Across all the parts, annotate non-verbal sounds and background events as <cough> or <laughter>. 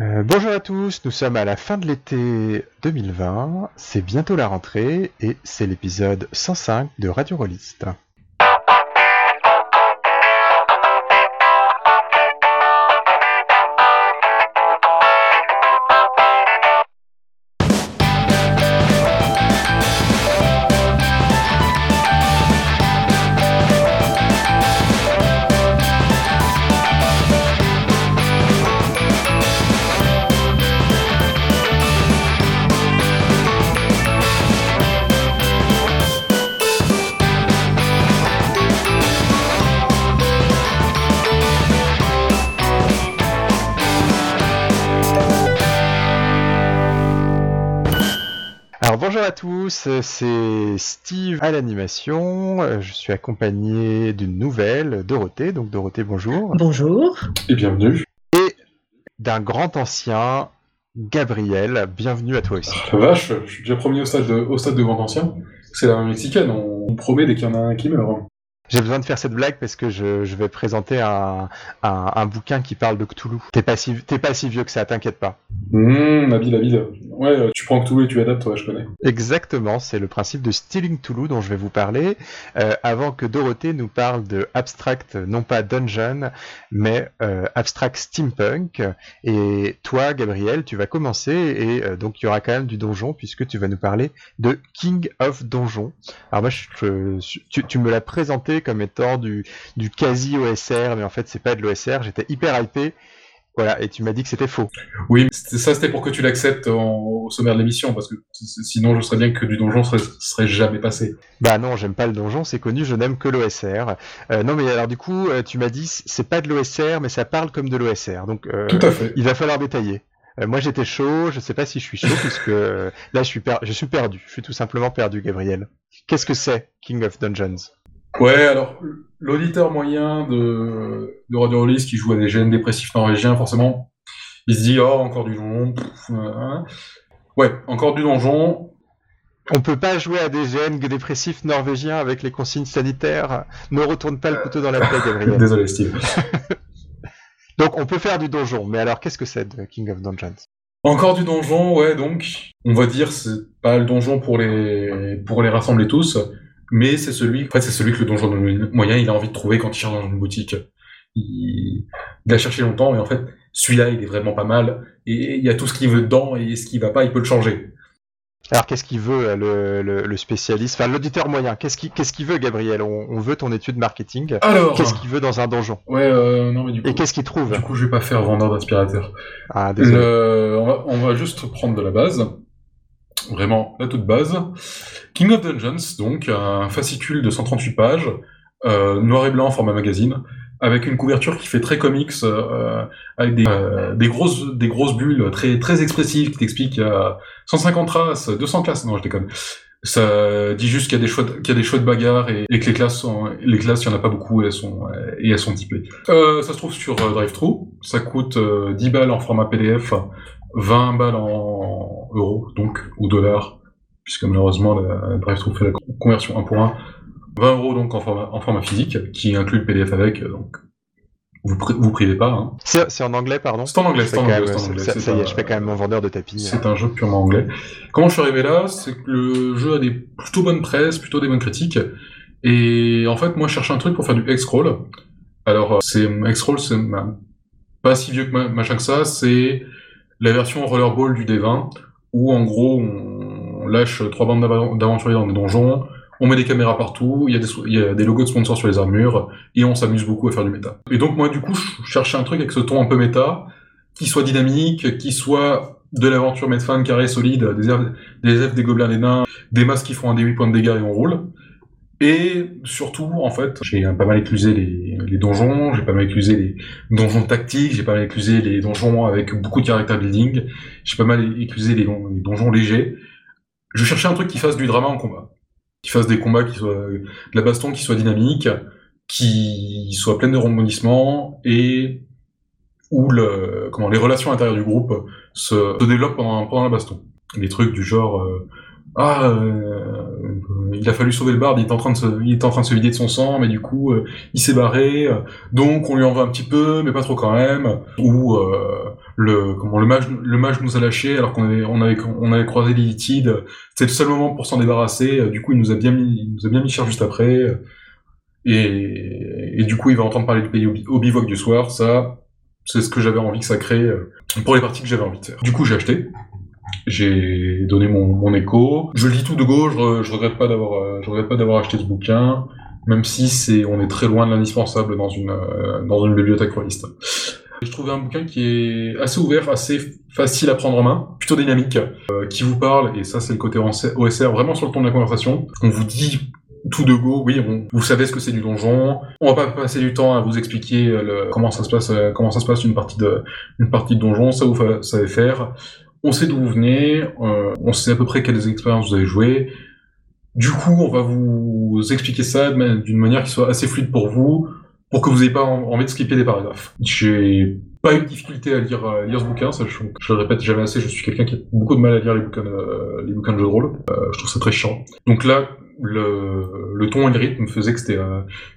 Euh, bonjour à tous, nous sommes à la fin de l'été 2020, c'est bientôt la rentrée et c'est l'épisode 105 de Radio Rolliste. C'est Steve à l'animation, Euh, je suis accompagné d'une nouvelle, Dorothée, donc Dorothée bonjour, Bonjour. Et bienvenue. et d'un grand ancien, Gabriel, bienvenue à toi aussi. La vache, je suis déjà promis au stade de, au stade de Grand Ancien. C'est la mexicaine, on, on promet dès qu'il y en a un qui meurt. J'ai besoin de faire cette blague parce que je, je vais présenter un, un, un bouquin qui parle de Cthulhu. T'es pas si, pas si vieux que ça, t'inquiète pas. Hum, habile, habile. Ouais, euh, tu prends tout et tu adaptes, ouais, je connais. Exactement, c'est le principe de Stealing Cthulhu dont je vais vous parler, euh, avant que Dorothée nous parle de Abstract, non pas Dungeon, mais euh, Abstract Steampunk. Et toi, Gabriel, tu vas commencer, et euh, donc il y aura quand même du donjon, puisque tu vas nous parler de King of Donjon. Alors moi, je, je- tu, tu me l'as présenté comme étant du, du quasi-OSR, mais en fait, c'est pas de l'OSR, j'étais hyper hypé. Voilà, et tu m'as dit que c'était faux. Oui, mais ça c'était pour que tu l'acceptes au sommaire de l'émission, parce que sinon je serais bien que du donjon serait, serait jamais passé. Bah non, j'aime pas le donjon, c'est connu, je n'aime que l'OSR. Euh, non mais alors du coup, euh, tu m'as dit c'est pas de l'OSR, mais ça parle comme de l'OSR. Donc euh, Tout à fait. il va falloir détailler. Moi j'étais chaud, je sais pas si je suis chaud <laughs> puisque euh, là je suis per- je suis perdu, je suis tout simplement perdu, Gabriel. Qu'est-ce que c'est King of Dungeons? Ouais, alors l'auditeur moyen de, de Radio Rollis qui joue à des gènes dépressifs norvégiens, forcément, il se dit oh encore du donjon. pff, euh, hein. Ouais, encore du donjon. On peut pas jouer à des GN dépressifs norvégiens avec les consignes sanitaires. Ne retourne pas le couteau dans la plaie, <laughs> Gabriel. Désolé Steve. <laughs> Donc on peut faire du donjon, mais alors qu'est-ce que c'est de King of Dungeons? Encore du donjon, ouais, donc, on va dire, c'est pas le donjon pour les, pour les rassembler tous, mais c'est celui, en fait, c'est celui que le donjon moyen, il a envie de trouver quand il cherche dans une boutique. Il, il a cherché longtemps, et en fait, celui-là, il est vraiment pas mal, et il y a tout ce qu'il veut dedans, et ce qui va pas, il peut le changer. Alors qu'est-ce qu'il veut euh, le, le, le spécialiste, enfin l'auditeur moyen? Qu'est-ce qu'il veut, Gabriel? On, on veut ton étude marketing. Alors, Qu'est-ce qu'il veut dans un donjon? Ouais, euh, non, mais du coup, Et qu'est-ce qu'il trouve? du coup, je vais pas faire vendeur d'aspirateur. Ah désolé. Le- on, va, on va juste prendre de la base. Vraiment, la toute base. King of Dungeons, donc, un fascicule de 138 pages, euh, noir et blanc, format magazine, avec une couverture qui fait très comics, euh, avec des, euh, des, grosses, des grosses bulles très, très expressives qui t'expliquent qu'il y a 150 races, 200 classes, non, je déconne. Ça dit juste qu'il y a des de, qu'il y a des choix de bagarre et, que les classes sont, les classes, il y en a pas beaucoup et elles sont, euh, et elles sont typées. Euh, ça se trouve sur euh, DriveThru. Ça coûte euh, 10 balles en format PDF, 20 balles en euros, donc, ou dollars, puisque malheureusement, la DriveThru fait la conversion 1 pour 1. 20 euros donc en format, en format physique, qui inclut le PDF avec, donc vous, pri- vous privez pas. Hein. C'est en anglais, pardon? C'est en anglais, c'est en anglais, même- anglais, ça, y est, un- je fais quand même mon vendeur de tapis. C'est un jeu purement anglais. Comment je suis arrivé là? C'est que le jeu a des plutôt bonnes presses, plutôt des bonnes critiques. Et en fait, moi, je cherchais un truc pour faire du X-Scroll. Alors, euh, c'est pas si vieux que ma- machin que ça. C'est la version Rollerball du D20, où en gros, on lâche trois bandes d'aventuriers dans des donjons, on met des caméras partout, il y, a des, logos de sponsors sur les armures, et on s'amuse beaucoup à faire du méta. Et donc, moi, du coup, je cherchais un truc avec ce ton un peu méta, qui soit dynamique, qui soit de l'aventure mettre fan carré solide, des elfes, des, des gobelins, des nains, des masques qui font un des 8 points de dégâts et on roule. Et surtout, en fait, j'ai pas mal éclusé les, les donjons, j'ai pas mal éclusé les donjons tactiques, j'ai pas mal éclusé les donjons avec beaucoup de caractère building, j'ai pas mal éclusé les, don- donjons légers. Je cherchais un truc qui fasse du drama en combat. Qui fasse des combats qui soient, de la baston qui soit dynamique, qui soit pleine de rebondissements et où le, comment, les relations à l'intérieur du groupe se, se développent pendant, pendant la baston. Des trucs du genre, euh, ah, euh, il a fallu sauver le barde, il est en train de se, il est en train de se vider de son sang, mais du coup, euh, il s'est barré, euh, donc on lui en veut un petit peu, mais pas trop quand même. Ou le, comment, le mage, le mage nous a lâché alors qu'on avait, on avait, on avait croisé. C'était le seul moment pour s'en débarrasser. Du coup, il nous a bien mis, il nous a bien mis cher juste après. Et, du coup, il va entendre parler du pays au, bivouac du soir. Ça, c'est ce que j'avais envie que ça crée pour les parties que j'avais envie de faire. Du coup, j'ai acheté. J'ai donné mon, écho. Je lis tout de gauche. Je, je regrette pas d'avoir, euh, je regrette pas d'avoir acheté ce bouquin, même si c'est, on est très loin de l'indispensable dans une, euh, dans une bibliothèque royaliste. Je trouvais un bouquin qui est assez ouvert, assez facile à prendre en main, plutôt dynamique, euh, qui vous parle, et ça c'est le côté OSR, vraiment sur le ton de la conversation. On vous dit tout de go, oui, vous savez ce que c'est du donjon. On va pas passer du temps à vous expliquer comment ça se passe, comment ça se passe une partie de, une partie de donjon. Ça vous savez faire on sait d'où vous venez, euh, on sait à peu près quelles expériences vous avez joué. Du coup, on va vous expliquer ça d'une manière qui soit assez fluide pour vous, pour que vous n'ayez pas envie de skipper des paragraphes. J'ai pas eu de difficulté à lire, lire ce bouquin, ça, je, je, le répète jamais assez, je suis quelqu'un qui a beaucoup de mal à lire les bouquins, euh, les bouquins de jeux de rôle. Euh, je trouve ça très chiant. Donc là, le, le ton et le rythme faisaient que c'était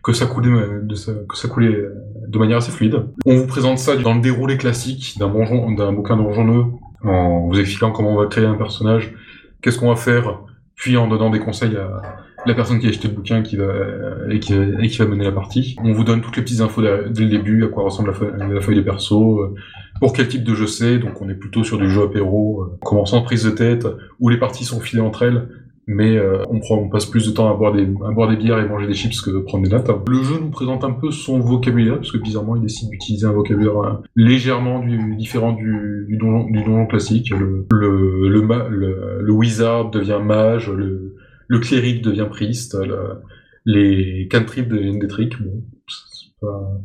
que ça coulait de que ça coulait de manière assez fluide. On vous présente ça dans le déroulé classique d'un bouquin de donjonneux en vous expliquant comment on va créer un personnage, qu'est-ce qu'on va faire, puis en donnant des conseils à la personne qui a acheté le bouquin qui va, et, qui, va mener la partie. On vous donne toutes les petites infos dès le début, à quoi ressemble la feuille, la feuille de perso, euh, pour quel type de jeu c'est, donc on est plutôt sur du jeu apéro, euh, commençant prise de tête, où les parties sont filées entre elles, mais euh, on, prend, on passe plus de temps à boire, des, à boire des bières et manger des chips que de prendre des notes. Le jeu nous présente un peu son vocabulaire, parce que bizarrement il décide d'utiliser un vocabulaire euh, légèrement différent du, du, donjon, du donjon classique. Le, le, le, le, wizard devient mage, le, le cléric devient priest, les cantrips deviennent des tricks. Bon,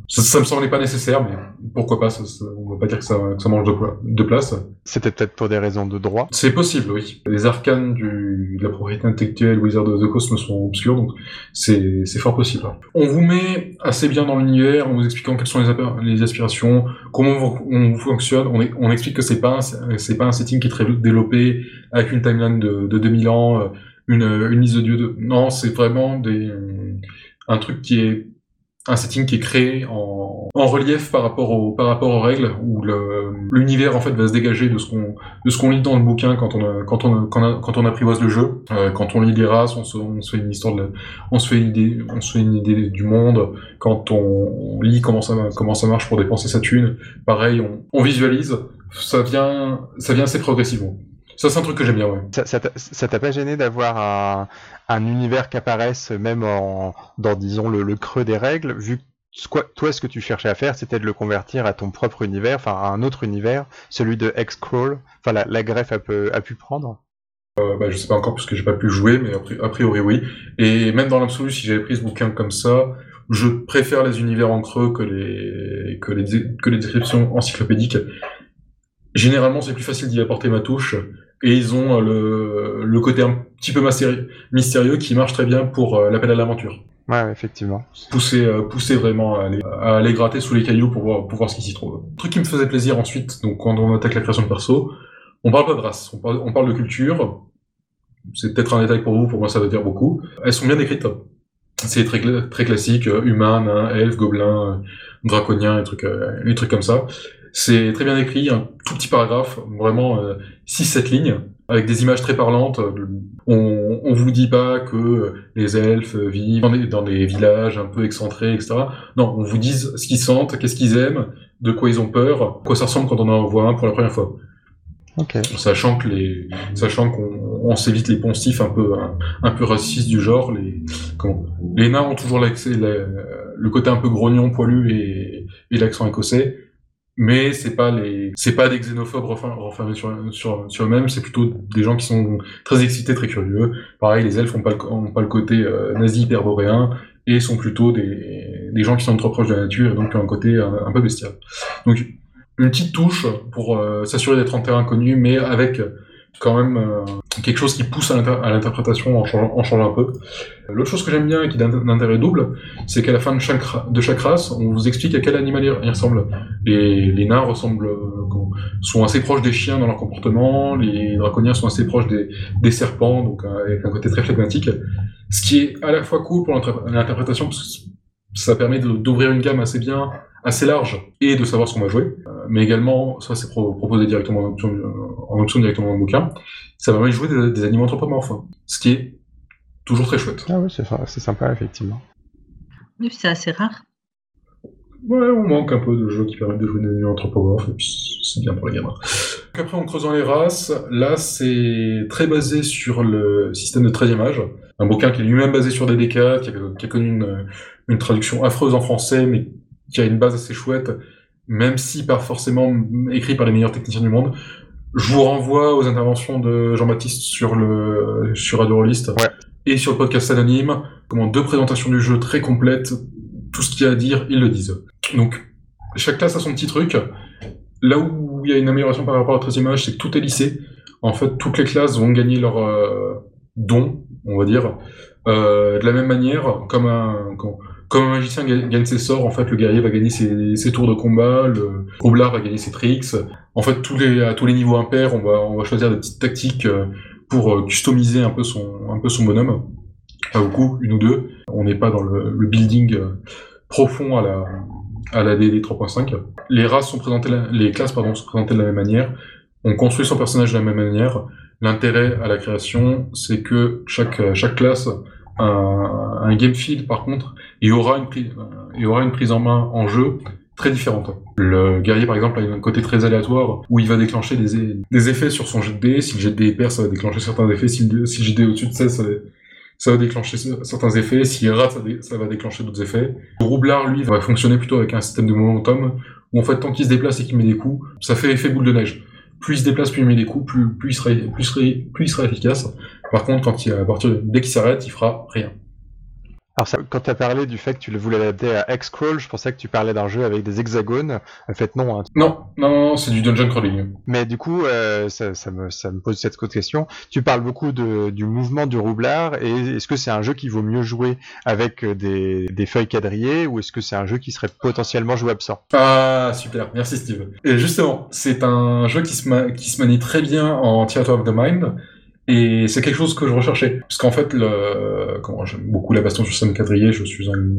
ça, ça, me semblait pas nécessaire, mais pourquoi pas, ça, on va pas dire que ça, que ça mange de, de place. C'était peut-être pour des raisons de droit C'est possible, oui. Les arcanes du, de la propriété intellectuelle Wizard of the me sont obscurs, donc c'est fort possible. On vous met assez bien dans l'univers en vous expliquant quelles sont les, les aspirations, comment on, fonctionne. On, on explique que c'est pas, c'est pas un setting qui est très développé avec une timeline de, de 2000 ans, une, une liste de dieux. De... Non, c'est vraiment des, un truc qui est un setting qui est créé en, en relief par rapport, au, par rapport aux règles, où l'univers en fait va se dégager de ce qu'on de ce qu'on lit dans le bouquin quand on a, quand on quand, quand on apprivoise le jeu. Euh, quand on lit les races, on se, on se fait une histoire de on se fait une idée on se fait une idée du monde. Quand on, lit comment ça comment ça marche pour dépenser sa thune, pareil, on, on visualise. Ça vient ça vient assez progressivement. Ça, c'est un truc que j'aime bien, ouais. Ça t'a pas gêné d'avoir un, un, univers qui apparaisse même en, dans, disons, le, creux des règles, vu que toi, ce que tu cherchais à faire, c'était de le convertir à ton propre univers, enfin à un autre univers, celui de X-Crawl, enfin la, greffe a, pu, a pu prendre euh, bah, Je sais pas encore parce que j'ai pas pu jouer, mais a priori oui. Et même dans l'absolu, si j'avais pris ce bouquin comme ça, je préfère les univers en creux que les, que les, que les descriptions encyclopédiques. Généralement, c'est plus facile d'y apporter ma touche et ils ont euh, le, le côté un petit peu mystérieux qui marche très bien pour euh, l'appel à l'aventure. Ouais, effectivement. Pousser, euh, pousser vraiment à aller, à aller, gratter sous les cailloux pour voir, pour voir ce qui s'y trouve. Le truc qui me faisait plaisir ensuite, donc quand on attaque la création de perso, on parle pas de race, on parle, on parle de culture. C'est peut-être un détail pour vous, pour moi ça veut dire beaucoup. Elles sont bien décrites. C'est très, très classique, humain, nain, elfe, gobelin, draconien, et trucs, et trucs comme ça. C'est très bien écrit, un tout petit paragraphe, vraiment euh, 6-7 lignes, avec des images très parlantes. On, on vous dit pas que les elfes vivent dans des, dans des villages un peu excentrés, etc. Non, on vous dit ce qu'ils sentent, qu'est-ce qu'ils aiment, de quoi ils ont peur, quoi ça ressemble quand on en voit un pour la première fois. Okay. Sachant que les, sachant qu'on on s'évite les poncifs un peu, un, un, peu racistes du genre, les, comment, les nains ont toujours l'accès, le côté un peu grognon, poilu et, et l'accent écossais mais c'est pas les c'est pas des xénophobes renfermés sur, sur, sur eux-mêmes c'est plutôt des gens qui sont très excités très curieux. Pareil les elfes ont pas le, côté euh, nazi hyperboréen et sont plutôt des, des gens qui sont trop proches de la nature et donc ont un côté un, peu bestial. Donc une petite touche pour euh, s'assurer d'être en terrain connu mais avec quand même euh, quelque chose qui pousse à l'interprétation en changeant, un peu. L'autre chose que j'aime bien et qui est d'intérêt double, c'est qu'à la fin de chaque, de chaque race, on vous explique à quel animal il ressemble. Les, nains ressemblent, euh, sont assez proches des chiens dans leur comportement, les draconiens sont assez proches des, des serpents, donc avec un côté très flegmatique. Ce qui est à la fois cool pour l'interprétation, parce que ça permet d'ouvrir une gamme assez bien, assez large, et de savoir ce qu'on va jouer. Euh, mais également, ça c'est proposé directement en option, en option, directement dans le bouquin, ça permet de jouer des, animaux anthropomorphes, ce qui est toujours très chouette. Ah oui, c'est sympa, effectivement. Oui, c'est assez rare. Ouais, on manque un peu de jeux qui permettent de jouer des animaux anthropomorphes, et puis c'est bien pour les gamins. Après, en creusant les races, là, c'est très basé sur le système de 13e âge. Un bouquin qui est lui-même basé sur DD4, qui a, qui a connu une, une traduction affreuse en français, mais qui a une base assez chouette, même si pas forcément écrit par les meilleurs techniciens du monde. Je vous renvoie aux interventions de Jean-Baptiste sur le sur Radio et sur le podcast anonyme, comment deux présentations du jeu très complètes, tout ce qu'il y a à dire, ils le disent. Donc chaque classe a son petit truc. Là où il y a une amélioration par rapport à la 13 image, c'est que tout est lissé. En fait, toutes les classes vont gagner leur euh, don, on va dire, euh, de la même manière, comme un, comme un magicien gagne ses sorts, en fait, le guerrier va gagner ses, tours de combat, le roublard va gagner ses tricks. En fait, tous les, à tous les niveaux impairs, on va, on va choisir des petites tactiques euh, pour euh, customiser un peu son, un peu son bonhomme. Pas beaucoup, une ou deux. On n'est pas dans le, building euh, profond à la, à la DD 3.5. Les races sont présentées, les classes, pardon, sont présentées de la même manière. On construit son personnage de la même manière. L'intérêt à la création, c'est que chaque, chaque classe un, un game field, par contre, il y aura une prise, il y aura une prise en main en jeu très différente. Le guerrier, par exemple, a un côté très aléatoire où il va déclencher des, des effets sur son jet de dés. Si le jet de dés est pair, ça va déclencher certains effets. Si le, si le jet de dés au-dessus de 16, ça va, déclencher certains effets. S'il rate, ça, ça, va déclencher d'autres effets. Le roublard, lui, va fonctionner plutôt avec un système de momentum où, en fait, tant qu'il se déplace et qu'il met des coups, ça fait effet boule de neige. Plus il se déplace, plus il met des coups, plus, plus, il, sera, plus, il sera efficace. Par contre, quand il, à partir dès qu'il s'arrête, il fera rien. Alors quand tu as parlé du fait que tu voulais l'adapter à X-Crawl, je pensais que tu parlais d'un jeu avec des hexagones. En fait, non. Hein. Non, non, non, c'est du dungeon crawling. Mais du coup, euh, ça, ça, me, ça me pose cette question. Tu parles beaucoup de, du mouvement du roublard, et est-ce que c'est un jeu qui vaut mieux jouer avec euh, des, des feuilles quadrillées, ou est-ce que c'est un jeu qui serait potentiellement jouable sans? Ah, super, merci Steve. Et justement, c'est un jeu qui se, qui se manie très bien en Theater of the Mind, et c'est quelque chose que je recherchais. Parce qu'en fait, le... j'aime beaucoup la baston sur scène quadrillée, je suis un,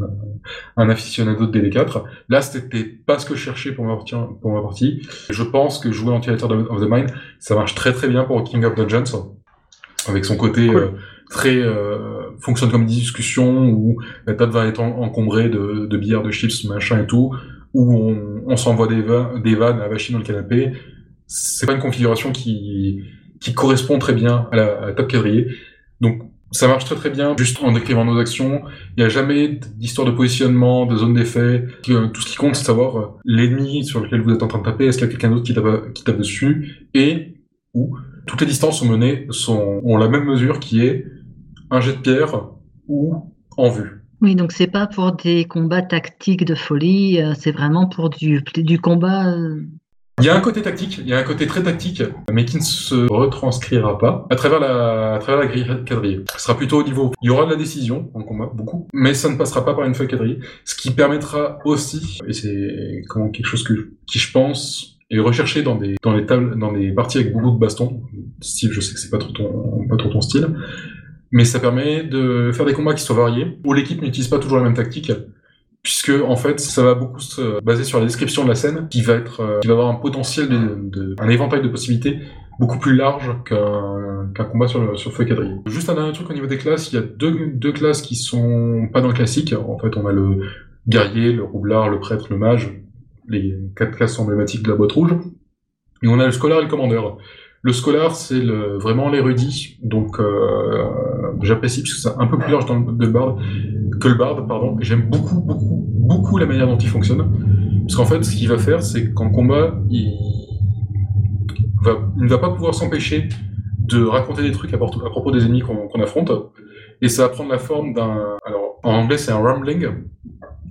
un aficionado de DD4. Là, c'était pas ce que je cherchais pour ma partie. Pour ma partie. Je pense que jouer en Theater of the Mind, ça marche très très bien pour King of Dungeons. Avec son côté euh, très... Euh, fonctionne comme discussion, où la table va être encombrée de, de bières, de chips, machin et tout, où on, on s'envoie des, des vannes à machine dans le canapé. C'est pas une configuration qui qui correspond très bien à la, à top quadrillé. Donc ça marche très très bien juste en décrivant nos actions. Il n'y a jamais d'histoire de positionnement, de zone d'effet. Euh, tout ce qui compte, c'est savoir euh, l'ennemi sur lequel vous êtes en train de taper, est-ce qu'il y a quelqu'un d'autre qui tape, qui tape dessus, et où toutes les distances sont menées sont, ont la même mesure qui est un jet de pierre ou en vue. Oui, donc c'est pas pour des combats tactiques de folie, euh, c'est vraiment pour du, du combat il y a un côté tactique, il y a un côté très tactique, mais qui ne se retranscrira pas à travers la, à travers la grille quadrillée. Ce sera plutôt au niveau, il y aura de la décision en combat, beaucoup, mais ça ne passera pas par une feuille quadrillée, ce qui permettra aussi, et c'est comment quelque chose que, qui je pense est recherché dans des, dans les tables, dans des parties avec beaucoup de bastons. Style, je sais que c'est pas trop ton, pas trop ton style. Mais ça permet de faire des combats qui soient variés, où l'équipe n'utilise pas toujours la même tactique, puisque en fait ça va beaucoup se baser sur la description de la scène qui va être euh, qui va avoir un potentiel de, un éventail de possibilités beaucoup plus large qu'un qu'un combat sur le sur feu quadrillé. Juste un dernier truc au niveau des classes, il y a deux, deux classes qui sont pas dans le classique. En fait, on a le guerrier, le roublard, le prêtre, le mage, les quatre classes emblématiques de la boîte rouge. Et on a le scholar et le commandeur. Le scholar, c'est le, vraiment l'érudit, donc euh, j'apprécie parce que c'est un peu plus large dans le, le bard que le bard, pardon. J'aime beaucoup, beaucoup, beaucoup la manière dont il fonctionne, parce qu'en fait, ce qu'il va faire, c'est qu'en combat, il, va, ne va pas pouvoir s'empêcher de raconter des trucs à, propos des ennemis qu'on affronte, et ça va prendre la forme d'un, alors en anglais c'est un rambling,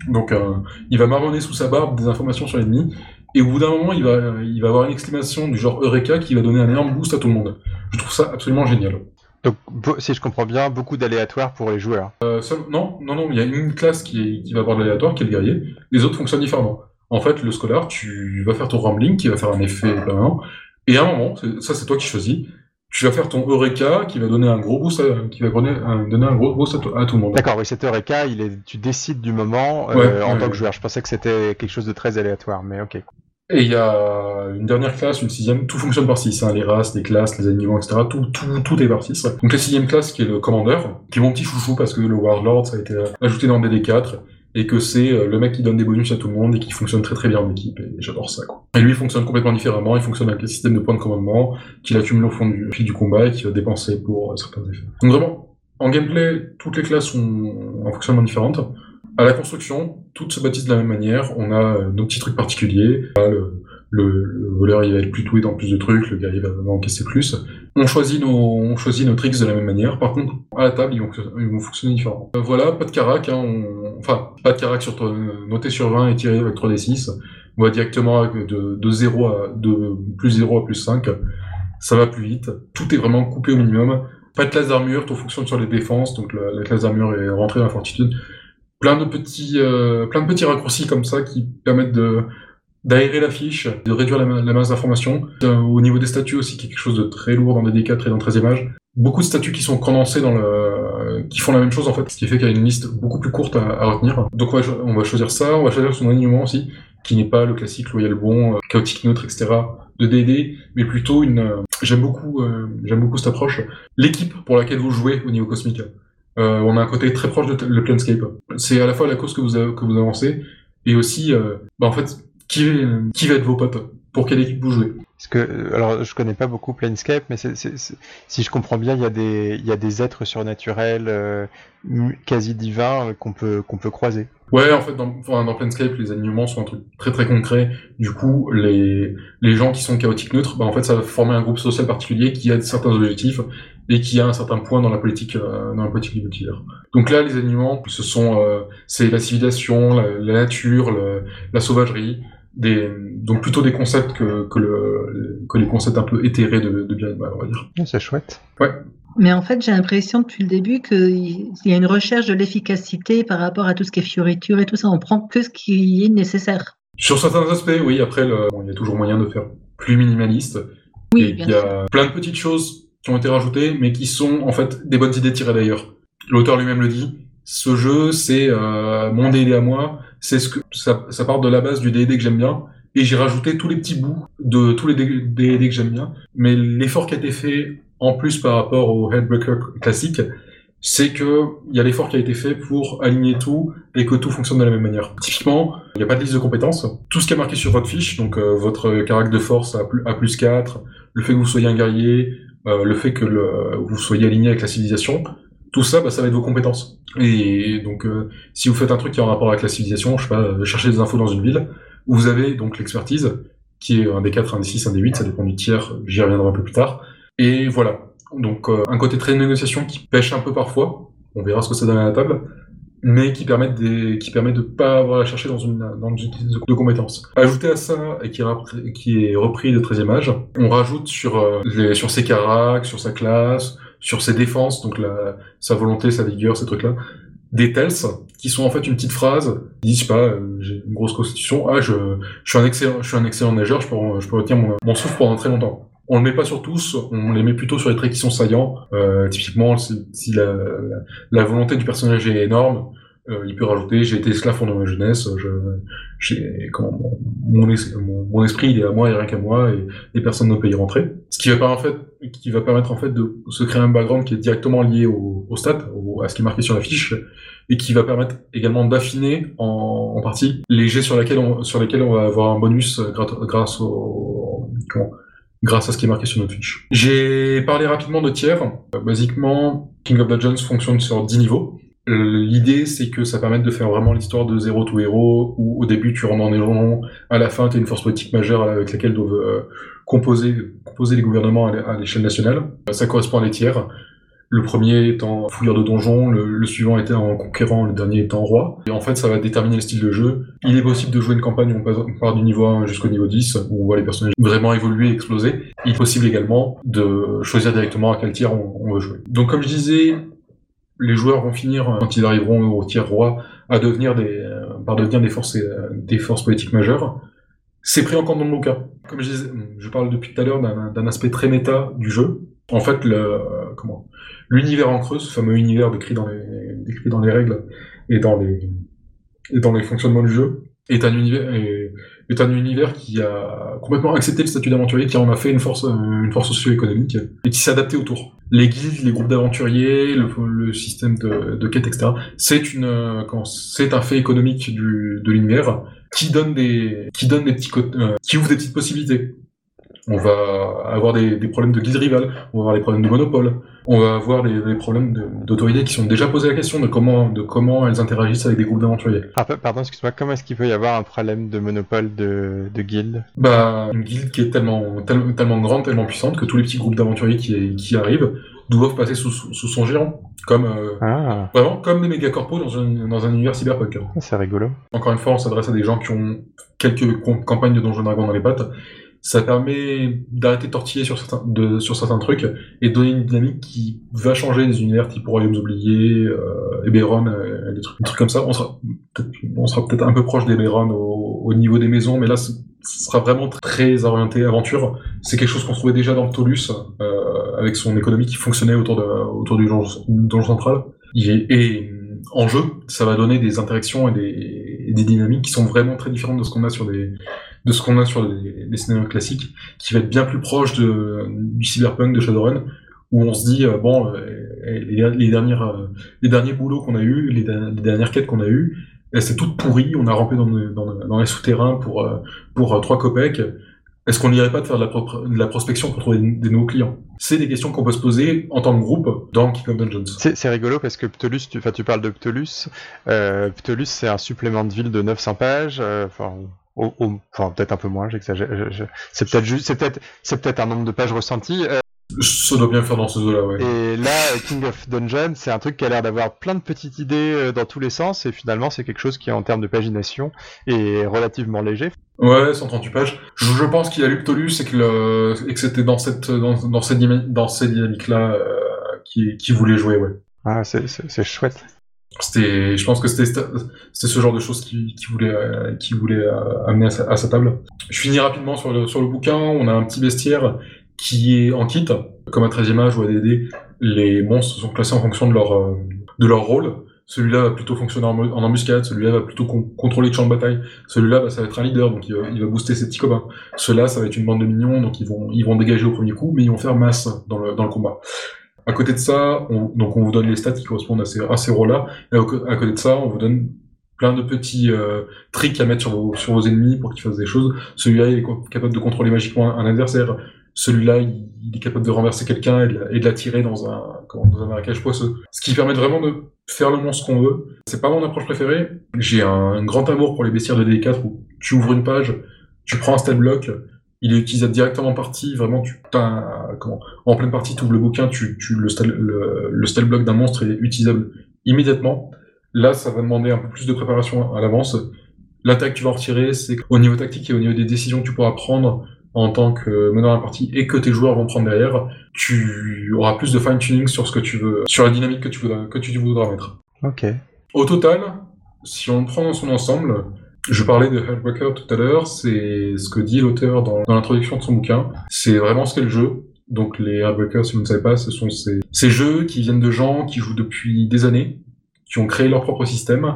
donc euh, il va marmonner sous sa barbe des informations sur l'ennemi, et au bout d'un moment, il va, il va avoir une exclamation du genre Eureka qui va donner un énorme boost à tout le monde. Je trouve ça absolument génial. Donc, si je comprends bien, beaucoup d'aléatoires pour les joueurs. Euh, non, non, non, il y a une classe qui, qui va avoir de l'aléatoire, qui est le guerrier. Les autres fonctionnent différemment. En fait, le scholar, tu vas faire ton rambling qui va faire un effet permanent. Et à un moment, ça c'est toi qui choisis, tu vas faire ton Eureka qui va donner un gros boost à, qui va donner un, donner un gros boost à, tout le monde. D'accord, oui, cet Eureka, il est, tu décides du moment euh, en tant que joueur. Je pensais que c'était quelque chose de très aléatoire, mais ok. Et il y a une dernière classe, une sixième, tout fonctionne par 6, hein, les races, les classes, les animaux, etc. Tout, tout, tout est par 6. Donc la sixième classe qui est le commandeur, qui est mon petit chouchou parce que le Warlord, ça a été ajouté dans DD4, et que c'est euh, le mec qui donne des bonus à tout le monde et qui fonctionne très très bien en équipe, et j'adore ça, quoi. Et lui, il fonctionne complètement différemment, il fonctionne avec les systèmes de points de commandement, qu'il accumule au fond du, du combat et qu'il va dépenser pour euh, certains effets. Donc vraiment, en gameplay, toutes les classes sont en fonctionnement différentes. À la construction, toutes se bâtissent de la même manière. On a euh, nos petits trucs particuliers. Le, le, voleur il va être plus doué dans plus de trucs, le gars il va, encaisser plus. On choisit nos, on choisit nos tricks de la même manière. Par contre, à la table, ils vont, ils vont fonctionner différemment. Euh, voilà, pas de carac, hein, enfin, pas de carac sur noté sur 20 et tiré avec 3d6. On va directement de, de 0 à de plus 0 à plus 5. Ça va plus vite. Tout est vraiment coupé au minimum. Pas de classe d'armure, tout fonctionne sur les défenses, donc la, la classe d'armure est rentrée dans la fortitude plein de petits, euh, plein de petits raccourcis comme ça qui permettent de d'aérer la fiche, de réduire la, masse d'informations. Euh, au niveau des statuts aussi, qui est quelque chose de très lourd dans DD4 et dans 13 images. Beaucoup de statuts qui sont condensés dans le, qui font la même chose en fait, ce qui fait qu'il y a une liste beaucoup plus courte à, retenir. Donc on va, on va, choisir ça, on va choisir son alignement aussi, qui n'est pas le classique loyal bon, euh, chaotique neutre, etc. de DD, mais plutôt une. j'aime beaucoup, j'aime beaucoup cette approche. L'équipe pour laquelle vous jouez au niveau cosmique. Euh, on a un côté très proche de le Planescape. C'est à la fois la cause que vous, que vous avancez et aussi, euh, bah en fait, qui, qui va être vos potes? Pour quelle équipe vous jouez? Parce que, euh, alors, je connais pas beaucoup Planescape, mais si je comprends bien, il y a des, y a des êtres surnaturels, euh, quasi divins, qu'on peut, qu'on peut croiser. Ouais, en fait, dans, dans Planescape, les alignements sont un truc très très concret. Du coup, les, les gens qui sont chaotiques neutres, bah, en fait, ça va former un groupe social particulier qui a certains objectifs et qui a un certain point dans la politique euh, dans la politique du Donc là, les aliments, ce sont euh, c'est la civilisation, la, nature, la sauvagerie, des donc plutôt des concepts que que, le, que les concepts un peu éthérés de, de bien et de mal, on va dire. C'est chouette. Ouais. Mais en fait, j'ai l'impression depuis le début qu'il y a une recherche de l'efficacité par rapport à tout ce qui est fioriture et tout ça. On prend que ce qui est nécessaire. Sur certains aspects, oui. Après, le... il y a toujours moyen de faire plus minimaliste. Oui, il y a plein de petites choses qui ont été rajoutés, mais qui sont en fait des bonnes idées tirées d'ailleurs. L'auteur lui-même le dit. Ce jeu, c'est euh, mon D&D à moi. C'est ce que ça, ça, part de la base du D&D que j'aime bien, et j'ai rajouté tous les petits bouts de tous les D&D que j'aime bien. Mais l'effort qui a été fait en plus par rapport au Headbreaker classique, c'est que il y a l'effort qui a été fait pour aligner tout et que tout fonctionne de la même manière. Typiquement, il n'y a pas de liste de compétences. Tout ce qui est marqué sur votre fiche, donc euh, votre caractère de force à plus, à plus 4, le fait que vous soyez un guerrier, euh, le fait que vous soyez aligné avec la civilisation, tout ça, bah, ça va être vos compétences. Et donc, euh, si vous faites un truc qui est en rapport avec la civilisation, je sais pas, euh, chercher des infos dans une ville, vous avez donc l'expertise, qui est un des 4, un des 6, un des 8, ça dépend du tiers, j'y reviendrai un peu plus tard. Et voilà. Donc, un côté très négociation qui pêche un peu parfois, on verra ce que ça donne à la table, mais qui permettent des, qui permet de pas avoir à chercher dans une, dans une de compétences. Ajouté à ça, et qui, est repris de 13e âge, on rajoute sur, euh, les, sur ses caracs, sur sa classe, sur ses défenses, donc la, sa volonté, sa vigueur, ces trucs-là, des tells, qui sont en fait une petite phrase, qui disent, pas, euh, j'ai une grosse constitution, ah, je, je suis un excellent, je suis un excellent nageur, je peux, je peux retenir mon, mon souffle pendant très longtemps. On le met pas sur tous, on les met plutôt sur les traits qui sont saillants. Euh, typiquement, si la, la, volonté du personnage est énorme, euh, il peut rajouter j'ai été esclave pendant ma jeunesse, je, comment mon, mon, esprit il est à moi et rien qu'à moi et, et personne ne peut y rentrer. Ce qui va en fait, qui va permettre en fait de se créer un background qui est directement lié au, au stat, à ce qui est marqué sur la fiche et qui va permettre également d'affiner en, en, partie les jets sur lesquels on, sur lesquels on va avoir un bonus grâce au comment, grâce à ce qui est marqué sur notre fiche. J'ai parlé rapidement de tiers. Euh, basiquement, King of Legends fonctionne sur 10 niveaux. Euh, l'idée, c'est que ça permette de faire vraiment l'histoire de zéro to héros, où au début tu rentres des ronds, à la fin tu as une force politique majeure avec laquelle doivent euh, composer, composer les gouvernements à l'échelle nationale. Ça correspond à les tiers. Le premier étant fouilleur de donjon, le, suivant étant conquérant, le dernier étant roi. Et en fait, ça va déterminer le style de jeu. Il est possible de jouer une campagne où on part du niveau 1 jusqu'au niveau 10, où on voit les personnages vraiment évoluer, exploser. Il est possible également de choisir directement à quel tiers on, veut jouer. Donc comme je disais, les joueurs vont finir, quand ils arriveront au tiers roi, à devenir des, euh, par devenir des forces, euh, des forces politiques majeures. C'est pris en compte dans le cas. Comme je disais, je parle depuis tout à l'heure d'un aspect très méta du jeu. En fait, le, comment, l'univers en creux, ce fameux univers décrit dans les, décrit dans les règles et dans les, et dans les fonctionnements du jeu, est un univers, est, un univers qui a complètement accepté le statut d'aventurier, qui en a fait une force, une force socio-économique et qui s'est adapté autour. Les guildes, les groupes d'aventuriers, le, le, système de, de quête, etc. C'est une, c'est un fait économique du, de l'univers qui donne des, qui donne des petits, euh, qui ouvre des petites possibilités. On va avoir des, des, problèmes de guild rival, on va avoir des problèmes de monopole, on va avoir des, des problèmes d'autorité qui sont déjà posés la question de comment, de comment elles interagissent avec des groupes d'aventuriers. Ah, pardon, excuse-moi, comment est-ce qu'il peut y avoir un problème de monopole de, de Bah, une guilde qui est tellement, tellement, tellement grande, tellement puissante que tous les petits groupes d'aventuriers qui, qui arrivent doivent passer sous, sous son gérant. Comme, euh, ah. vraiment, comme des méga corpos dans un, dans un univers cyberpunk. Ah, c'est rigolo. Encore une fois, on s'adresse à des gens qui ont quelques campagnes de Donjons Dragons dans les pattes. Ça permet d'arrêter de tortiller sur certains, de, sur certains trucs et de donner une dynamique qui va changer des univers type Royaumes oubliés, euh, Eberron, euh, des, trucs, des trucs comme ça. On sera peut-être, un peu proche d'Eberron au, au niveau des maisons, mais là, ce sera vraiment très orienté aventure. C'est quelque chose qu'on trouvait déjà dans Ptolus, euh, avec son économie qui fonctionnait autour, de, autour du donjon central. Et, et, en jeu, ça va donner des interactions et des, et des dynamiques qui sont vraiment très différentes de ce qu'on a sur des de ce qu'on a sur des scénarios classiques, qui va être bien plus proche de, du cyberpunk de Shadowrun, où on se dit euh, bon euh, les, les, dernières euh, les derniers boulots qu'on a eu, les, les dernières quêtes qu'on a eues, c'est toute pourrie, on a rampé dans, dans, les souterrains pour, pour 3 copecs. Est-ce qu'on n'irait pas de faire de la, prospection pour trouver des, nouveaux clients? C'est des questions qu'on peut se poser en tant que groupe dans King of Dungeons. C'est rigolo parce que Ptolus, tu, tu parles de Ptolus. Euh, Ptolus, c'est un supplément de ville de 900 pages. Enfin, enfin peut-être un peu moins, j'exagère. C'est peut-être juste, c'est peut-être, c'est peut-être un nombre de pages ressenties. Euh, ça doit bien faire dans ce zoo-là, ouais. Et là, King of Dungeon, c'est un truc qui a l'air d'avoir plein de petites idées euh, dans tous les sens, et finalement, c'est quelque chose qui, en termes de pagination, est relativement léger. Ouais, 138 pages. Je, pense qu'il a lu Ptolus et que, le, et que c'était dans cette, dans, dans cette, dans cette dynamique-là euh, qui, qui voulait jouer, ouais. Ah, c'est chouette. C'était, je pense que c'était ce genre de choses qui, voulait, euh, voulait amener à sa, à sa, table. Je finis rapidement sur le, sur le bouquin. On a un petit bestiaire qui est en kit, comme à 13e âge ou à DD, les monstres sont classés en fonction de leur, euh, de leur rôle. Celui-là va plutôt fonctionner en, embuscade, celui-là va plutôt contrôler le champ de bataille, celui-là bah, ça va être un leader, donc il va, il va booster ses petits copains. Ceux-là, ça va être une bande de mignons, donc ils vont, ils vont dégager au premier coup, mais ils vont faire masse dans le, dans le combat. À côté de ça, on, donc on vous donne les stats qui correspondent à ces, rôles-là, et à côté de ça, on vous donne plein de petits euh, tricks à mettre sur vos, ennemis pour qu'ils fassent des choses. Celui-là, il est capable de contrôler magiquement un adversaire. Celui-là, il, est capable de renverser quelqu'un et de l'attirer dans un, dans marécage poisseux. Ce qui permet vraiment de faire le monstre qu'on veut. C'est pas mon approche préférée. J'ai un, grand amour pour les bestiaires de D4 où tu ouvres une page, tu prends un stat block, il est utilisable directement en partie. Vraiment, tu comment, en pleine partie, tu ouvres le bouquin, tu, tu le, stat, le, le block d'un monstre est utilisable immédiatement. Là, ça va demander un peu plus de préparation à l'avance. L'attaque que tu vas en retirer, c'est au niveau tactique et au niveau des décisions que tu pourras prendre en tant que meneur de la partie et que tes joueurs vont prendre derrière, tu auras plus de fine-tuning sur ce que tu veux, sur la dynamique que tu voudras, que tu voudras mettre. Ok. Au total, si on prend dans son ensemble, je parlais de Hellbreaker tout à l'heure, c'est ce que dit l'auteur dans, l'introduction de son bouquin. C'est vraiment ce qu'est le jeu. Donc les Hellbreakers, si vous ne savez pas, ce sont ces, jeux qui viennent de gens qui jouent depuis des années, qui ont créé leur propre système,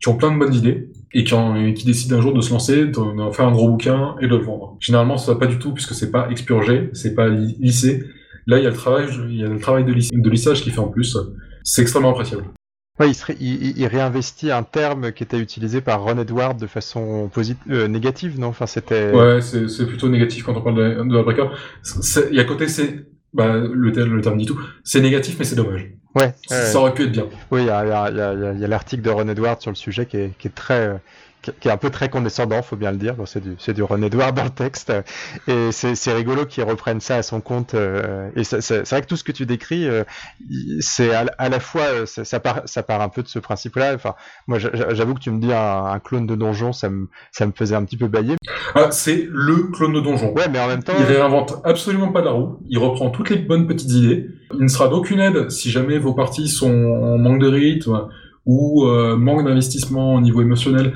qui ont plein de bonnes idées, et qui, décident un jour de se lancer, d'en faire un gros bouquin et de le vendre. Généralement, ça va pas du tout puisque c'est pas expurgé, c'est pas lissé. Là, il y a le travail, il y a le travail de, lissage qui fait en plus. C'est extrêmement appréciable. Ouais, il, serait, il, il, réinvestit un terme qui était utilisé par Ron Edward de façon positive, euh, négative, non? Enfin, c'était. Ouais, c'est plutôt négatif quand on parle de, de breaker. Il y a côté, c'est bah, le, le terme dit tout. C'est négatif, mais c'est dommage. Ouais. Ça aurait pu être bien. Oui, il y a, a, a, a l'article de Ron Edward sur le sujet qui est, qui est très, qui est un peu très condescendant, faut bien le dire. Bon, c'est du, c'est du Ron Edward dans le texte, et c'est, c'est rigolo qu'ils reprennent ça à son compte. Euh, et c'est, c'est vrai que tout ce que tu décris, euh, c'est à, à, la fois, euh, ça, ça, part, ça part un peu de ce principe-là. Enfin, moi, j'avoue que tu me dis un, un, clone de donjon, ça me, ça me faisait un petit peu bailler. Ah, c'est le clone de donjon. Ouais, mais en même temps, il réinvente absolument pas la roue. Il reprend toutes les bonnes petites idées. Il ne sera d'aucune aide si jamais vos parties sont en manque de rythme ou euh, manque d'investissement au niveau émotionnel,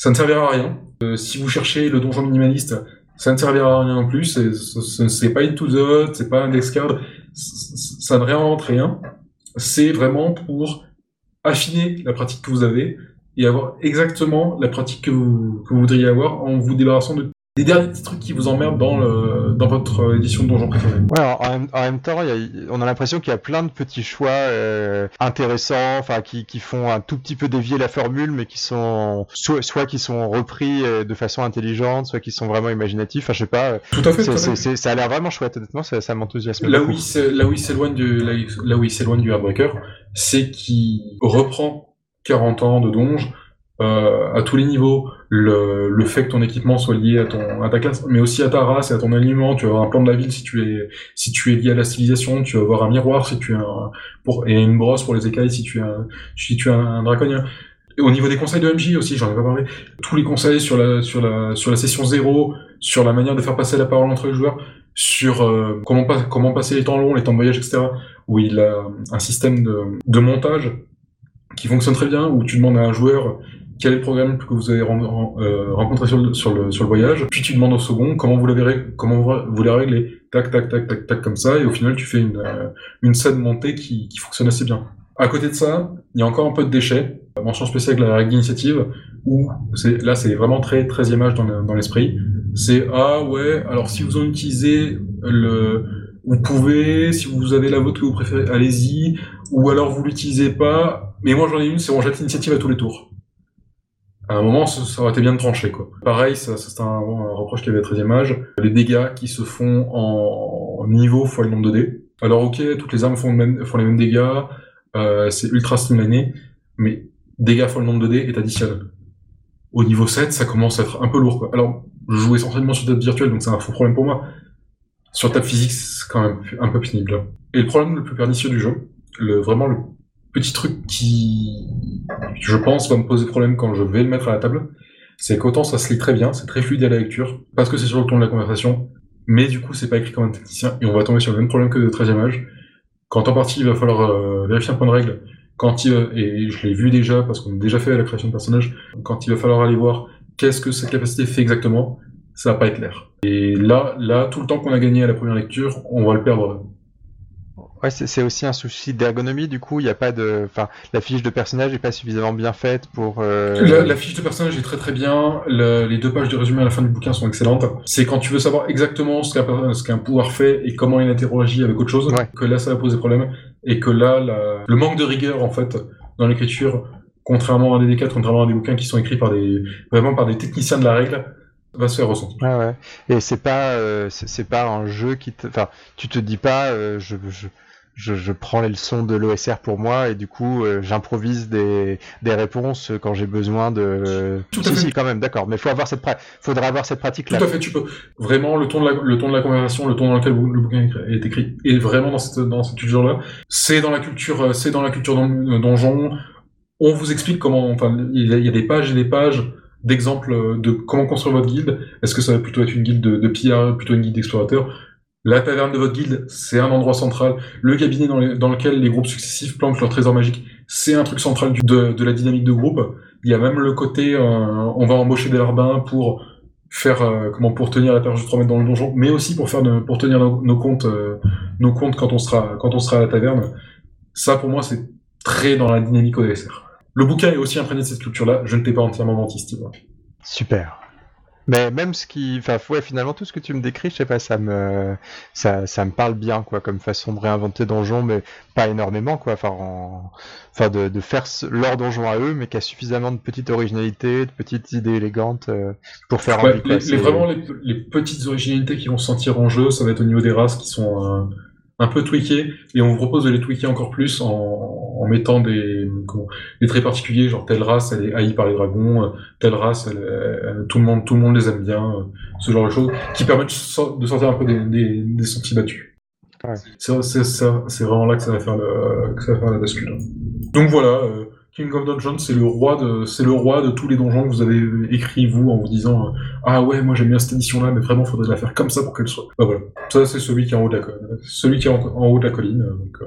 ça ne servira à rien. Euh, si vous cherchez le donjon minimaliste, ça ne servira à rien non plus. C'est pas into the c'est pas un index card, ça ne réinvente rien. C'est vraiment pour affiner la pratique que vous avez et avoir exactement la pratique que vous, que vous voudriez avoir en vous débarrassant de des derniers petits trucs qui vous emmerdent dans, le, dans votre édition de Donjon préférée. Ouais, en, même, en même temps, y a, on a l'impression qu'il y a plein de petits choix euh, intéressants, enfin qui, qui font un tout petit peu dévier la formule, mais qui sont soit, soit qui sont repris euh, de façon intelligente, soit qui sont vraiment imaginatifs. Enfin, je sais pas. Tout à fait. C ça a l'air vraiment chouette, honnêtement, ça, ça m'enthousiasme. Là où il là où il s'éloigne du là, là où il s'éloigne du Heartbreaker, c'est qu'il reprend 40 ans de Donge euh, à tous les niveaux. Le, le, fait que ton équipement soit lié à ton à ta classe, mais aussi à ta race et à ton alignement. Tu vas avoir un plan de la ville si tu es si tu es lié à la civilisation. Tu vas avoir un miroir si tu es un, pour et une brosse pour les écailles si tu es un, si tu es un, draconien. Au niveau des conseils de MJ aussi, j'en ai pas parlé. Tous les conseils sur la sur la sur la session zéro, sur la manière de faire passer la parole entre les joueurs, sur euh, comment pas, comment passer les temps longs, les temps de voyage, etc. Où il a un système de, de montage qui fonctionne très bien, où tu demandes à un joueur quel est le programme que vous avez euh, rencontré sur le, voyage, puis tu demandes au second comment vous l'avez comment vous les réglez, tac tac tac tac tac comme ça, et au final tu fais une, euh, une scène montée qui, qui fonctionne assez bien. À côté de ça, il y a encore un peu de déchets. Mention spéciale avec la règle d'initiative, où c'est, là c'est vraiment très 13 image dans, dans l'esprit. C'est ah ouais, alors si vous en utilisez le, vous pouvez, si vous avez la vôtre que vous préférez, allez-y, ou alors vous l'utilisez pas. Mais moi j'en ai une, c'est on jette l'initiative à tous les tours à un moment, ça, aurait été bien de trancher, quoi. Pareil, ça, c'est un, reproche qu'il y avait à 13 âge. Les dégâts qui se font en, niveau fois le nombre de dés. Alors, ok, toutes les armes font, font les mêmes dégâts, euh, c'est ultra streamliné, mais dégâts fois le nombre de dés est additionnel. Au niveau 7, ça commence à être un peu lourd, quoi. Alors, je joue essentiellement sur table virtuelle, donc c'est un faux problème pour moi. Sur table physique, c'est quand même un peu pénible. Et le problème le plus pernicieux du jeu, le, vraiment le petit truc qui, je pense, va me poser problème quand je vais le mettre à la table, c'est qu'autant ça se lit très bien, c'est très fluide à la lecture, parce que c'est sur le ton de la conversation, mais du coup c'est pas écrit comme un technicien, et on va tomber sur le même problème que de 13e âge. Quand en partie il va falloir euh, vérifier un point de règle, quand il, et je l'ai vu déjà, parce qu'on a déjà fait la création de personnage, quand il va falloir aller voir qu'est-ce que cette capacité fait exactement, ça va pas être clair. Et là, là, tout le temps qu'on a gagné à la première lecture, on va le perdre Ouais, c'est aussi un souci d'ergonomie, du coup, il n'y a pas de. Enfin, la fiche de personnage n'est pas suffisamment bien faite pour. Euh... La, fiche de personnage est très très bien, les deux pages de résumé à la fin du bouquin sont excellentes. C'est quand tu veux savoir exactement ce qu'un qu'un pouvoir fait et comment il interagit avec autre chose, que là ça va poser problème, et que là, le manque de rigueur, en fait, dans l'écriture, contrairement à des D4, contrairement à des bouquins qui sont écrits par des. vraiment par des techniciens de la règle, va se faire ressentir. Ah ouais. Et c'est pas, euh, c'est pas un jeu qui te, enfin, tu te dis pas, euh, je, je, je, je, prends les leçons de l'OSR pour moi et du coup euh, j'improvise des, des réponses quand j'ai besoin de. Tout à fait. quand même, d'accord. Mais faut avoir cette faudra avoir cette pratique là. Tout à fait, tu peux. Vraiment, le ton de la, le ton de la conversation, le ton dans lequel le bouquin est écrit, est vraiment dans cette, dans cette culture là. C'est dans la culture, c'est dans la culture donjon. On vous explique comment, enfin, il y a des pages et des pages d'exemples de comment construire votre guilde. Est-ce que ça va plutôt être une guilde de, de pillards, plutôt une guilde d'explorateurs La taverne de votre guilde, c'est un endroit central. Le cabinet dans, lequel les groupes successifs plantent leurs trésors magiques, c'est un truc central de, la dynamique de groupe. Il y a même le côté, euh, on va embaucher des larbins pour faire euh, comment pour tenir la perche de 3 mètres dans le donjon, mais aussi pour faire pour tenir nos, comptes euh, nos comptes quand on sera quand on sera à la taverne. Ça pour moi c'est très dans la dynamique ODSR. Le bouquin est aussi imprégné de cette culture-là. Je ne t'ai pas entièrement menti, Steve. Super. Mais même ce qui, enfin, ouais, finalement, tout ce que tu me décris, je sais pas, ça me, ça, ça me parle bien, quoi, comme façon de réinventer donjon, mais pas énormément, quoi. Enfin, enfin, de, de faire leur donjon à eux, mais qui a suffisamment de petite originalité, de petites idées élégantes euh, pour faire ouais, les, les, vraiment les, les, petites originalités qui vont se sentir en jeu, ça va être au niveau des races qui sont euh, un peu tweakées, et on vous propose de les tweaker encore plus en, en mettant des, comment, des traits particuliers, genre telle race elle est haïe par les dragons, euh, telle race elle, elle- tout le monde tout le monde les aime bien, euh, ce genre de choses qui permettent de sor- de sortir un peu des, des, des sentiers battus. Ouais. C'est vraiment là que ça va faire le, que ça va faire la bascule. Donc voilà, euh, King of Dungeons c'est le roi de c'est le roi de tous les donjons que vous avez écrits vous en vous disant euh, ah ouais moi j'aime bien cette édition là mais vraiment faudrait la faire comme ça pour qu'elle soit. Bah voilà, ça c'est celui qui est en haut de la colline, celui qui est en, en haut de la colline. euh, Donc, euh,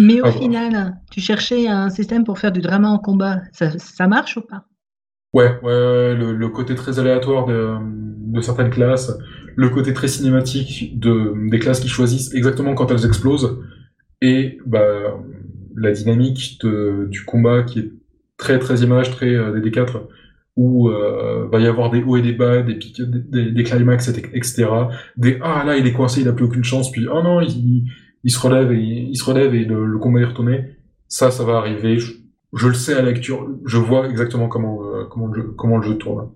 Mais au Ah, final, tu cherchais un système pour faire du drama en combat. Ça, ça marche ou pas? Ouais, ouais, le, le côté très aléatoire de, de certaines classes, le côté très cinématique de, des classes qui choisissent exactement quand elles explosent, et bah, la dynamique de, du combat qui est très très image, très euh, DD4, où euh, va y avoir des hauts et des bas, des des, des, des climax, et- etc. Des ah là il est coincé, il a plus aucune chance, puis oh non il, il se relève et il se relève et le, le combat est retourné. Ça, ça va arriver. Je, je le sais à la lecture, je vois exactement comment euh, comment le jeu, comment le jeu tourne.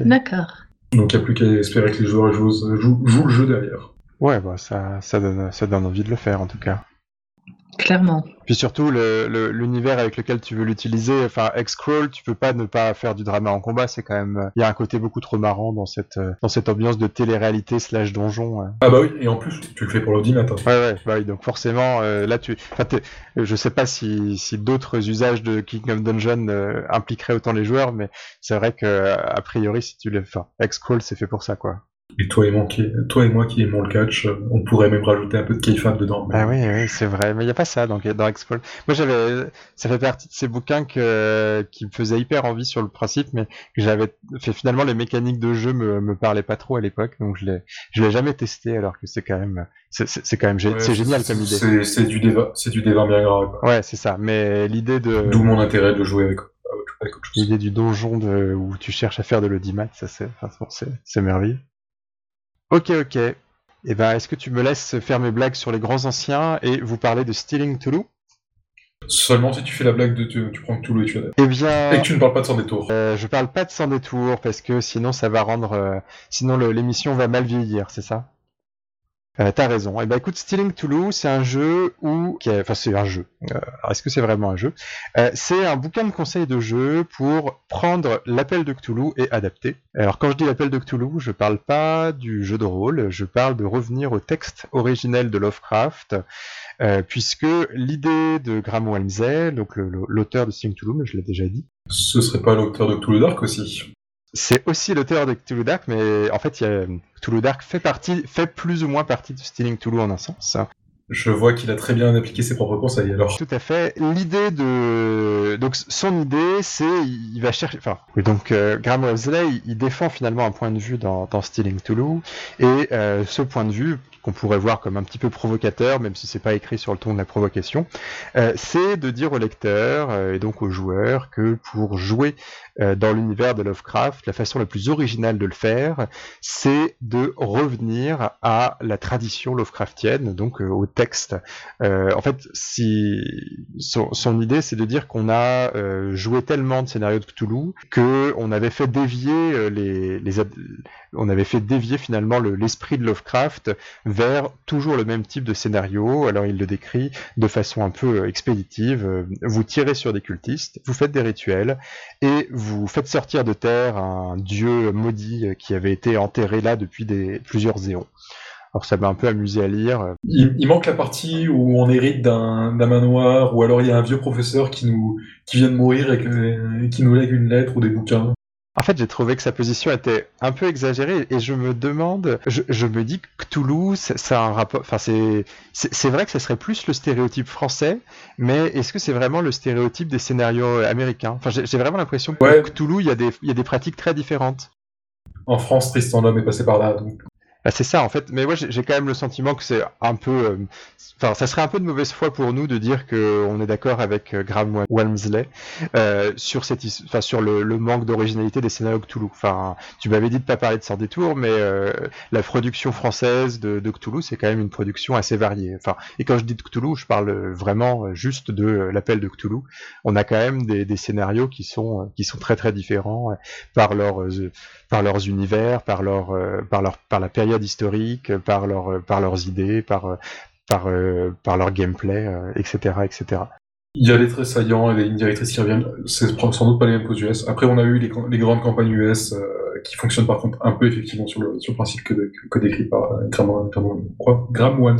D'accord. Donc il n'y a plus qu'à espérer que les joueurs et joueuses jouent, jouent le jeu derrière. Ouais, bah ça, ça donne, ça donne envie de le faire en tout cas. Clairement. Puis surtout le- le- l'univers avec lequel tu veux l'utiliser, enfin X-Crawl, tu peux pas ne pas faire du drama en combat, c'est quand même, il y a un côté beaucoup trop marrant dans cette, euh, dans cette ambiance de télé-réalité slash donjon. ouais. Ah bah oui, et en plus tu le fais pour l'ordinateur. Ouais, ouais, bah oui, donc forcément, euh, là, tu, enfin, euh, je sais pas si, si d'autres usages de King of Dungeon euh, impliqueraient autant les joueurs, mais c'est vrai que euh, a priori, si tu les, enfin, X-Crawl, c'est fait pour ça, quoi. Et toi et moi qui, toi et moi qui aimons le catch, on pourrait même rajouter un peu de kayfabe dedans. mais- Ah oui, oui, c'est vrai, mais il y a pas ça donc dans X-Crawl. Moi, j'avais, ça fait partie de ces bouquins que, qui me faisaient hyper envie sur le principe, mais que j'avais fait finalement les mécaniques de jeu me, me parlaient pas trop à l'époque, donc je l'ai, je l'ai jamais testé, alors que c'est quand même, c'est, quand même, Ouais, c'est génial comme idée. C'est c'est du déva, c'est du bien grave. quoi. Ouais, c'est ça. Mais l'idée de, D'où mon intérêt de jouer avec, avec autre chose. L'idée du donjon de, où tu cherches à faire de l'audimat, ça c'est, enfin, bon, c'est merveilleux. Ok, ok. Et ben, est-ce que tu me laisses faire mes blagues sur les grands anciens et vous parler de Stealing Toulouse? Seulement si tu fais la blague de tu, tu prends Cthulhu et tu adaptes. Eh bien, Et que tu ne parles pas de sans détour. euh, je parle pas de sans détour parce que sinon ça va rendre, euh, sinon l'émission va mal vieillir, c'est ça? Euh, T'as raison. Eh ben écoute, Stealing Toulouse, c'est un jeu où, enfin c'est un jeu. Euh, est-ce que c'est vraiment un jeu? Euh, C'est un bouquin de conseils de jeu pour prendre l'appel de Cthulhu et adapter. Alors quand je dis l'appel de Cthulhu, je parle pas du jeu de rôle, je parle de revenir au texte originel de Lovecraft, euh, puisque l'idée de Graham Walmsley, donc l'auteur de Stealing Toulouse, je l'ai déjà dit, Ce serait pas l'auteur de Cthulhu Dark aussi. C'est aussi l'auteur de Cthulhu Dark, mais en fait, il y a, Cthulhu Dark fait partie, fait plus ou moins partie de Stealing Cthulhu en un sens. Je vois qu'il a très bien appliqué ses propres conseils alors. Tout à fait. L'idée de, donc son idée, c'est, il va chercher, enfin, oui, donc euh, Graham Wesley, il, défend finalement un point de vue dans, dans Stealing Cthulhu, et euh, ce point de vue qu'on pourrait voir comme un petit peu provocateur, même si c'est pas écrit sur le ton de la provocation, euh, c'est de dire au lecteur euh, et donc aux joueurs que pour jouer dans l'univers de Lovecraft, la façon la plus originale de le faire, c'est de revenir à la tradition Lovecraftienne, donc euh, au texte. Euh, en fait, si son, idée, c'est de dire qu'on a euh, joué tellement de scénarios de Cthulhu que on avait fait dévier euh, les, on avait fait dévier finalement le- l'esprit de Lovecraft vers toujours le même type de scénario. Alors il le décrit de façon un peu euh, expéditive. Euh, Vous tirez sur des cultistes, vous faites des rituels et vous faites sortir de terre un dieu maudit euh, qui avait été enterré là depuis plusieurs éons. Alors ça m'a un peu amusé à lire. Il, manque la partie où on hérite d'un manoir, ou alors il y a un vieux professeur qui nous qui vient de mourir et qui nous lègue une lettre ou des bouquins. En fait, j'ai trouvé que sa position était un peu exagérée et je me demande, je, je me dis que c'est un rapport, enfin c'est, vrai que ce serait plus le stéréotype français, mais est-ce que c'est vraiment le stéréotype des scénarios américains? Enfin, j'ai vraiment l'impression que Ouais. Cthulhu, il y a des, il y a des pratiques très différentes. En France, Tristan Lhomme est passé par là, donc Bah, c'est ça en fait, mais moi j'ai quand même le sentiment que c'est un peu, euh, enfin ça serait un peu de mauvaise foi pour nous de dire que on est d'accord avec euh, Graham Walmsley euh, sur cette, sur le, manque d'originalité des scénarios Cthulhu. Enfin, tu m'avais dit de pas parler de Sans détour, mais la production française de, de Cthulhu c'est quand même une production assez variée. Enfin, et quand je dis de Cthulhu, je parle vraiment juste de l'appel de Cthulhu. On a quand même des, des scénarios qui sont qui sont très très différents par leur par leurs univers, par leur, euh, par leur, par la période historique, euh, par leur, euh, par leurs idées, par, euh, par, euh, par leur gameplay, euh, etc., etc. Il y a des traits saillants et des lignes directrices qui reviennent. C'est sans doute pas les mêmes qu'aux US. Après, on a eu les, les grandes campagnes US euh, qui fonctionnent par contre un peu effectivement sur le, sur le principe que, que décrit par euh, Graham, Graham Ouais.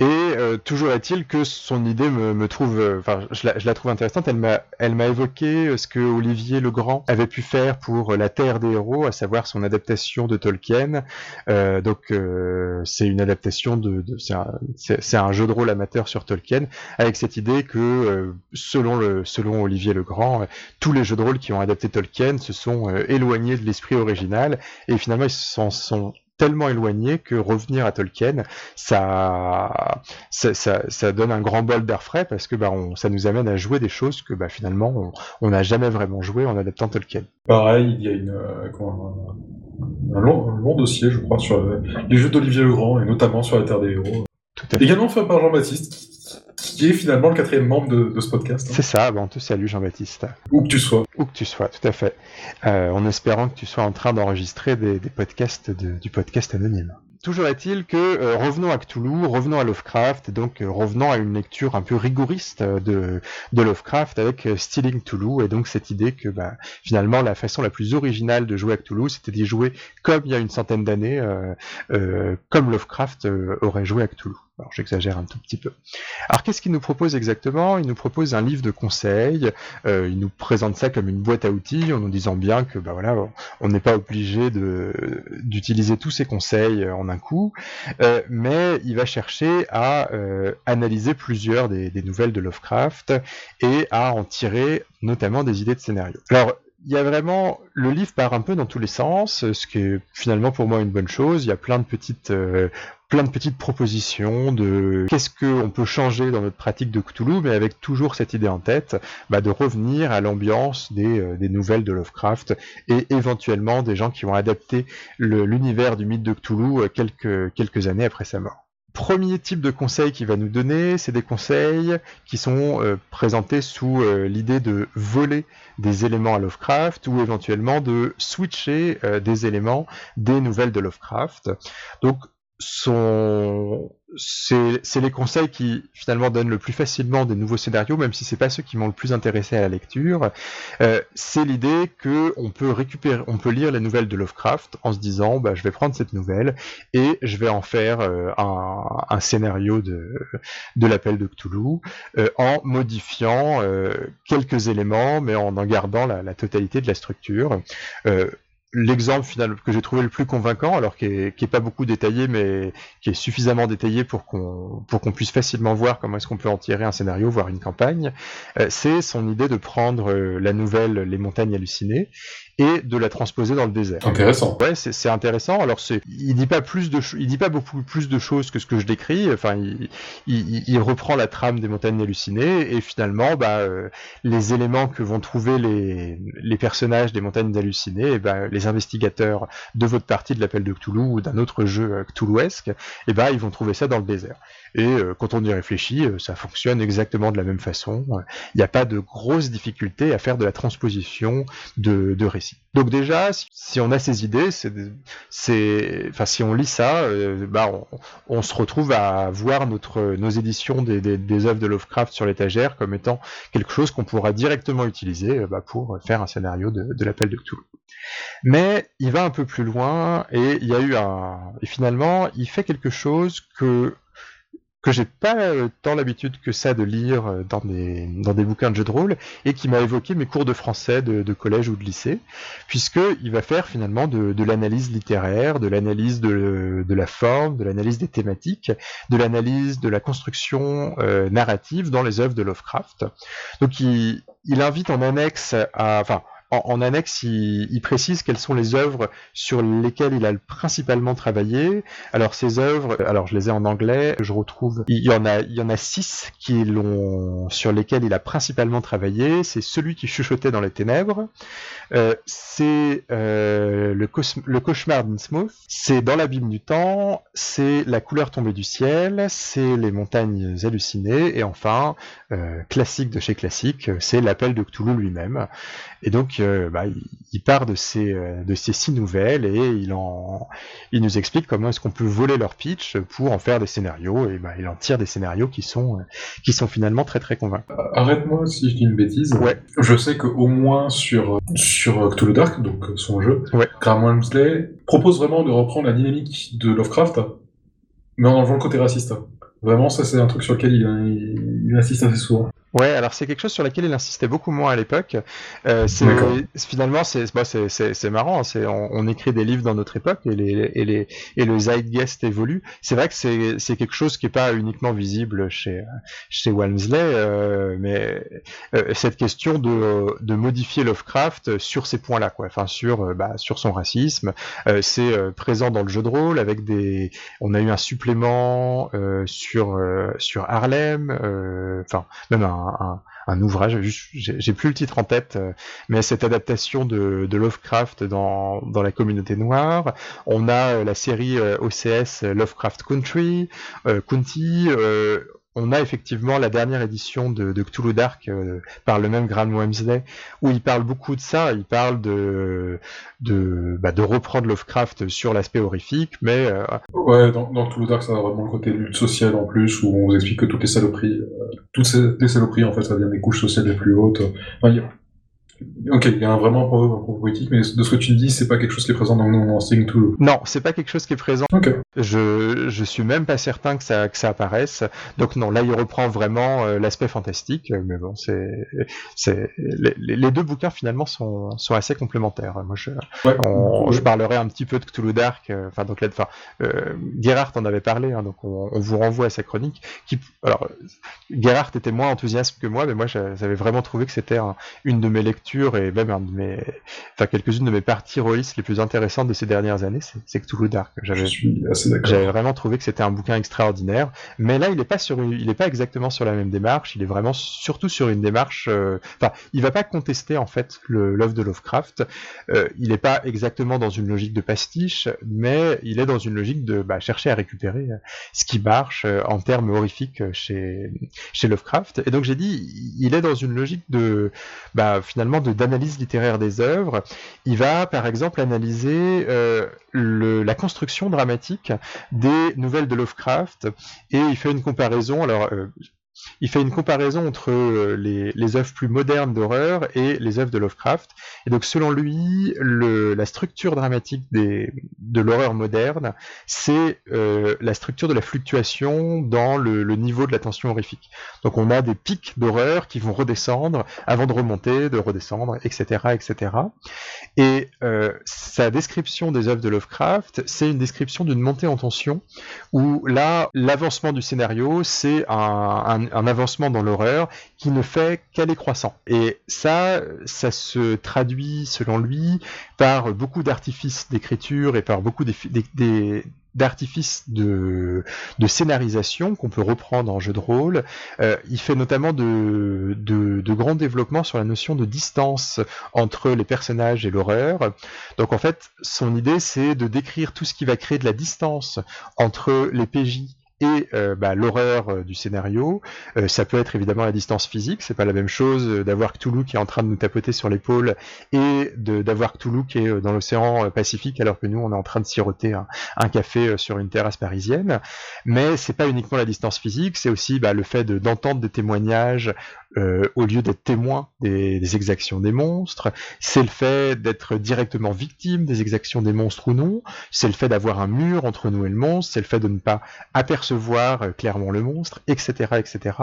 Et euh, toujours est-il que son idée me, me trouve, euh, enfin, je, la, je, la, trouve intéressante. Elle m'a, elle m'a évoqué euh, ce que Olivier Legrand avait pu faire pour La Terre des héros, à savoir son adaptation de Tolkien. Euh, donc, euh, c'est une adaptation de, de c'est, un, c'est, un, jeu de rôle amateur sur Tolkien, avec cette idée que, selon le, selon Olivier Legrand, tous les jeux de rôle qui ont adapté Tolkien se sont éloignés de l'esprit original, et finalement ils s'en sont tellement éloigné que revenir à Tolkien, ça, ça, ça, ça donne un grand bol d'air frais parce que bah, on, ça nous amène à jouer des choses que bah, finalement on n'a jamais vraiment joué en adaptant Tolkien. Pareil, il y a une, euh, un, long, un, long, dossier, je crois, sur les jeux d'Olivier Legrand et notamment sur la Terre des Héros. Tout à fait. Également fait par Jean-Baptiste, qui est finalement le quatrième membre de, de ce podcast. Hein. C'est ça, bon, on te salue Jean-Baptiste. Où que tu sois. Où que tu sois, tout à fait. Euh, en espérant que tu sois en train d'enregistrer des, des, podcasts de, du podcast anonyme. Toujours est-il que euh, revenons à Cthulhu, revenons à Lovecraft, donc euh, revenons à une lecture un peu rigoriste de, de Lovecraft avec Stealing Cthulhu, et donc cette idée que bah, finalement la façon la plus originale de jouer à Cthulhu, c'était d'y jouer comme il y a une centaine d'années, comme Lovecraft aurait joué à Cthulhu. Alors j'exagère un tout petit peu. Alors qu'est-ce qu'il nous propose exactement? Il nous propose un livre de conseils. Euh, il nous présente ça comme une boîte à outils, en nous disant bien que bah voilà, on n'est pas obligé d'utiliser tous ces conseils en un coup, euh, mais il va chercher à euh, analyser plusieurs des, nouvelles de Lovecraft et à en tirer notamment des idées de scénario. Il y a vraiment le livre part un peu dans tous les sens, ce qui est finalement pour moi une bonne chose. Il y a plein de petites euh, plein de petites propositions de qu'est-ce qu'on peut changer dans notre pratique de Cthulhu, mais avec toujours cette idée en tête bah, de revenir à l'ambiance des, euh, nouvelles de Lovecraft et éventuellement des gens qui ont adapté l'univers du mythe de Cthulhu euh, quelques, quelques années après sa mort premier type de conseil qu'il va nous donner, c'est des conseils qui sont euh, présentés sous euh, l'idée de voler des éléments à Lovecraft ou éventuellement de switcher euh, des éléments des nouvelles de Lovecraft. Donc sont c'est les conseils qui finalement donnent le plus facilement des nouveaux scénarios, même si c'est pas ceux qui m'ont le plus intéressé à la lecture. Euh, c'est l'idée que on peut récupérer, on peut lire les nouvelles de Lovecraft en se disant, bah, je vais prendre cette nouvelle et je vais en faire euh, un, un, scénario de, de l'appel de Cthulhu euh, en modifiant euh, quelques éléments, mais en en gardant la, la totalité de la structure. L'exemple final que j'ai trouvé le plus convaincant, alors qui est, qui est, pas beaucoup détaillé, mais qui est suffisamment détaillé pour qu'on pour qu'on puisse facilement voir comment est-ce qu'on peut en tirer un scénario, voire une campagne, euh, c'est son idée de prendre euh, la nouvelle Les montagnes hallucinées et de la transposer dans le désert. Intéressant. Ouais, c'est intéressant. Alors c'est, il dit pas plus de, il dit pas beaucoup plus de choses que ce que je décris. Enfin, il, il, il reprend la trame des montagnes hallucinées et finalement, bah, euh, les éléments que vont trouver les, les personnages des montagnes hallucinées, et bah, les investigateurs de votre partie de l'appel de Cthulhu ou d'un autre jeu euh, Cthulhuesque, et bah, ils vont trouver ça dans le désert. Et euh, quand on y réfléchit, euh, ça fonctionne exactement de la même façon. Il n'y a pas de grosses difficultés à faire de la transposition de, de récits. Donc déjà, si on a ces idées, c'est, enfin, si on lit ça, euh, bah, on, on, se retrouve à voir notre, nos éditions des, des, des œuvres de Lovecraft sur l'étagère comme étant quelque chose qu'on pourra directement utiliser bah, pour faire un scénario de, de l'appel de Cthulhu. Mais il va un peu plus loin et il y a eu un, et finalement, il fait quelque chose que que j'ai pas euh, tant l'habitude que ça de lire euh, dans des, dans des bouquins de jeux de rôle et qui m'a évoqué mes cours de français de, de collège ou de lycée, puisqu'il va faire finalement de, de l'analyse littéraire, de l'analyse de, de, la forme, de l'analyse des thématiques, de l'analyse de la construction euh, narrative dans les œuvres de Lovecraft. Donc il, il invite en annexe à, enfin, en, annexe, il, précise quelles sont les œuvres sur lesquelles il a principalement travaillé. Alors ces œuvres, alors je les ai en anglais, je retrouve, il y en a, six qui l'ont, sur lesquels il a principalement travaillé. C'est celui qui chuchotait dans les ténèbres, euh, c'est euh, le, le, cauchemar d'Innsmouth, c'est dans l'abîme du temps, c'est la couleur tombée du ciel, c'est les montagnes hallucinées, et enfin, euh, classique de chez classique, c'est l'appel de Cthulhu lui-même. Et donc bah, il, part de ces, de ces six nouvelles et il, en, il nous explique comment est-ce qu'on peut voler leur pitch pour en faire des scénarios et bah, il en tire des scénarios qui sont, qui sont finalement très très convaincants. Arrête-moi si je dis une bêtise. Ouais. Je sais qu'au moins sur, sur Cthulhu Dark, donc son jeu, ouais. Graham Walmsley propose vraiment de reprendre la dynamique de Lovecraft, mais en enlevant le côté raciste. Vraiment, ça c'est un truc sur lequel il, il insiste assez souvent. Ouais, alors c'est quelque chose sur lequel il insistait beaucoup moins à l'époque. Euh, c'est finalement c'est bah, c'est marrant, hein, c'est on, on, écrit des livres dans notre époque et les et les et le zeitgeist évolue. C'est vrai que c'est c'est quelque chose qui est pas uniquement visible chez chez Walmsley, euh, mais euh, cette question de de modifier Lovecraft sur ces points-là, quoi. Enfin sur euh, bah, sur son racisme, euh, c'est présent dans le jeu de rôle avec des. On a eu un supplément sur sur Harlem, enfin même un un, ouvrage, j'ai plus le titre en tête, euh, mais cette adaptation de, Lovecraft dans, dans, la communauté noire. On a euh, la série euh, OCS Lovecraft Country, County on a effectivement la dernière édition de, de Cthulhu Dark euh, par le même Graham Wemsley, où il parle beaucoup de ça, il parle de, de, bah, de reprendre Lovecraft sur l'aspect horrifique, mais... Euh, ouais, dans, dans, Cthulhu Dark, ça a vraiment le côté lutte sociale en plus, où on vous explique que toutes les saloperies, euh, toutes les saloperies, en fait, ça vient des couches sociales les plus hautes. Ok, il y a un vraiment propos politique, mais de ce que tu dis, c'est pas quelque chose qui est présent dans, Sting Tool. Non, c'est pas quelque chose qui est présent. Ok. Je, je suis même pas certain que ça, que ça apparaisse. Donc non, là il reprend vraiment euh, l'aspect fantastique, mais bon, c'est, c'est les, les, deux bouquins finalement sont, sont assez complémentaires. Moi, je, je parlerai un petit peu de Cthulhu Dark. Euh, enfin donc là, enfin, euh, Gerhardt en avait parlé, hein, donc on, on, vous renvoie à sa chronique. Qui, alors, Gerhardt était moins enthousiaste que moi, mais moi j'avais vraiment trouvé que c'était une de mes lectures et même un de mes, enfin quelques-unes de mes parties rôlistes les plus intéressantes de ces dernières années, c'est Cthulhu Dark. J'avais, j'avais vraiment trouvé que c'était un bouquin extraordinaire, mais là il n'est pas sur, il est pas exactement sur la même démarche. Il est vraiment surtout sur une démarche, euh, enfin il va pas contester en fait l'œuvre de Lovecraft. Euh, il n'est pas exactement dans une logique de pastiche, mais il est dans une logique de bah, chercher à récupérer euh, ce qui marche en termes horrifiques chez chez Lovecraft. Et donc j'ai dit, il est dans une logique de, bah finalement d'analyse littéraire des œuvres. Il va par exemple analyser euh, la construction dramatique des nouvelles de Lovecraft et il fait une comparaison. Alors euh, il fait une comparaison entre euh, les, œuvres plus modernes d'horreur et les œuvres de Lovecraft. Et donc, selon lui, la structure dramatique de l'horreur moderne, c'est euh, la structure de la fluctuation dans le, niveau de la tension horrifique. Donc, on a des pics d'horreur qui vont redescendre avant de remonter, de redescendre, etc., etc. Et euh, sa description des œuvres de Lovecraft, c'est une description d'une montée en tension où là, l'avancement du scénario, c'est un, avancement dans l'horreur qui ne fait qu'aller croissant. Et ça, ça se traduit, selon lui, par beaucoup d'artifices d'écriture et par beaucoup d'artifices de, scénarisation qu'on peut reprendre en jeu de rôle. Euh, il fait notamment de, de, grands développements sur la notion de distance entre les personnages et l'horreur. Donc en fait, son idée, c'est de décrire tout ce qui va créer de la distance entre les PJ et euh, bah, l'horreur euh, du scénario. Euh, ça peut être évidemment la distance physique, c'est pas la même chose d'avoir Cthulhu qui est en train de nous tapoter sur l'épaule et d'avoir Cthulhu qui est dans l'océan Pacifique alors que nous on est en train de siroter un, café sur une terrasse parisienne. Mais c'est pas uniquement la distance physique, c'est aussi bah, le fait d'entendre des témoignages euh, au lieu d'être témoin des, exactions des monstres, c'est le fait d'être directement victime des exactions des monstres ou non, c'est le fait d'avoir un mur entre nous et le monstre, c'est le fait de ne pas apercevoir euh, clairement le monstre, etc., etc.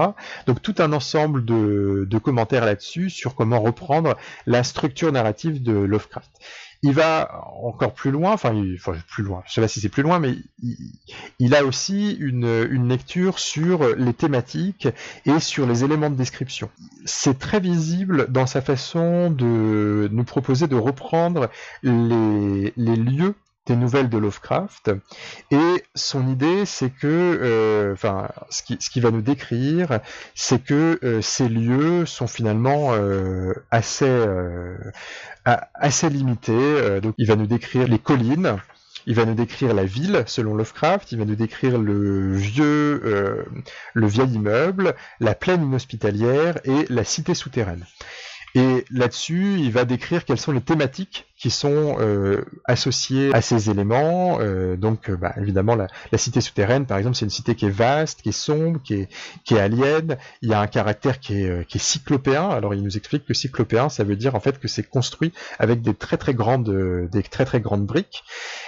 Donc tout un ensemble de, de commentaires là-dessus sur comment reprendre la structure narrative de Lovecraft il va encore plus loin, enfin, il, enfin plus loin, je sais pas si c'est plus loin, mais il, a aussi une, lecture sur les thématiques et sur les éléments de description. C'est très visible dans sa façon de nous proposer de reprendre les lieux des nouvelles de Lovecraft. Et son idée, c'est que, euh, enfin, ce qui, ce qui va nous décrire, c'est que euh, ces lieux sont finalement euh, assez, assez limités. donc, il va nous décrire les collines. Il va nous décrire la ville selon Lovecraft, il va nous décrire le vieux, le vieil immeuble, la plaine inhospitalière et la cité souterraine. Et là-dessus, il va décrire quelles sont les thématiques qui sont euh, associées à ces éléments. Euh, donc, euh, bah, évidemment, la, cité souterraine, par exemple, c'est une cité qui est vaste, qui est sombre, qui est, qui est alien. Il y a un caractère qui est, qui est cyclopéen. Alors, il nous explique que cyclopéen, ça veut dire en fait que c'est construit avec des très très grandes, des très très grandes briques.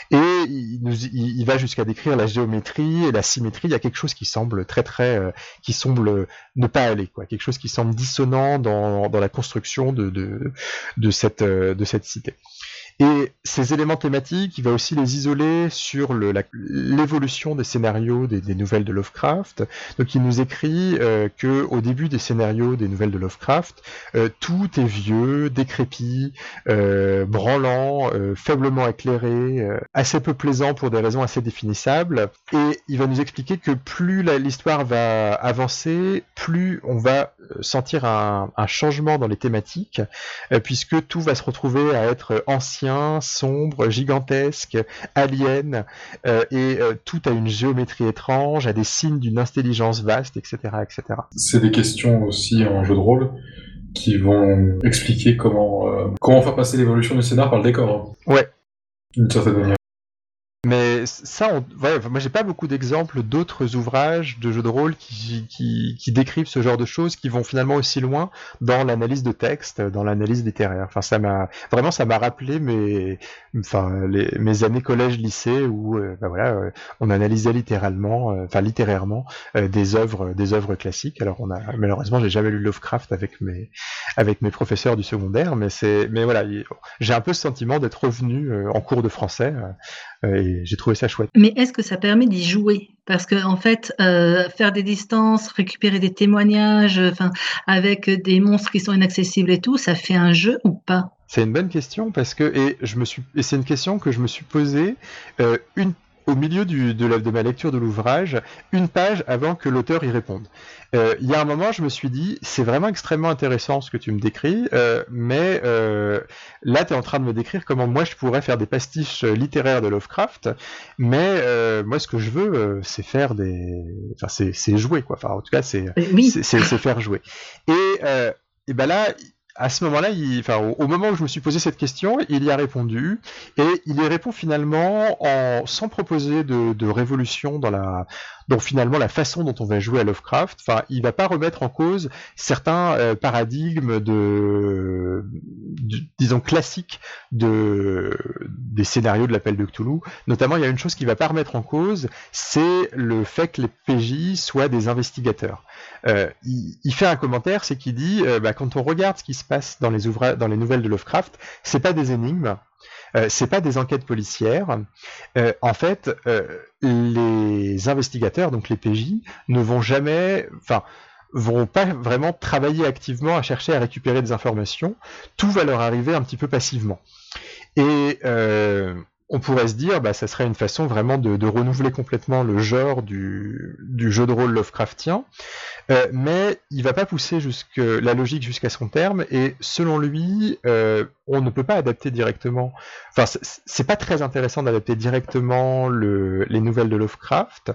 Et il, nous, il, va jusqu'à décrire la géométrie et la symétrie. Il y a quelque chose qui semble très très, qui semble ne pas aller, quoi. Quelque chose qui semble dissonant dans, dans la construction de, de, de cette, de cette cité. Et ces éléments thématiques, il va aussi les isoler sur l'évolution des scénarios des, nouvelles de Lovecraft. Donc il nous écrit euh, que au début des scénarios des nouvelles de Lovecraft, euh, tout est vieux, décrépit, euh, branlant, euh, faiblement éclairé, assez peu plaisant pour des raisons assez définissables. Et il va nous expliquer que plus l'histoire va avancer, plus on va sentir un, un changement dans les thématiques, puisque tout va se retrouver à être ancien sombre, gigantesque, alien, euh, et euh, tout a une géométrie étrange, a des signes d'une intelligence vaste, etc., etc. C'est des questions aussi en jeu de rôle qui vont expliquer comment euh, comment faire passer l'évolution du scénar par le décor. Hein. Ouais. D'une certaine manière. Ça, on... moi j'ai pas beaucoup d'exemples d'autres ouvrages de jeux de rôle qui, qui, qui, décrivent ce genre de choses qui vont finalement aussi loin dans l'analyse de texte, dans l'analyse littéraire. Enfin, ça m'a vraiment ça m'a rappelé mes, enfin mes années collège-lycée où euh, ben voilà, euh, on analysait littéralement, euh, enfin littérairement des œuvres, des œuvres classiques. Alors on a malheureusement j'ai jamais lu Lovecraft avec mes avec mes professeurs du secondaire, mais c'est mais voilà, j'ai un peu ce sentiment d'être revenu en cours de français et j'ai trouvé ça chouette. Mais est-ce que ça permet d'y jouer? Parce que en fait, euh, faire des distances, récupérer des témoignages, enfin, avec des monstres qui sont inaccessibles et tout, ça fait un jeu ou pas? C'est une bonne question parce que et je me suis et c'est une question que je me suis posée euh, une au milieu du, de, la, de, ma lecture de l'ouvrage, une page avant que l'auteur y réponde. Euh, il y a un moment, je me suis dit, c'est vraiment extrêmement intéressant ce que tu me décris, euh, mais euh, là, tu es en train de me décrire comment moi je pourrais faire des pastiches littéraires de Lovecraft, mais euh, moi, ce que je veux, euh, c'est faire des... Enfin, c'est jouer, quoi. Enfin, en tout cas, c'est oui. faire jouer. Et, et ben là, à ce moment-là, enfin, au, moment où je me suis posé cette question, il y a répondu, et il y répond finalement en, sans proposer de, de révolution dans la, dans finalement la façon dont on va jouer à Lovecraft. Enfin, il va pas remettre en cause certains euh, paradigmes de, disons classiques de des scénarios de l'appel de Cthulhu. Notamment, il y a une chose qu'il va pas remettre en cause, c'est le fait que les PJ soient des investigateurs. Euh, il, fait un commentaire, c'est qu'il dit, euh, bah, quand on regarde ce qui se passe dans les dans les nouvelles de Lovecraft, c'est pas des énigmes, euh, c'est pas des enquêtes policières. Euh, en fait, euh, les investigateurs, donc les PJ, ne vont jamais, enfin, vont pas vraiment travailler activement à chercher à récupérer des informations. Tout va leur arriver un petit peu passivement. Et on pourrait se dire, bah, ça serait une façon vraiment de, renouveler complètement le genre du, jeu de rôle Lovecraftien, euh, mais il va pas pousser jusque la logique jusqu'à son terme, et selon lui, euh, on ne peut pas adapter directement. Enfin, c'est pas très intéressant d'adapter directement les nouvelles de Lovecraft,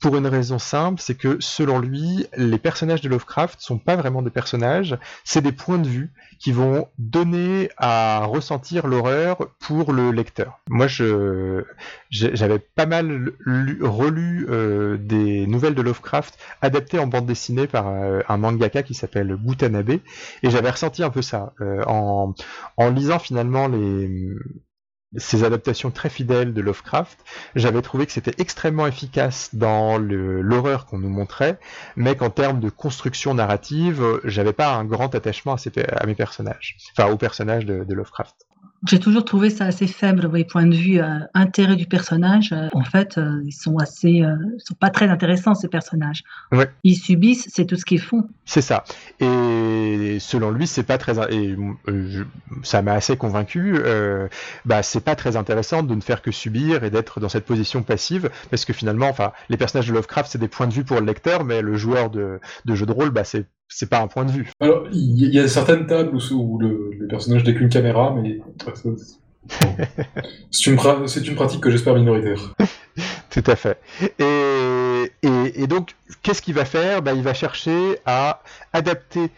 pour une raison simple, c'est que selon lui, les personnages de Lovecraft sont pas vraiment des personnages, c'est des points de vue qui vont donner à ressentir l'horreur pour le lecteur. Moi, j'avais pas mal relu euh, des nouvelles de Lovecraft adaptées en bande dessinée par euh, un mangaka qui s'appelle Gutanabe, et j'avais ressenti un peu ça euh, en lisant finalement les ces adaptations très fidèles de Lovecraft, j'avais trouvé que c'était extrêmement efficace dans l'horreur qu'on nous montrait, mais qu'en termes de construction narrative, j'avais pas un grand attachement à, mes personnages, enfin aux personnages de Lovecraft. J'ai toujours trouvé ça assez faible, oui, point de vue euh, intérêt du personnage. Euh, en fait, euh, ils sont assez, sont pas très intéressants ces personnages. Ouais. Ils subissent, c'est tout ce qu'ils font. C'est ça. Et selon lui, c'est pas très, et ça m'a assez convaincu. bah, c'est pas très intéressant de ne faire que subir et d'être dans cette position passive, parce que finalement, enfin, les personnages de Lovecraft, c'est des points de vue pour le lecteur, mais le joueur de, de jeu de rôle, bah, c'est c'est pas un point de vue. Alors, il y, a certaines tables où, le, personnage n'est qu'une caméra, mais <laughs> c'est une, une, pratique que j'espère minoritaire. <laughs> Tout à fait. Et, et, donc, qu'est-ce qu'il va faire? Bah, Il va chercher à adapter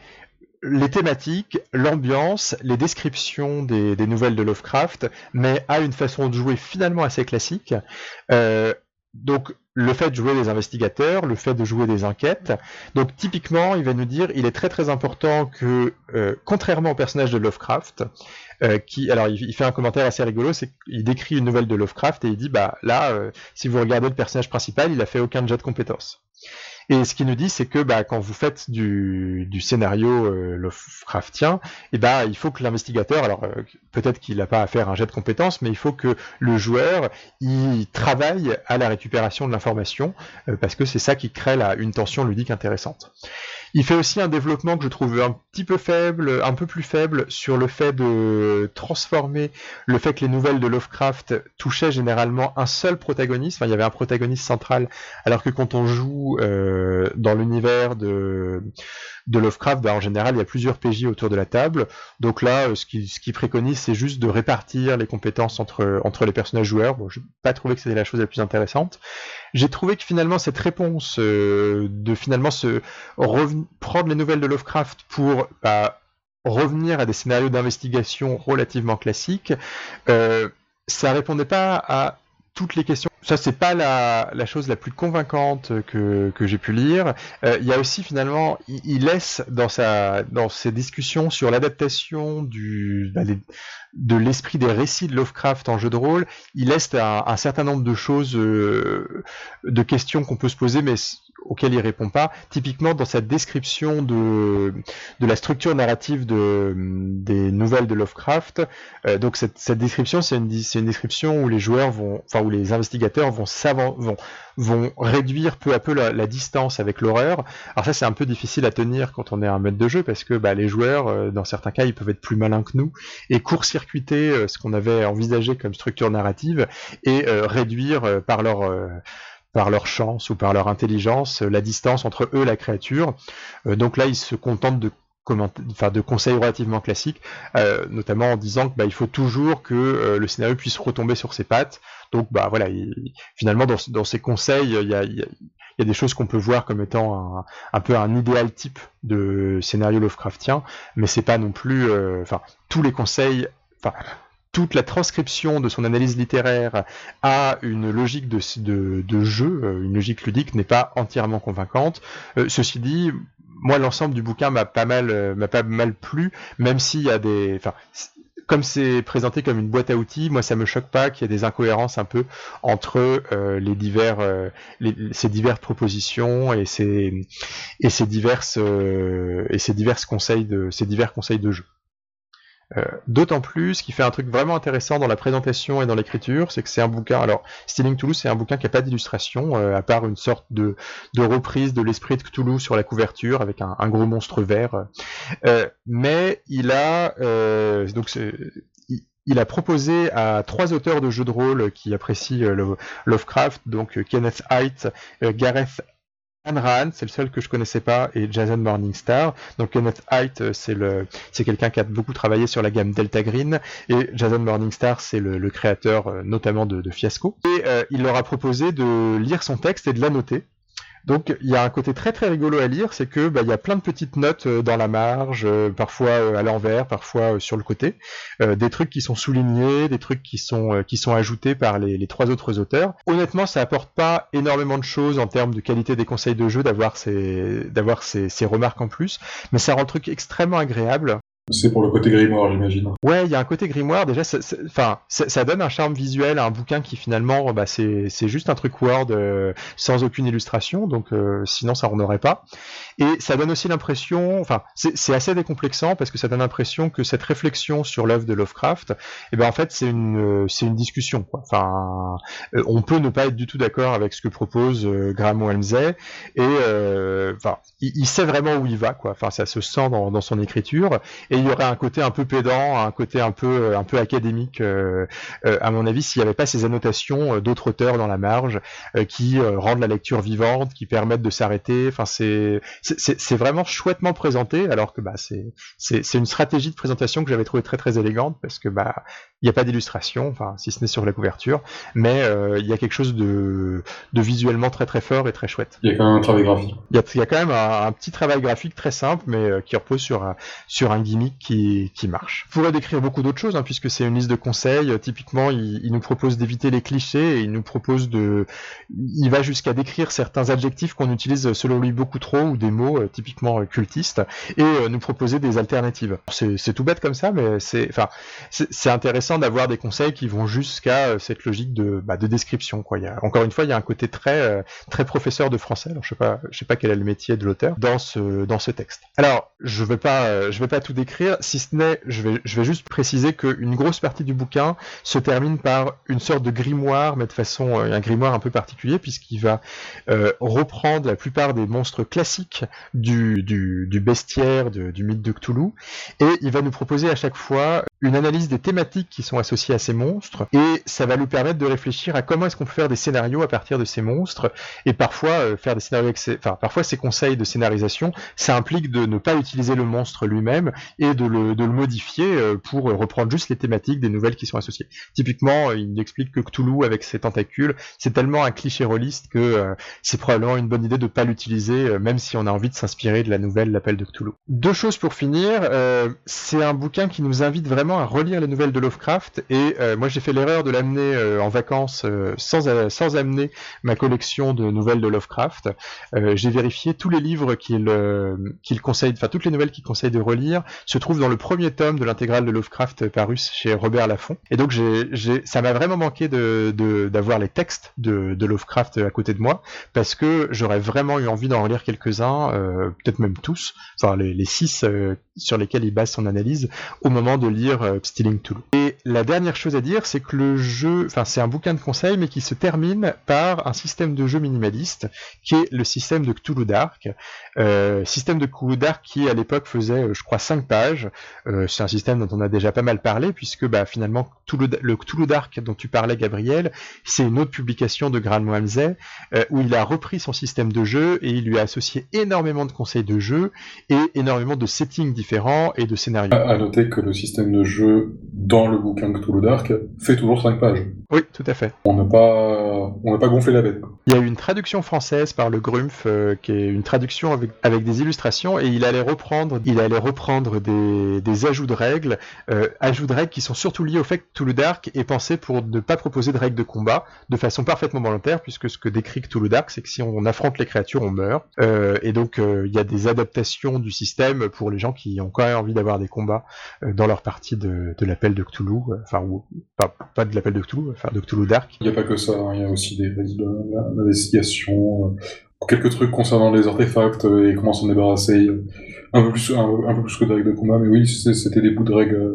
les thématiques, l'ambiance, les descriptions des, nouvelles de Lovecraft, mais a une façon de jouer finalement assez classique. Euh, donc le fait de jouer des investigateurs, le fait de jouer des enquêtes. Donc typiquement, il va nous dire, il est très très important que, euh, contrairement au personnage de Lovecraft, euh, qui, alors il, fait un commentaire assez rigolo, c'est qu'il décrit une nouvelle de Lovecraft et il dit, bah là, si vous regardez le personnage principal, il a fait aucun jet de compétences. Et ce qu'il nous dit, c'est que bah, quand vous faites du, scénario euh, Lovecraftien, eh bah, il faut que l'investigateur, alors euh, peut-être qu'il n'a pas à faire un jet de compétences, mais il faut que le joueur il travaille à la récupération de l'information, euh, parce que c'est ça qui crée la, une tension ludique intéressante. Il fait aussi un développement que je trouve un petit peu faible, un peu plus faible, sur le fait de transformer le fait que les nouvelles de Lovecraft touchaient généralement un seul protagoniste. Enfin, il y avait un protagoniste central, alors que quand on joue euh, dans l'univers de, de Lovecraft, bah, en général, il y a plusieurs PJ autour de la table. Donc là, euh, ce qui, ce préconise, c'est juste de répartir les compétences entre, entre les personnages joueurs. Bon, je n'ai pas trouvé que c'était la chose la plus intéressante. J'ai trouvé que finalement, cette réponse euh, de finalement se prendre les nouvelles de Lovecraft pour bah, revenir à des scénarios d'investigation relativement classiques, euh, ça répondait pas à toutes les questions. Ça, c'est pas la, la, chose la plus convaincante que, que j'ai pu lire. Euh, il y a aussi finalement, il, laisse dans sa dans ses discussions sur l'adaptation du bah, de l'esprit des récits de Lovecraft en jeu de rôle, il laisse un, un certain nombre de choses, euh, de questions qu'on peut se poser, mais auquel il répond pas. Typiquement dans sa description de, de la structure narrative de, des nouvelles de Lovecraft, euh, donc cette, cette description c'est une, une description où les joueurs vont, enfin où les investigateurs vont vont vont réduire peu à peu la, distance avec l'horreur. Alors ça c'est un peu difficile à tenir quand on est un maître de jeu parce que bah, les joueurs euh, dans certains cas ils peuvent être plus malins que nous et court-circuiter euh, ce qu'on avait envisagé comme structure narrative et réduire par leur par leur chance ou par leur intelligence la distance entre eux et la créature. Euh, donc là, ils se contentent de enfin, de conseils relativement classiques, euh, notamment en disant que bah, il faut toujours que euh, le scénario puisse retomber sur ses pattes. Donc bah voilà, finalement dans, dans, ces conseils, il y a, y a, des choses qu'on peut voir comme étant un, un, peu un idéal type de scénario Lovecraftien, mais c'est pas non plus, enfin tous les conseils, enfin toute la transcription de son analyse littéraire à une logique de, de, jeu, euh, une logique ludique, n'est pas entièrement convaincante. Euh, ceci dit, moi, l'ensemble du bouquin m'a pas mal, euh, m'a pas mal plu, même s'il y a des, enfin, comme c'est présenté comme une boîte à outils, moi ça me choque pas qu'il y ait des incohérences un peu entre les divers, ces diverses propositions et ces et ces diverses et ces diverses conseils de ces divers conseils de jeu. Euh, d'autant plus qu'il fait un truc vraiment intéressant dans la présentation et dans l'écriture, c'est que c'est un bouquin. Alors, Stealing Toulouse, c'est un bouquin qui n'a pas d'illustration, euh, à part une sorte de, de reprise de l'esprit de Cthulhu sur la couverture avec un, gros monstre vert. Euh, mais il a donc il, a proposé à trois auteurs de jeux de rôle qui apprécient Lovecraft, donc Kenneth Haidt, Gareth Ayn c'est le seul que je connaissais pas, et Jason Morningstar. Donc Kenneth Haidt, euh, c'est quelqu'un qui a beaucoup travaillé sur la gamme Delta Green, et Jason Morningstar, c'est le, créateur euh, notamment de, Fiasco. Et euh, il leur a proposé de lire son texte et de l'annoter. Donc il y a un côté très très rigolo à lire, c'est que bah, il y a plein de petites notes euh, dans la marge, euh, parfois euh, à l'envers, parfois sur le côté, des trucs qui sont soulignés, des trucs qui sont qui sont ajoutés par les, les, trois autres auteurs. Honnêtement, ça apporte pas énormément de choses en termes de qualité des conseils de jeu d'avoir ces d'avoir ces, ces remarques en plus, mais ça rend le truc extrêmement agréable. C'est pour le côté grimoire, j'imagine. Ouais, il y a un côté grimoire. Déjà, ça, donne un charme visuel à un bouquin qui finalement, bah, c'est juste un truc Word euh, sans aucune illustration, donc euh, sinon ça en aurait pas. Et ça donne aussi l'impression, enfin, c'est assez décomplexant parce que ça donne l'impression que cette réflexion sur l'œuvre de Lovecraft, eh ben en fait, c'est une c'est une discussion. Enfin, euh, on peut ne pas être du tout d'accord avec ce que propose Graham Walmsley, et enfin, il, sait vraiment où il va. Enfin, ça se sent dans son écriture. Et il y aurait un côté un peu pédant, un côté un peu un peu académique à mon avis s'il n'y avait pas ces annotations d'autres auteurs dans la marge qui rendent la lecture vivante, qui permettent de s'arrêter. Enfin c'est c'est vraiment chouettement présenté alors que bah c'est c'est une stratégie de présentation que j'avais trouvé très très élégante parce que bah il n'y a pas d'illustration, enfin si ce n'est sur la couverture, mais euh, il y a quelque chose de, de, visuellement très très fort et très chouette. Il y a quand même un travail graphique. Il y a, il y a quand même un, petit travail graphique très simple, mais euh, qui repose sur un, sur un qui, marche. Je pourrais décrire beaucoup d'autres choses, hein, puisque c'est une liste de conseils. Typiquement, il, nous propose d'éviter les clichés et il nous propose de, il va jusqu'à décrire certains adjectifs qu'on utilise selon lui beaucoup trop ou des mots euh, typiquement cultistes et nous proposer des alternatives. C'est tout bête comme ça, mais c'est, enfin, intéressant d'avoir des conseils qui vont jusqu'à euh, cette logique de, bah, de description. Encore une fois, il y a un côté très, euh, très professeur de français. Je sais pas, je sais pas quel est le métier de l'auteur dans ce, dans ce texte. Alors, je vais pas, euh, vais pas tout décrire, si ce n'est, je vais, je vais juste préciser qu'une grosse partie du bouquin se termine par une sorte de grimoire, mais de façon, un grimoire un peu particulier, puisqu'il va reprendre la plupart des monstres classiques du, bestiaire, du mythe de Cthulhu, et il va nous proposer à chaque fois une analyse des thématiques qui sont associées à ces monstres. Et ça va lui permettre de réfléchir à comment est-ce qu'on peut faire des scénarios à partir de ces monstres. Et parfois euh, faire des scénarios avec ces... enfin parfois ces conseils de scénarisation ça implique de ne pas utiliser le monstre lui-même et de le, de le modifier euh, pour reprendre juste les thématiques des nouvelles qui sont associées. Typiquement, euh, il explique que Cthulhu avec ses tentacules, c'est tellement un cliché rôliste que c'est probablement une bonne idée de pas l'utiliser même si on a envie de s'inspirer de la nouvelle L'appel de Cthulhu. Deux choses pour finir, c'est un bouquin qui nous invite vraiment à relire les nouvelles de Lovecraft et euh, moi j'ai fait l'erreur de l'amener euh, en vacances euh, sans, sans amener ma collection de nouvelles de Lovecraft. j'ai vérifié tous les livres qu'il qu'il conseille, enfin toutes les nouvelles qu'il conseille de relire se trouvent dans le premier tome de l'intégrale de Lovecraft paru chez Robert Laffont. Et donc j'ai, ça m'a vraiment manqué de, d'avoir les textes de, de, Lovecraft à côté de moi parce que j'aurais vraiment eu envie d'en relire quelques-uns, peut-être même tous, enfin les, les six sur lesquels il base son analyse au moment de lire euh, Stealing Tool. Et la dernière chose à dire, c'est que le jeu, enfin c'est un bouquin de conseils, mais qui se termine par un système de jeu minimaliste, qui est le système de Cthulhu Dark. Euh, système de Cthulhu Dark qui à l'époque faisait, euh, je crois, 5 pages. c'est un système dont on a déjà pas mal parlé, puisque bah, finalement le Cthulhu Dark dont tu parlais, Gabriel, c'est une autre publication de Gran Moamze, où il a repris son système de jeu et il lui a associé énormément de conseils de jeu et énormément de settings différents et de scénarios. À noter que le système de jeu dans le bouquin Cthulhu Dark fait toujours 5 pages. Oui, tout à fait. On n'a pas, on pas gonflé la bête. Il y a eu une traduction française par le Grumpf, euh, qui est une traduction avec, avec des illustrations, et il allait reprendre, il allait reprendre des, des ajouts de règles, euh, ajouts de règles qui sont surtout liés au fait que Cthulhu Dark est pensé pour ne pas proposer de règles de combat de façon parfaitement volontaire, puisque ce que décrit Cthulhu Dark, c'est que si on affronte les créatures, on meurt. Euh, et donc, il y a des adaptations du système pour les gens qui ont quand même envie d'avoir des combats euh, dans leur partie de, de l'appel de Cthulhu, euh, enfin, ou pas, de l'appel de Cthulhu, enfin de Cthulhu Dark. Il n'y a pas que ça, hein. il y a aussi des d'investigation, euh, quelques trucs concernant les artefacts et comment s'en débarrasser, un peu plus, un, peu plus que des règles de combat, mais oui, c'était des bouts de règles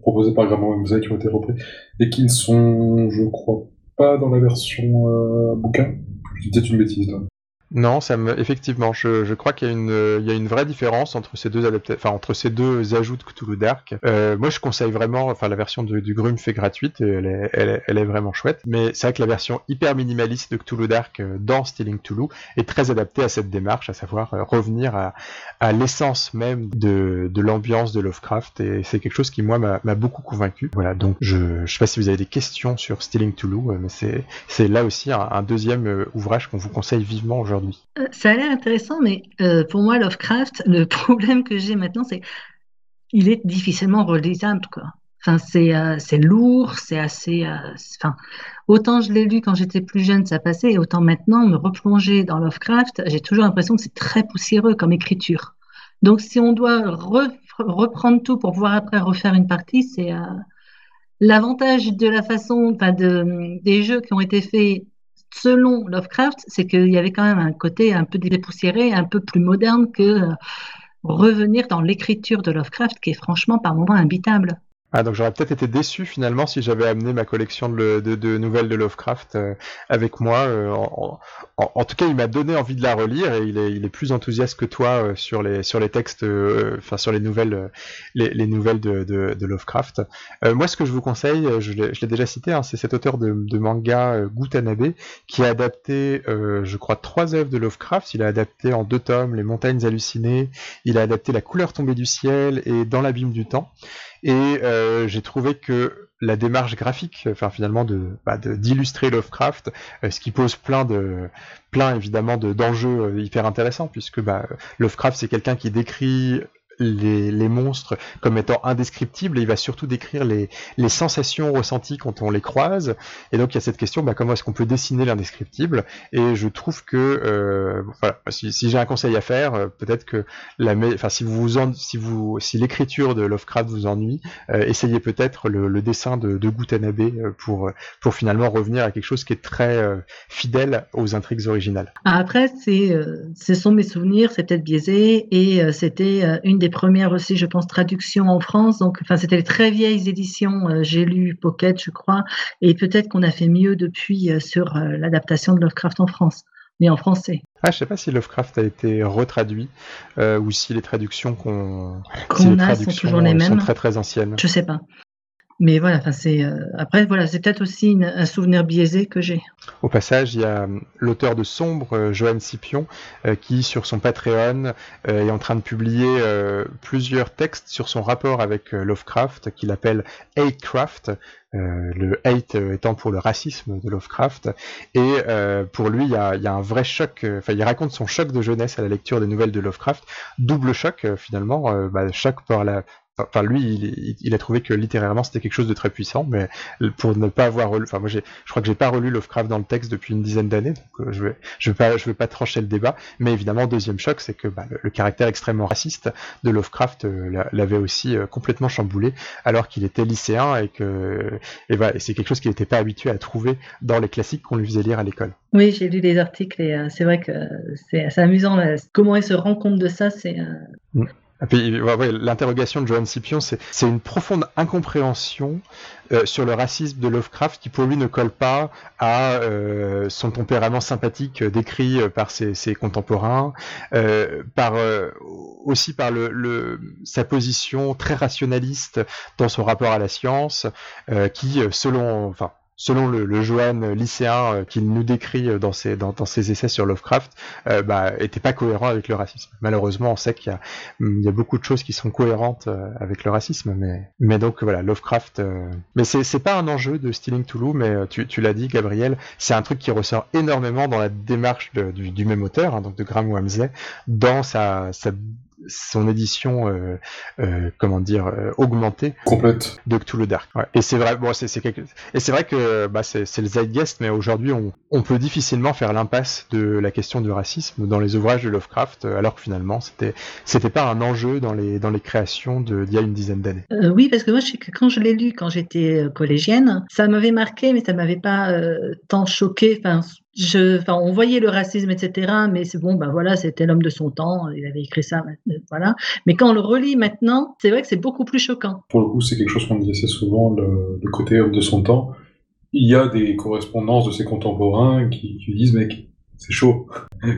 proposés par Graham MZ qui ont été repris et qui ne sont, je crois, pas dans la version bouquin. Je dis peut-être une bêtise là. Non, ça me... effectivement, je, crois qu'il y, a une, il y a une vraie différence entre ces deux ajouts de Cthulhu Dark. Euh, moi, je conseille vraiment, enfin la version du, Grum fait gratuite, et elle est, vraiment chouette. Mais c'est vrai que la version hyper minimaliste de Cthulhu Dark euh, dans Stealing Cthulhu est très adaptée à cette démarche, à savoir euh, revenir à, l'essence même de, l'ambiance de Lovecraft, et c'est quelque chose qui moi m'a beaucoup convaincu. Voilà, donc je, je sais pas si vous avez des questions sur Stealing Cthulhu, mais c'est là aussi un, deuxième ouvrage qu'on vous conseille vivement. Euh, ça a l'air intéressant, mais euh, pour moi, Lovecraft, le <laughs> problème que j'ai maintenant, c'est il est difficilement relisable. Enfin, c'est euh, c'est lourd, c'est assez. enfin, autant je l'ai lu quand j'étais plus jeune, ça passait, et autant maintenant me replonger dans Lovecraft, j'ai toujours l'impression que c'est très poussiéreux comme écriture. Donc, si on doit reprendre tout pour pouvoir après refaire une partie, c'est l'avantage de la façon, enfin, de, des jeux qui ont été faits selon Lovecraft, c'est qu'il y avait quand même un côté un peu dépoussiéré, un peu plus moderne que euh, revenir dans l'écriture de Lovecraft, qui est franchement par moments imbitable. Ah, donc j'aurais peut-être été déçu finalement si j'avais amené ma collection de, nouvelles de Lovecraft euh, avec moi. Euh, en, tout cas, il m'a donné envie de la relire et il est, plus enthousiaste que toi euh, sur les textes, enfin sur les nouvelles les, les, nouvelles de, de Lovecraft. moi, ce que je vous conseille, je l'ai déjà cité, hein, c'est cet auteur de, de manga Gutanabe qui a adapté, je crois, trois œuvres de Lovecraft. Il a adapté en deux tomes Les Montagnes hallucinées, il a adapté La couleur tombée du ciel et Dans l'abîme du temps. Et euh, j'ai trouvé que la démarche graphique, enfin finalement de bah, d'illustrer Lovecraft, euh, ce qui pose plein de plein évidemment de d'enjeux euh, hyper intéressants puisque bah, Lovecraft c'est quelqu'un qui décrit les, monstres comme étant indescriptibles et il va surtout décrire les, sensations ressenties quand on les croise. Et donc il y a cette question, bah, comment est-ce qu'on peut dessiner l'indescriptible? Et je trouve que, euh, si, j'ai un conseil à faire, euh, peut-être que si l'écriture de Lovecraft vous ennuie, euh, essayez peut-être le, dessin de, de pour pour finalement revenir à quelque chose qui est très fidèle aux intrigues originales. Après, ce sont mes souvenirs, c'est peut-être biaisé et c'était une des premières aussi, je pense, traductions en France. Donc, enfin, c'était les très vieilles éditions. Euh, j'ai lu Pocket, je crois, et peut-être qu'on a fait mieux depuis euh, sur euh, l'adaptation de Lovecraft en France, mais en français. Ah, je sais pas si Lovecraft a été retraduit ou si les traductions qu'on a sont toujours les mêmes. Sont très très anciennes. Je sais pas. Mais voilà, enfin c'est euh, après voilà, c'est peut-être aussi un souvenir biaisé que j'ai. Au passage, il y a euh, l'auteur de Sombre, euh, Johan Scipion, qui sur son Patreon est en train de publier plusieurs textes sur son rapport avec Lovecraft, qu'il appelle Hatecraft. le hate étant pour le racisme de Lovecraft. Et pour lui, il y, a, un vrai choc. Enfin, il raconte son choc de jeunesse à la lecture des nouvelles de Lovecraft. Double choc, finalement. Bah, choc par la, Enfin, lui, il, a trouvé que littérairement c'était quelque chose de très puissant, mais pour ne pas avoir relu, enfin moi j'ai, je crois que j'ai pas relu Lovecraft dans le texte depuis une dizaine d'années, donc euh, je vais, je vais pas, je vais pas trancher le débat. Mais évidemment, deuxième choc, c'est que bah, le, caractère extrêmement raciste de Lovecraft euh, l'avait aussi euh, complètement chamboulé, alors qu'il était lycéen et que, et voilà, c'est quelque chose qu'il n'était pas habitué à trouver dans les classiques qu'on lui faisait lire à l'école. Oui, j'ai lu des articles et c'est vrai que c'est amusant. comment il se rend compte de ça, c'est. Mm. L'interrogation de Johan Scipion, c'est une profonde incompréhension euh, sur le racisme de Lovecraft qui pour lui ne colle pas à euh, son tempérament sympathique euh, décrit par ses, contemporains, par aussi par le, sa position très rationaliste dans son rapport à la science, qui selon, enfin selon le, le Johan lycéen euh, qu'il nous décrit euh, dans ses, dans, ses essais sur Lovecraft, euh, bah, était pas cohérent avec le racisme. Malheureusement, on sait qu'il y a, il y a beaucoup de choses qui sont cohérentes euh, avec le racisme, mais, mais donc voilà, Lovecraft. Mais c'est, c'est pas un enjeu de Stealing Toulouse, mais tu, tu l'as dit, Gabriel, c'est un truc qui ressort énormément dans la démarche du, du, même auteur, hein, donc de Graham Wamsley, dans sa, sa son édition, euh, euh, comment dire, euh, augmentée complète de Cthulhu Dark. Ouais. Et c'est vrai, bon, c'est, c'est quelque... et c'est vrai que bah, c'est, c'est le zeitgeist, mais aujourd'hui on, on, peut difficilement faire l'impasse de la question du racisme dans les ouvrages de Lovecraft, alors que finalement c'était c'était pas un enjeu dans les dans les créations de, d'il y a une dizaine d'années. oui, parce que moi, je, quand je l'ai lu quand j'étais collégienne, ça m'avait marqué, mais ça m'avait pas tant choqué. Enfin, je, enfin, on voyait le racisme, etc. Mais c'est bon, ben voilà, c'était l'homme de son temps. Il avait écrit ça, voilà. Mais quand on le relit maintenant, c'est vrai que c'est beaucoup plus choquant. Pour le coup, c'est quelque chose qu'on dit assez souvent, le, côté homme de son temps. Il y a des correspondances de ses contemporains qui, qui disent, mec, c'est chaud.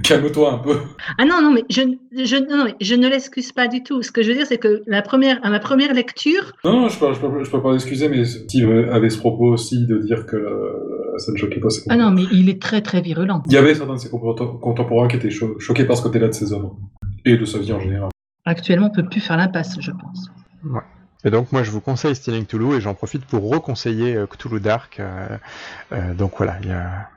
Calme-toi un peu. Ah non, non, mais je, je, non, je ne l'excuse pas du tout. Ce que je veux dire, c'est que la première, à ma première lecture. Non, non je ne peux, je peux, pas l'excuser, mais Steve avait ce propos aussi de dire que ça ne choquait pas ses Ah non, mais il est très, très virulent. Il y avait certains de ses contemporains qui étaient choqués par ce côté-là de ses œuvres et de sa vie en général. Actuellement, on ne peut plus faire l'impasse, je pense. Ouais. Et donc moi je vous conseille Stealing Cthulhu et j'en profite pour reconseiller euh, Cthulhu Dark. Euh, euh, donc voilà, il y a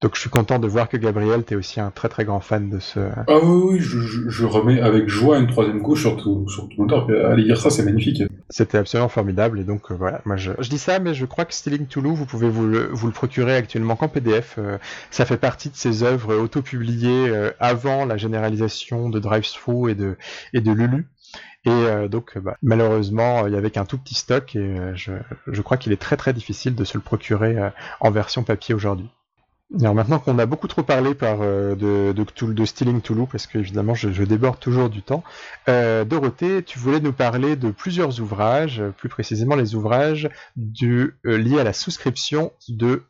donc je suis content de voir que Gabriel, tu es aussi un très très grand fan de ce... Ah oui, oui je, je, remets avec joie une troisième couche sur tout, sur tout le temps. Allez lire ça, c'est magnifique. C'était absolument formidable et donc euh, voilà, moi je, je, dis ça, mais je crois que Stealing Toulouse, vous pouvez vous le, vous le procurer actuellement qu'en PDF. Euh, ça fait partie de ces œuvres auto-publiées euh, avant la généralisation de Drive-Thru et de, et de Lulu. Et donc, bah, malheureusement, il y avait qu'un tout petit stock et je, je crois qu'il est très très difficile de se le procurer en version papier aujourd'hui. Alors maintenant qu'on a beaucoup trop parlé par, euh, de, de, de Stealing Toulouse, parce que évidemment je, déborde toujours du temps, euh, Dorothée, tu voulais nous parler de plusieurs ouvrages, plus précisément les ouvrages euh, liés à la souscription de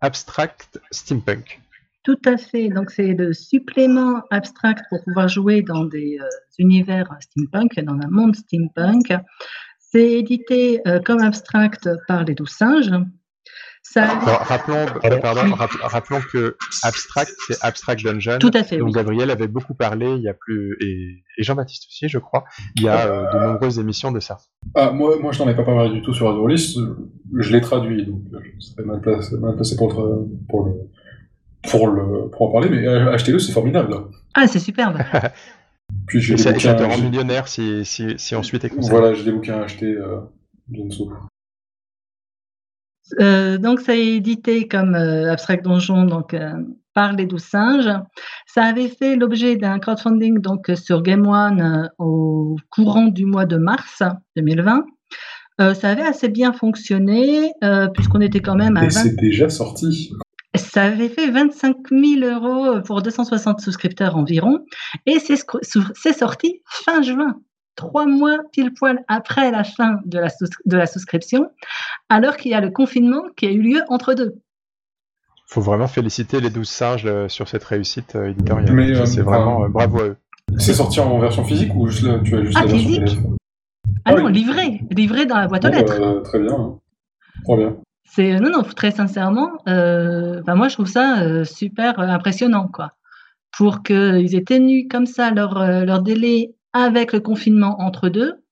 Abstract Steampunk. Tout à fait. Donc, c'est le supplément abstract pour pouvoir jouer dans des euh, univers steampunk, dans un monde steampunk. C'est édité comme abstract par les douze singes. Rappelons, rappelons que Abstract, c'est Abstract Dungeon. Tout à fait. Donc Gabriel avait beaucoup parlé, il y a plus et, Jean-Baptiste aussi, je crois. Il y a euh, de nombreuses émissions de ça. Ah, moi, moi, je n'en ai pas parlé du tout sur Adolis. Je l'ai traduit, donc je serais mal placé, mal placé pour, pour le pour, le, pour en parler, mais euh, achetez-le, c'est formidable. Ah, c'est superbe. <laughs> Puis j'ai ça, ça te rend millionnaire si, si, si ensuite est Voilà, j'ai des bouquins à acheter euh, euh, donc, ça est édité comme euh, Abstract Donjon donc, euh, par les douze singes. Ça avait fait l'objet d'un crowdfunding donc, sur Game One au courant du mois de mars 2020. ça avait assez bien fonctionné puisqu'on était quand même à. Et c'est déjà sorti. Ça avait fait 25 000 euros pour 260 souscripteurs environ, et c'est sorti fin juin, trois mois pile poil après la fin de la, de la souscription, alors qu'il y a le confinement qui a eu lieu entre deux. Il faut vraiment féliciter les 12 singes euh, sur cette réussite euh, éditoriale. c'est euh, vraiment bravo à eux. C'est sorti en version physique ou juste tu as juste ah, la version physique? Ah, non, livré, livré dans la boîte aux lettres. Bah, très bien, très bien. C'est non non très sincèrement, euh, moi je trouve ça euh, super impressionnant quoi. Pour qu'ils aient tenu comme ça leur leur délai avec le confinement entre deux,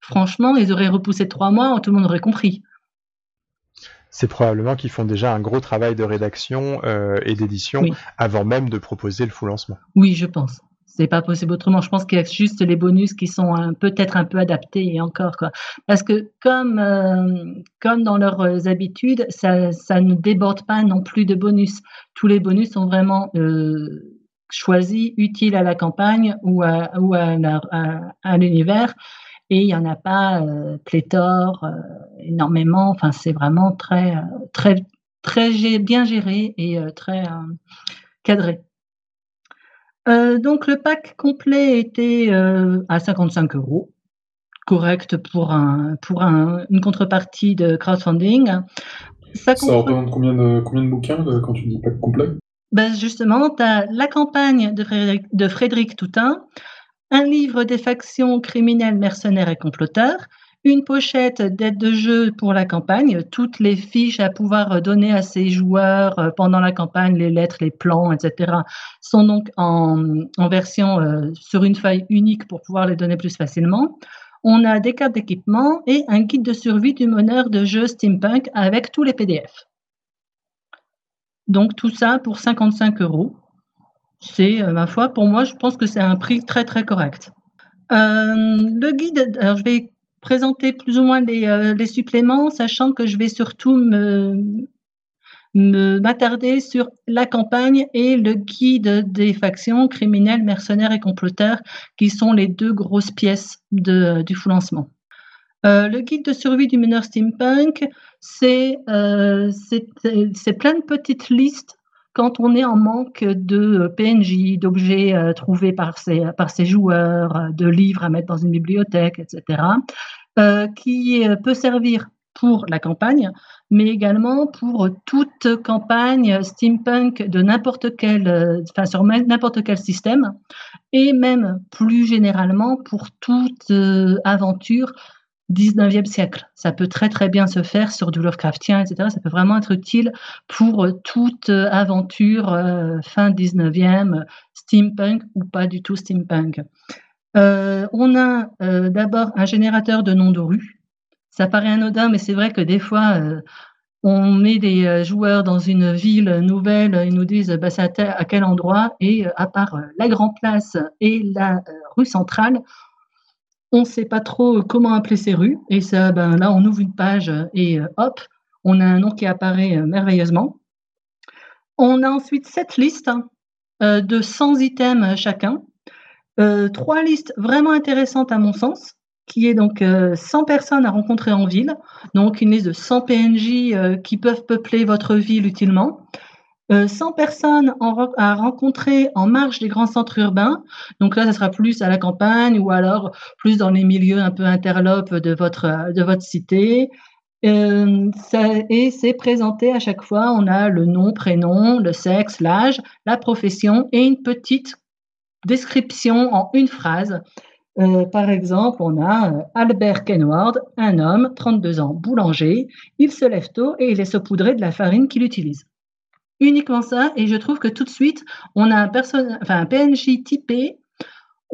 franchement ils auraient repoussé trois mois, tout le monde aurait compris. C'est probablement qu'ils font déjà un gros travail de rédaction et d'édition avant même de proposer le full lancement. Oui, je pense c'est pas possible autrement. Je pense qu'il y a juste les bonus qui sont peut-être un peu adaptés et encore quoi. Parce que comme euh, comme dans leurs habitudes, ça, ça ne déborde pas non plus de bonus. Tous les bonus sont vraiment euh, choisis, utiles à la campagne ou à ou à, à, l'univers. Et il y en a pas euh, pléthore, euh, énormément. Enfin, c'est vraiment très très très bien géré et très cadré. Euh, donc le pack complet était euh, à 55 euros, correct pour, un, pour un, une contrepartie de crowdfunding. Ça, Ça représente combien de, combien de bouquins quand tu dis pack complet? Ben Justement, tu as la campagne de Frédéric, de Toutain, un livre des factions criminelles, mercenaires et comploteurs, une pochette d'aide de jeu pour la campagne, toutes les fiches à pouvoir donner à ses joueurs euh, pendant la campagne, les lettres, les plans, etc., sont donc en, version euh, sur une feuille unique pour pouvoir les donner plus facilement. On a des cartes d'équipement et un guide de survie du meneur de jeu steampunk avec tous les PDF. Donc tout ça pour 55 euros. C'est, euh, ma foi, pour moi, je pense que c'est un prix très très correct. le guide, alors je vais présenter plus ou moins euh, les, suppléments, sachant que je vais surtout me m'attarder sur la campagne et le guide des factions criminelles, mercenaires et comploteurs, qui sont les deux grosses pièces de, du full lancement. Euh, le guide de survie du meneur steampunk, c'est euh, plein de petites listes quand on est en manque de PNJ, d'objets euh, trouvés par ses, par joueurs, euh, de livres à mettre dans une bibliothèque, etc., euh, qui peut servir pour la campagne, mais également pour toute campagne steampunk de n'importe quel, enfin sur n'importe quel système, et même plus généralement pour toute aventure 19e siècle. Ça peut très très bien se faire sur du Lovecraftien, etc. Ça peut vraiment être utile pour euh, toute euh, aventure euh, fin 19e, steampunk ou pas du tout steampunk. on a d'abord un générateur de noms de rue. Ça paraît anodin, mais c'est vrai que des fois, on met des joueurs dans une ville nouvelle, ils nous disent bah, à, quel endroit, et à part la Grand Place et la rue centrale, on ne sait pas trop comment appeler ces rues. Et ça, ben, là, on ouvre une page et euh, hop, on a un nom qui apparaît euh, merveilleusement. On a ensuite cette liste euh, de 100 items chacun. trois listes vraiment intéressantes à mon sens, qui est donc 100 personnes à rencontrer en ville, donc une liste de 100 PNJ qui peuvent peupler votre ville utilement. 100 personnes à rencontrer en marge des grands centres urbains. Donc là, ça sera plus à la campagne ou alors plus dans les milieux un peu interlopes de votre, de votre cité. Euh, et c'est présenté à chaque fois. On a le nom, prénom, le sexe, l'âge, la profession et une petite description en une phrase. Euh, par exemple, on a euh, Albert Kenward, un homme, 32 ans, boulanger. Il se lève tôt et il est saupoudré de la farine qu'il utilise. Uniquement ça, et je trouve que tout de suite, on a un, enfin, un PNJ typé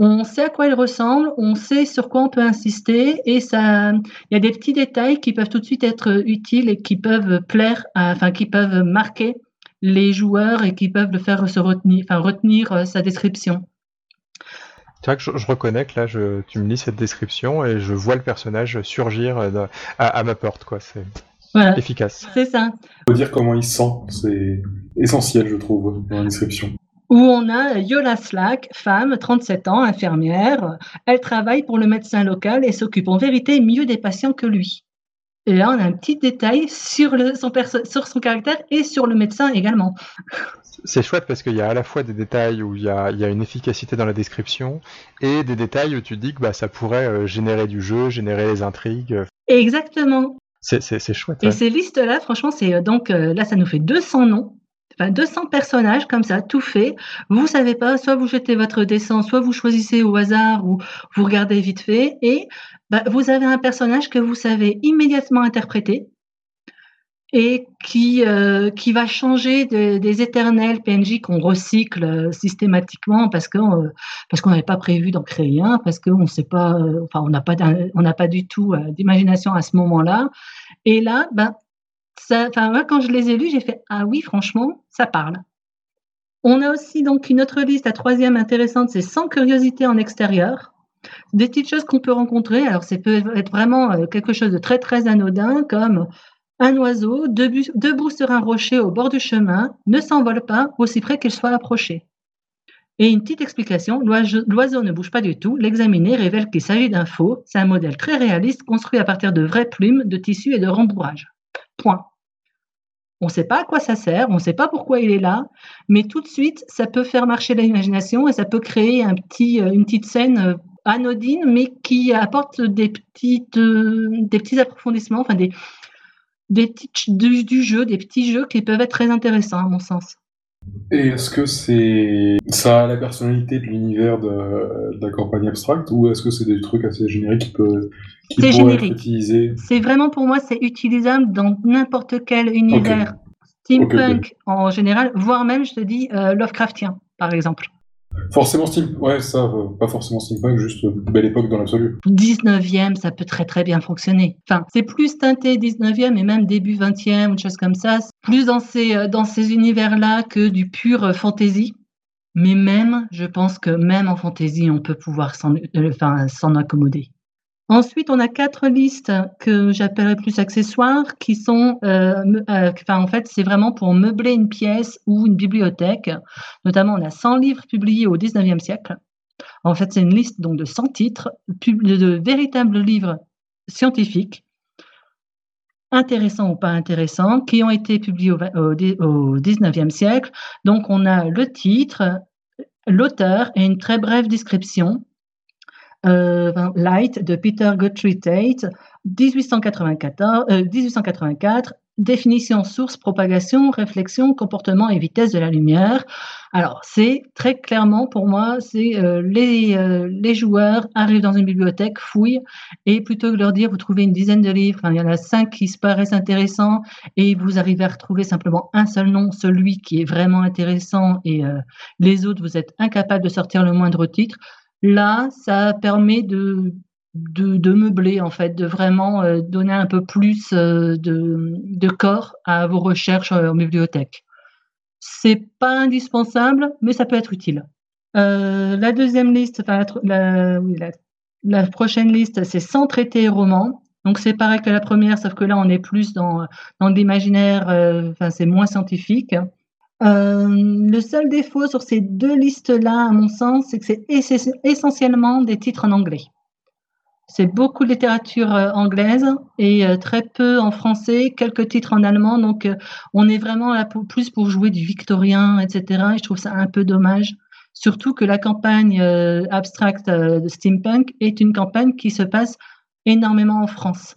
on sait à quoi il ressemble, on sait sur quoi on peut insister et ça, il y a des petits détails qui peuvent tout de suite être utiles et qui peuvent plaire, enfin qui peuvent marquer les joueurs et qui peuvent le faire se retenir, enfin retenir euh, sa description. Tu vois que je, reconnais que là, tu me lis cette description et je vois le personnage surgir euh, à, ma porte, quoi. Efficace. C'est ça. Il faut dire comment il sent, c'est essentiel, je trouve, dans la description où on a Yola Slack, femme, 37 ans, infirmière. Elle travaille pour le médecin local et s'occupe en vérité mieux des patients que lui. Et là, on a un petit détail sur, son, sur son caractère et sur le médecin également. C'est chouette parce qu'il y a à la fois des détails où il y a, une efficacité dans la description et des détails où tu dis que bah, ça pourrait euh, générer du jeu, générer les intrigues. Exactement. C'est chouette. Et ces listes-là, franchement, c'est euh, donc euh, là, ça nous fait 200 noms 200 personnages comme ça, tout fait. Vous savez pas, soit vous jetez votre dessin, soit vous choisissez au hasard ou vous regardez vite fait, et bah, vous avez un personnage que vous savez immédiatement interpréter et qui, euh, qui va changer des éternels PNJ qu'on recycle euh, systématiquement parce qu'on euh, parce qu'on n'avait pas prévu d'en créer un, parce qu'on sait pas, enfin on n'a pas on n'a pas du tout d'imagination à ce moment-là. Et là, ben enfin, quand je les ai lus, j'ai fait Ah oui, franchement, ça parle. On a aussi donc une autre liste, la troisième intéressante, c'est sans curiosité en extérieur. Des petites choses qu'on peut rencontrer. Alors, ça peut être vraiment quelque chose de très, très anodin, comme un oiseau debout, sur un rocher au bord du chemin ne s'envole pas aussi près qu'il soit approché. Et une petite explication, l'oiseau ne bouge pas du tout. L'examiner révèle qu'il s'agit d'un faux. C'est un modèle très réaliste construit à partir de vraies plumes, de tissus et de rembourrage. Point. On ne sait pas à quoi ça sert, on ne sait pas pourquoi il est là, mais tout de suite, ça peut faire marcher l'imagination et ça peut créer euh, une petite scène euh, anodine, mais qui apporte des, euh, des petits approfondissements, enfin des, des du, jeu, des petits jeux qui peuvent être très intéressants à mon sens. Et est-ce que c'est ça a la personnalité de l'univers de, la campagne abstracte ou est-ce que c'est des trucs assez génériques qui peuvent c'est générique. C'est vraiment pour moi, c'est utilisable dans n'importe quel univers steampunk en général, voire même, je te dis, euh, Lovecraftien, par exemple. Forcément steampunk, ouais, ça, euh, pas forcément steampunk, juste belle époque dans l'absolu. 19e, ça peut très très bien fonctionner. Enfin, c'est plus teinté 19e et même début 20e, ou une chose comme ça, plus dans ces, euh, dans ces univers-là que du pur fantasy. Mais même, je pense que même en fantasy, on peut pouvoir s'en accommoder. Ensuite, on a quatre listes que j'appellerais plus accessoires, qui sont, euh, euh, enfin, en fait, c'est vraiment pour meubler une pièce ou une bibliothèque. Notamment, on a 100 livres publiés au 19e siècle. En fait, c'est une liste donc de 100 titres, de véritables livres scientifiques, intéressants ou pas intéressants, qui ont été publiés au, au 19e siècle. Donc, on a le titre, l'auteur et une très brève description euh, Light de Peter Guthrie Tate, 1894, 1884, euh, définition, source, propagation, réflexion, comportement et vitesse de la lumière. Alors, c'est très clairement pour moi, c'est euh, les, les, joueurs arrivent dans une bibliothèque, fouillent, et plutôt que de leur dire, vous trouvez une dizaine de livres, il y en a cinq qui se paraissent intéressants, et vous arrivez à retrouver simplement un seul nom, celui qui est vraiment intéressant, et les autres, vous êtes incapable de sortir le moindre titre. Là, ça permet de, de, meubler, en fait, de vraiment euh, donner un peu plus euh, de, corps à vos recherches euh, en bibliothèque. C'est pas indispensable, mais ça peut être utile. la deuxième liste, enfin, la, la, prochaine liste, c'est sans traiter romans. Donc c'est pareil que la première, sauf que là on est plus dans, dans l'imaginaire, enfin c'est moins scientifique. Euh, le seul défaut sur ces deux listes-là, à mon sens, c'est que c'est essentiellement des titres en anglais. C'est beaucoup de littérature euh, anglaise et euh, très peu en français, quelques titres en allemand. Donc, euh, on est vraiment là pour, plus pour jouer du victorien, etc. Et je trouve ça un peu dommage. Surtout que la campagne abstract de steampunk est une campagne qui se passe énormément en France.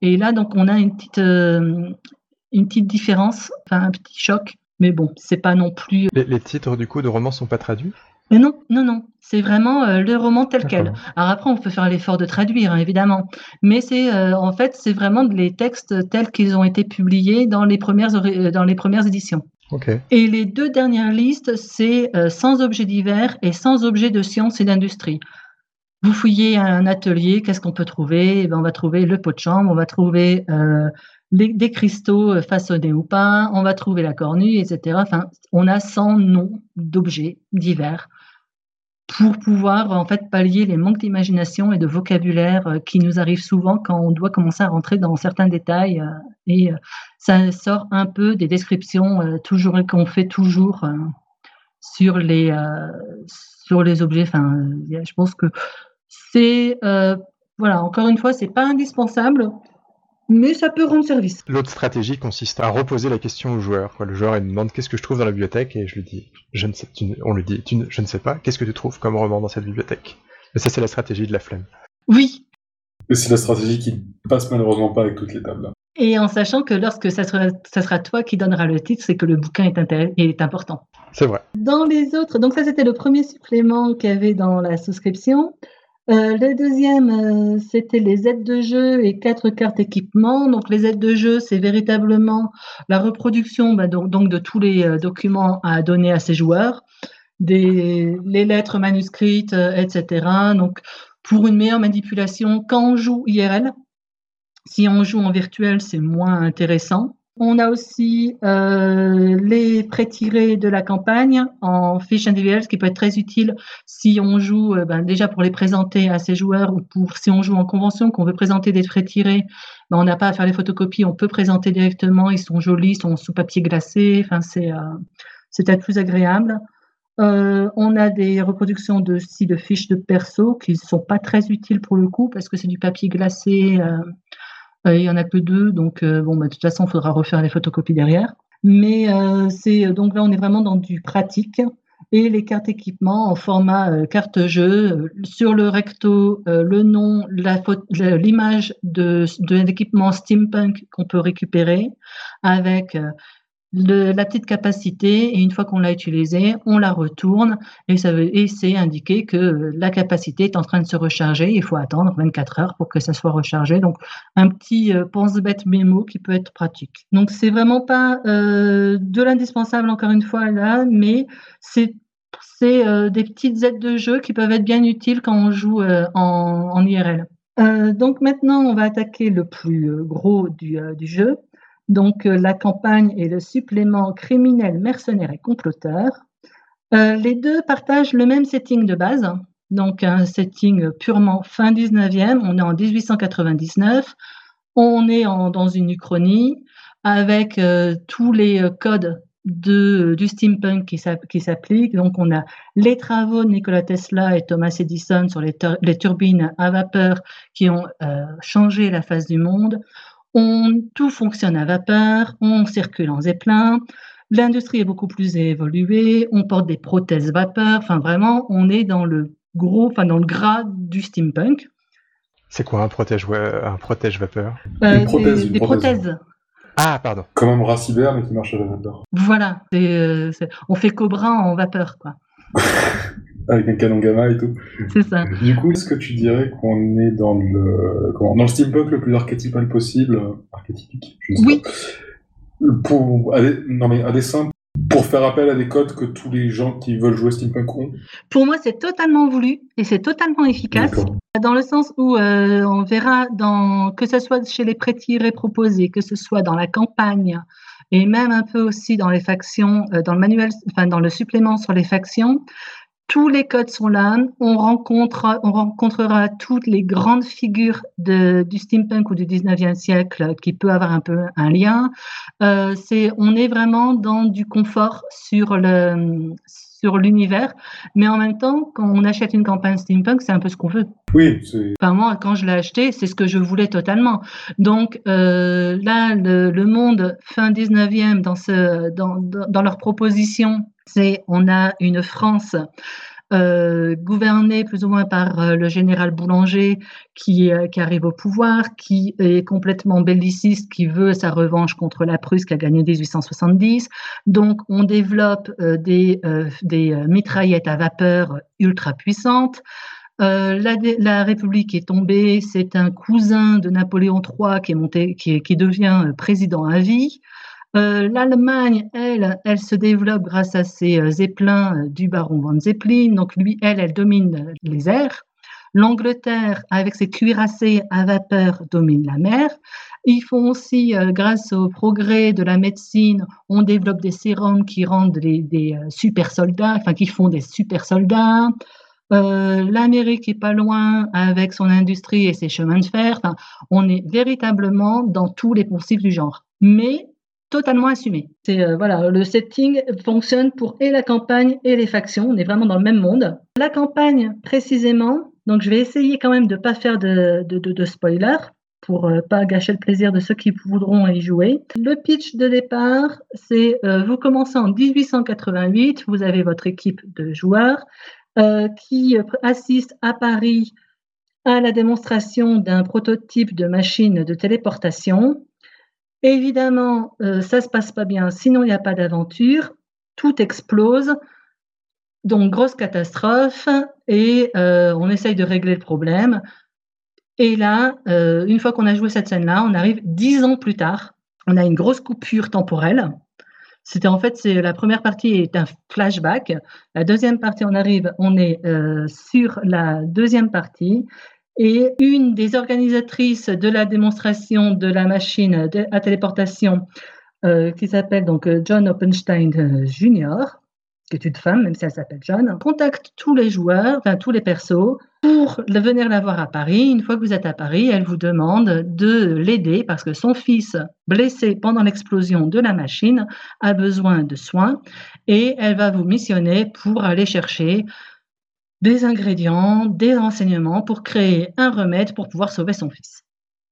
Et là, donc, on a une petite, une petite différence, enfin un petit choc. Mais bon, c'est pas non plus. Les, les titres du coup de romans sont pas traduits? Mais non, non, non, c'est vraiment euh, le roman tel quel. Alors après, on peut faire l'effort de traduire, hein, évidemment, mais c'est euh, en fait, c'est vraiment les textes tels qu'ils ont été publiés dans les premières, euh, dans les premières éditions. Et les deux dernières listes, c'est sans objets divers et sans objets de science et d'industrie. Vous fouillez un atelier, qu'est-ce qu'on peut trouver? Eh ben, On va trouver le pot de chambre, on va trouver des cristaux façonnés ou pas, on va trouver la cornue, etc. Enfin, on a 100 noms d'objets divers pour pouvoir en fait pallier les manques d'imagination et de vocabulaire euh, qui nous arrivent souvent quand on doit commencer à rentrer dans certains détails euh, et euh, ça sort un peu des descriptions toujours qu'on fait toujours sur les sur les objets enfin je pense que c'est voilà encore une fois c'est pas indispensable mais ça peut rendre service. L'autre stratégie consiste à reposer la question au joueur. Le joueur il me demande qu'est-ce que je trouve dans la bibliothèque? Et je lui dis je ne sais, on lui dit je ne sais pas, qu'est-ce que tu trouves comme roman dans cette bibliothèque? Et ça c'est la stratégie de la flemme. Oui. Et c'est la stratégie qui passe malheureusement pas avec toutes les tables. Et en sachant que lorsque ça sera, ça sera toi qui donneras le titre, c'est que le bouquin est, est important. C'est vrai. Dans les autres, donc ça c'était le premier supplément qu'il y avait dans la souscription. Euh, le deuxième, euh, c'était les aides de jeu et quatre cartes équipement. Donc, les aides de jeu, c'est véritablement la reproduction bah, donc, de tous les euh, documents à donner à ses joueurs, les lettres manuscrites, etc. Donc, pour une meilleure manipulation, quand on joue IRL, si on joue en virtuel, c'est moins intéressant. On a aussi euh, les pré-tirés de la campagne en fiches individuelles, ce qui peut être très utile si on joue euh, ben, déjà pour les présenter à ses joueurs ou pour si on joue en convention, qu'on veut présenter des pré-tirés, ben, on n'a pas à faire les photocopies, on peut présenter directement, ils sont jolis, ils sont sous papier glacé, enfin c'est euh, peut-être plus agréable. On a des reproductions de, de fiches de perso qui ne sont pas très utiles pour le coup parce que c'est du papier glacé. Euh, il y en a que deux, donc euh, bon, bah, de toute façon, il faudra refaire les photocopies derrière. Mais euh, c'est donc là, on est vraiment dans du pratique et les cartes équipement en format carte jeu. Sur le recto, le nom, l'image de, de l'équipement steampunk qu'on peut récupérer avec la petite capacité et une fois qu'on l'a utilisée, on la retourne et, ça veut, et c'est indiqué que la capacité est en train de se recharger. Il faut attendre 24 heures pour que ça soit rechargé. Donc, un petit euh, pense-bête mémo qui peut être pratique. Donc, c'est vraiment pas euh, de l'indispensable encore une fois là, mais c'est euh, des petites aides de jeu qui peuvent être bien utiles quand on joue en, en, IRL. donc maintenant, on va attaquer le plus gros du, du jeu. Donc euh, la campagne et le supplément criminel, mercenaire et comploteur. Euh, les deux partagent le même setting de base, donc un setting purement fin 19e, on est en 1899, on est dans une uchronie avec euh, tous les codes de, du steampunk qui s'appliquent. Donc on a les travaux de Nikola Tesla et Thomas Edison sur les turbines à vapeur qui ont changé la face du monde on, tout fonctionne à vapeur, on circule en zeppelin, l'industrie est beaucoup plus évoluée, on porte des prothèses vapeur, enfin vraiment, on est dans le gros, enfin dans le gras du steampunk. C'est quoi un protège, un protège vapeur? Euh, Des, prothèses. Ah, pardon. Comme un bras cyber, mais qui marche à la vapeur. Voilà, euh, on fait Cobra en vapeur, quoi. <laughs> Avec un canon gamma et tout. C'est ça. Du coup, est-ce que tu dirais qu'on est dans le, dans le steampunk le plus archétypal possible? Archétypique, je sais Oui. Pour, non mais à des simples, pour faire appel à des codes que tous les gens qui veulent jouer steampunk ont Pour moi, c'est totalement voulu et c'est totalement efficace. Dans le sens où euh, on verra dans, que ce soit chez les pré-tirés proposés, que ce soit dans la campagne, et même un peu aussi dans les factions, euh, dans le manuel, enfin dans le supplément sur les factions, tous les codes sont là. On, rencontre, on rencontrera toutes les grandes figures de, du steampunk ou du 19e siècle qui peut avoir un peu un lien. Euh, c'est, on est vraiment dans du confort sur le, l'univers, mais en même temps, quand on achète une campagne steampunk, c'est un peu ce qu'on veut. Oui, Enfin, moi, quand je l'ai acheté, c'est ce que je voulais totalement. Donc euh, là, le, monde fin 19e, dans, ce, dans, dans leur proposition, c'est on a une France euh, gouverné plus ou moins par euh, le général Boulanger qui, euh, qui, arrive au pouvoir, qui est complètement belliciste, qui veut sa revanche contre la Prusse qui a gagné 1870. Donc on développe des, mitraillettes à vapeur ultra puissantes. La, République est tombée, c'est un cousin de Napoléon III qui, qui devient président à vie. Euh, L'Allemagne, elle, elle se développe grâce à ses euh, zeppelins euh, du baron von Zeppelin. Donc lui, elle, elle domine les airs. L'Angleterre, avec ses cuirassés à vapeur, domine la mer. Ils font aussi, grâce au progrès de la médecine, on développe des sérums qui rendent des, super soldats, enfin qui font des super soldats. L'Amérique est pas loin avec son industrie et ses chemins de fer. Enfin, on est véritablement dans tous les principes du genre. Mais totalement assumé. C'est euh, voilà, le setting fonctionne pour et la campagne et les factions. On est vraiment dans le même monde. La campagne précisément. Donc je vais essayer quand même de pas faire de, de, de, spoiler pour euh, pas gâcher le plaisir de ceux qui voudront y jouer. Le pitch de départ, c'est euh, vous commencez en 1888, vous avez votre équipe de joueurs qui assiste à Paris à la démonstration d'un prototype de machine de téléportation Évidemment, euh, ça se passe pas bien, sinon il n'y a pas d'aventure, tout explose, donc grosse catastrophe, et euh, on essaye de régler le problème. Et là, euh, une fois qu'on a joué cette scène-là, on arrive dix ans plus tard, on a une grosse coupure temporelle. C'était en fait, c'est la première partie est un flashback. La deuxième partie, on arrive, on est sur la deuxième partie et une des organisatrices de la démonstration de la machine à téléportation, euh, qui s'appelle donc euh, John Oppenstein euh, Jr., qui est une femme, même si elle s'appelle John, contacte tous les joueurs, enfin tous les persos, pour venir la voir à Paris. Une fois que vous êtes à Paris, elle vous demande de l'aider parce que son fils, blessé pendant l'explosion de la machine, a besoin de soins et elle va vous missionner pour aller chercher des ingrédients, des renseignements pour créer un remède pour pouvoir sauver son fils.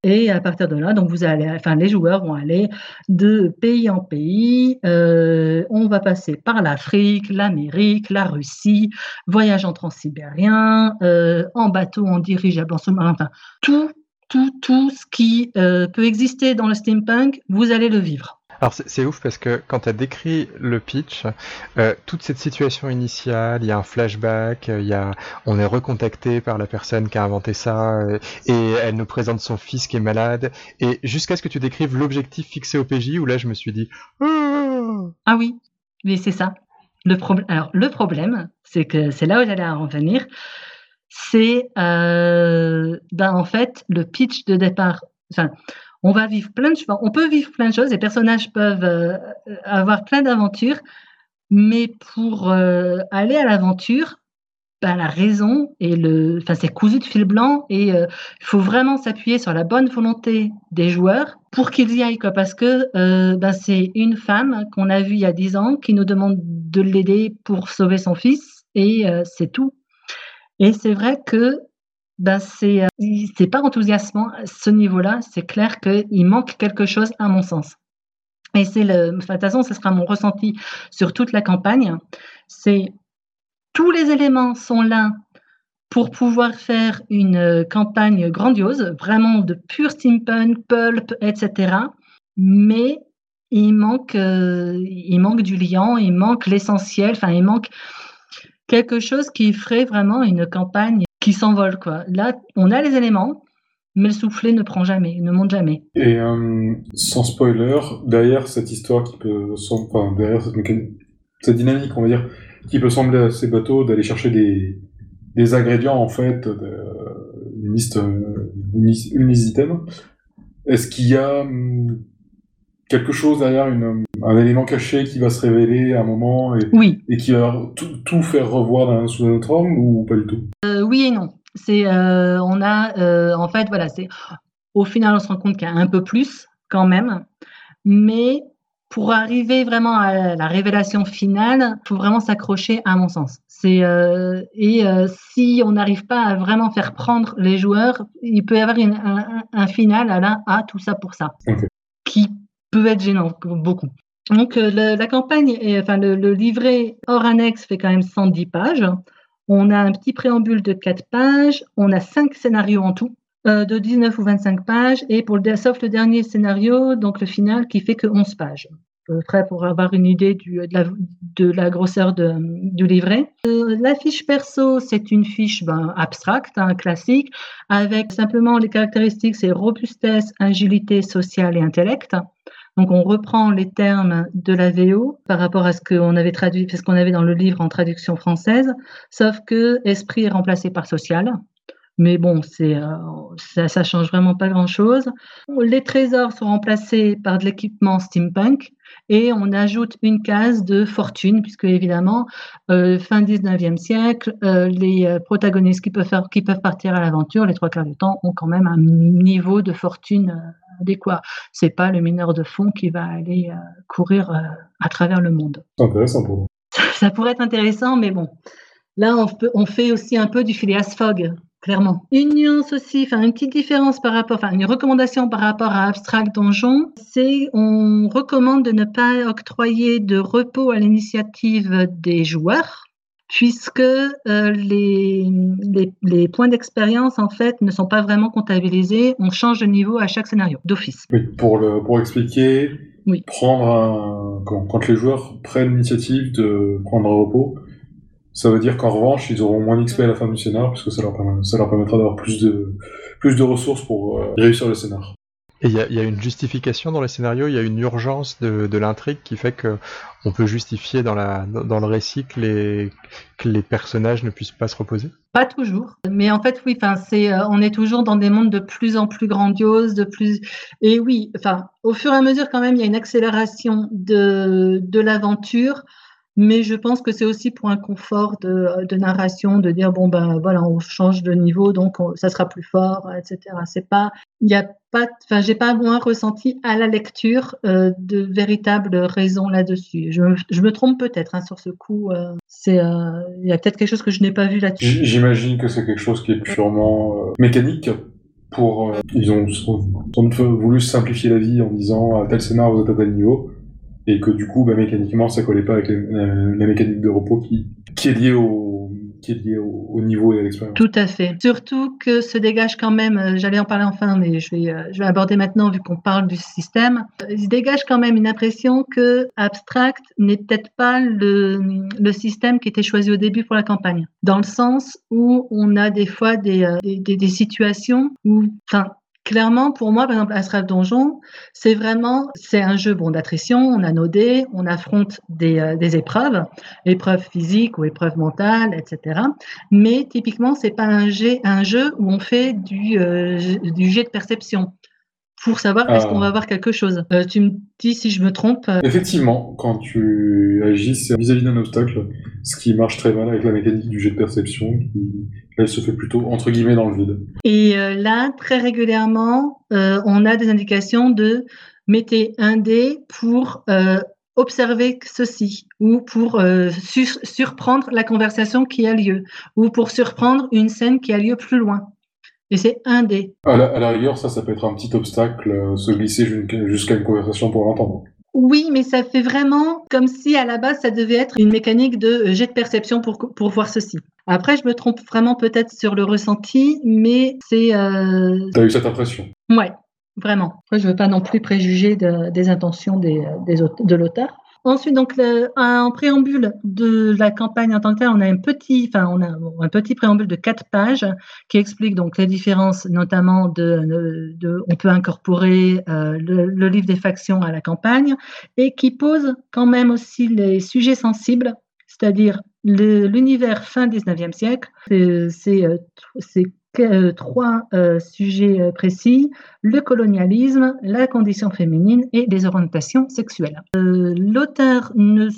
Et à partir de là, donc vous allez, enfin les joueurs vont aller de pays en pays. Euh, on va passer par l'Afrique, l'Amérique, la Russie, voyage en transsibérien, euh, en bateau, en dirigeable, en sous-marin, enfin tout, tout, tout ce qui euh, peut exister dans le steampunk, vous allez le vivre. Alors c'est ouf parce que quand tu as décrit le pitch, euh, toute cette situation initiale, il y a un flashback, il y a, on est recontacté par la personne qui a inventé ça, euh, et elle nous présente son fils qui est malade, et jusqu'à ce que tu décrives l'objectif fixé au PJ, où là je me suis dit... Oh ah oui, mais c'est ça. Le alors le problème, c'est que c'est là où j'allais en venir, c'est euh, ben, en fait le pitch de départ. On va vivre plein de choses. On peut vivre plein de choses. Les personnages peuvent euh, avoir plein d'aventures, mais pour euh, aller à l'aventure, ben, la raison et le, enfin c'est cousu de fil blanc et euh, il faut vraiment s'appuyer sur la bonne volonté des joueurs pour qu'ils y aillent quoi. Parce que ben, c'est une femme qu'on a vue il y a dix ans qui nous demande de l'aider pour sauver son fils et c'est tout. Et c'est vrai que ben c'est euh, c'est pas enthousiasmant à ce niveau-là. C'est clair qu'il manque quelque chose à mon sens. Et c'est de toute façon, ce sera mon ressenti sur toute la campagne. C'est tous les éléments sont là pour pouvoir faire une euh, campagne grandiose, vraiment de pur steampunk, pulp, etc. Mais il manque, euh, il manque du liant, il manque l'essentiel, enfin, il manque quelque chose qui ferait vraiment une campagne qui s'envole. Quoi. Là, on a les éléments, mais le soufflet ne prend jamais, ne monte jamais. Et euh, sans spoiler, derrière cette histoire qui peut sembler, enfin, derrière cette, dynamique, on va dire, qui peut sembler assez bateau d'aller chercher des, des ingrédients en fait, une liste, une, liste Est-ce qu'il y a hum, quelque chose derrière, une, un élément caché qui va se révéler à un moment et, et qui va tout, faire revoir sous un autre forme ou pas du tout euh, Oui et non. C'est, euh, on a, euh, en fait, voilà, c'est, au final, on se rend compte qu'il y a un peu plus quand même, mais pour arriver vraiment à la révélation finale, il faut vraiment s'accrocher à mon sens. C'est euh, et euh, si on n'arrive pas à vraiment faire prendre les joueurs, il peut y avoir une, un, un, final à la ah tout ça pour ça, qui peut être gênant beaucoup. Donc le- la campagne, est- enfin le, le livret hors annexe fait quand même 110 pages. On a un petit préambule de 4 pages. On a 5 scénarios en tout, euh, de 19 ou 25 pages. Et pour le, sauf le dernier scénario, donc le final, qui fait que 11 pages. Peu près pour avoir une idée de, la, grosseur du livret. Euh, la fiche perso, c'est une fiche ben, abstracte, un classique, avec simplement les caractéristiques, c'est robustesse, agilité sociale et intellect. Donc on reprend les termes de la VO par rapport à ce qu'on avait traduit, ce qu'on avait dans le livre en traduction française, sauf que esprit est remplacé par social. Mais bon, euh, ça, change vraiment pas grand-chose. Les trésors sont remplacés par de l'équipement steampunk et on ajoute une case de fortune puisque évidemment euh, fin 19e siècle, euh, les protagonistes qui peuvent qui peuvent partir à l'aventure, les trois quarts du temps, ont quand même un niveau de fortune adéquat. C'est pas le mineur de fond qui va aller euh, courir euh, à travers le monde. C'est intéressant pour nous. Ça pourrait être intéressant, mais bon. Là, on, peut, on fait aussi un peu du Phileas Fogg, clairement. Une nuance aussi, enfin une petite différence par rapport, enfin une recommandation par rapport à Abstract Donjon, c'est on recommande de ne pas octroyer de repos à l'initiative des joueurs, puisque euh, les, les, les points d'expérience en fait ne sont pas vraiment comptabilisés. On change de niveau à chaque scénario d'office. Oui, pour, le, pour expliquer, Oui. prendre un, quand, quand les joueurs prennent l'initiative de prendre un repos, ça veut dire qu'en revanche, ils auront moins d'XP à la fin du scénar, puisque ça leur, permet- ça leur permettra d'avoir plus de, plus de ressources pour euh, réussir le scénar. Et il y, a- une justification dans les scénarios, il y a une urgence de, l'intrigue qui fait que on peut justifier dans, le récit que les, personnages ne puissent pas se reposer? Pas toujours, mais en fait oui. Euh, on est toujours dans des mondes de plus en plus grandioses, de plus et oui. Au fur et à mesure quand même, il y a une accélération de l'aventure, mais je pense que c'est aussi pour un confort de, de narration, de dire bon ben voilà, on change de niveau, donc on- ça sera plus fort, etc. C'est pas, il y a pas, enfin j'ai pas moins ressenti à la lecture euh, de véritables raisons là-dessus. Je, me- je me trompe peut-être hein, sur ce coup. euh, c'est, euh, il y a peut-être quelque chose que je n'ai pas vu là-dessus. J'imagine que c'est quelque chose qui est purement mécanique. Pour, ils ont sans doute voulu simplifier la vie en disant à tel scénar vous êtes à tel niveau, et que du coup, bah, mécaniquement, ça collait pas avec la mécanique de repos qui, est liée au, qui est liée au, au niveau et à l'expérience. Tout à fait. Surtout que se dégage quand même, euh, j'allais en parler enfin, mais je vais, euh, je vais aborder maintenant vu qu'on parle du système. Euh, Il se dégage quand même une impression que Abstract n'est peut-être pas le, le système qui était choisi au début pour la campagne. Dans le sens où on a des fois des, des, des- des situations où, enfin, Clairement, pour moi, par exemple, Astral Donjon, c'est vraiment, c'est un jeu bon d'attrition. On a nos dés, on affronte des, euh, épreuves, épreuves physiques ou épreuves mentales, etc. Mais typiquement, c'est pas un, jet, un jeu où on fait du, euh, du jet de perception pour savoir est-ce qu'on va avoir quelque chose. Euh, tu me dis si je me trompe. euh, Effectivement, quand tu agis c'est vis-à-vis d'un obstacle, ce qui marche très mal avec la mécanique du jet de perception, qui elle se fait plutôt entre guillemets dans le vide. Et euh, là, très régulièrement, euh, on a des indications de mettez un dé pour euh, observer ceci, ou pour euh, sur- surprendre la conversation qui a lieu, ou pour surprendre une scène qui a lieu plus loin. Et c'est un dé. À la, à la rigueur, ça, ça peut être un petit obstacle, euh, se glisser jus- jusqu'à une conversation pour l'entendre. Oui, mais ça fait vraiment comme si à la base ça devait être une mécanique de euh, jet de perception pour, pour voir ceci. Après, je me trompe vraiment peut-être sur le ressenti, mais c'est euh, T'as eu cette impression Ouais, vraiment. Après, je ne veux pas non plus préjuger de- des intentions des, des aute- de l'auteur. Ensuite, donc, le- en préambule de la campagne en tant que telle, on a un petit, enfin, on a un petit préambule de quatre pages qui explique donc les différences, notamment de, on peut incorporer euh, le, le livre des factions à la campagne et qui pose quand même aussi les sujets sensibles, c'est-à-dire l'univers fin 19e siècle. C'est- Euh, trois euh, sujets euh, précis le colonialisme, la condition féminine et les orientations sexuelles. L'auteur ne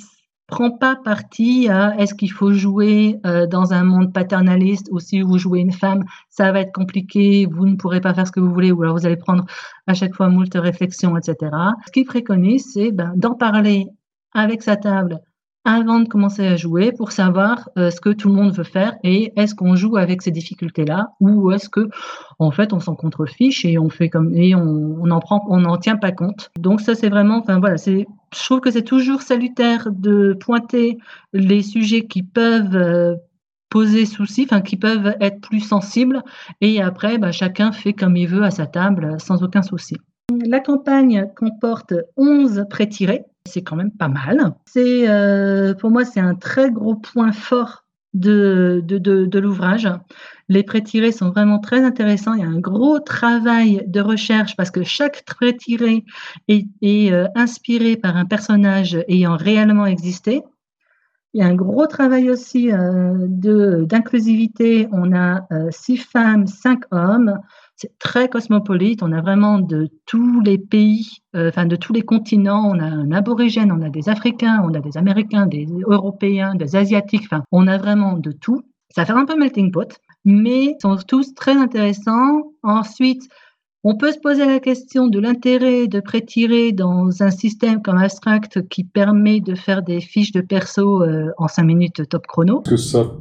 prend pas parti à est-ce qu'il faut jouer dans un monde paternaliste ou si vous jouez une femme, ça va être compliqué, vous ne pourrez pas faire ce que vous voulez ou alors vous allez prendre à chaque fois moult réflexions, etc. Ce qu'il préconise, c'est ben, d'en parler avec sa table avant de commencer à jouer pour savoir euh, ce que tout le monde veut faire et est-ce qu'on joue avec ces difficultés-là ou est-ce que en fait on s'en contrefiche et on fait comme et on, on en prend on n'en tient pas compte. Donc ça c'est vraiment enfin voilà je trouve que c'est toujours salutaire de pointer les sujets qui peuvent euh, poser souci, enfin qui peuvent être plus sensibles et après bah, chacun fait comme il veut à sa table sans aucun souci. La campagne comporte 11 pré-tirés c'est quand même pas mal. C'est euh, pour moi c'est un très gros point fort de, de, l'ouvrage. Les pré-tirés sont vraiment très intéressants. Il y a un gros travail de recherche parce que chaque pré-tiré est, euh, inspiré par un personnage ayant réellement existé. Il y a un gros travail aussi euh, d'inclusivité. On a six femmes, cinq hommes. C'est très cosmopolite. On a vraiment de tous les pays, euh, enfin de tous les continents. On a un aborigène, on a des Africains, on a des Américains, des Européens, des Asiatiques. Enfin, on a vraiment de tout. Ça fait un peu melting pot, mais ils sont tous très intéressants. Ensuite, on peut se poser la question de l'intérêt de prétirer dans un système comme Abstract qui permet de faire des fiches de perso euh, en 5 minutes top chrono. Est-ce que ça,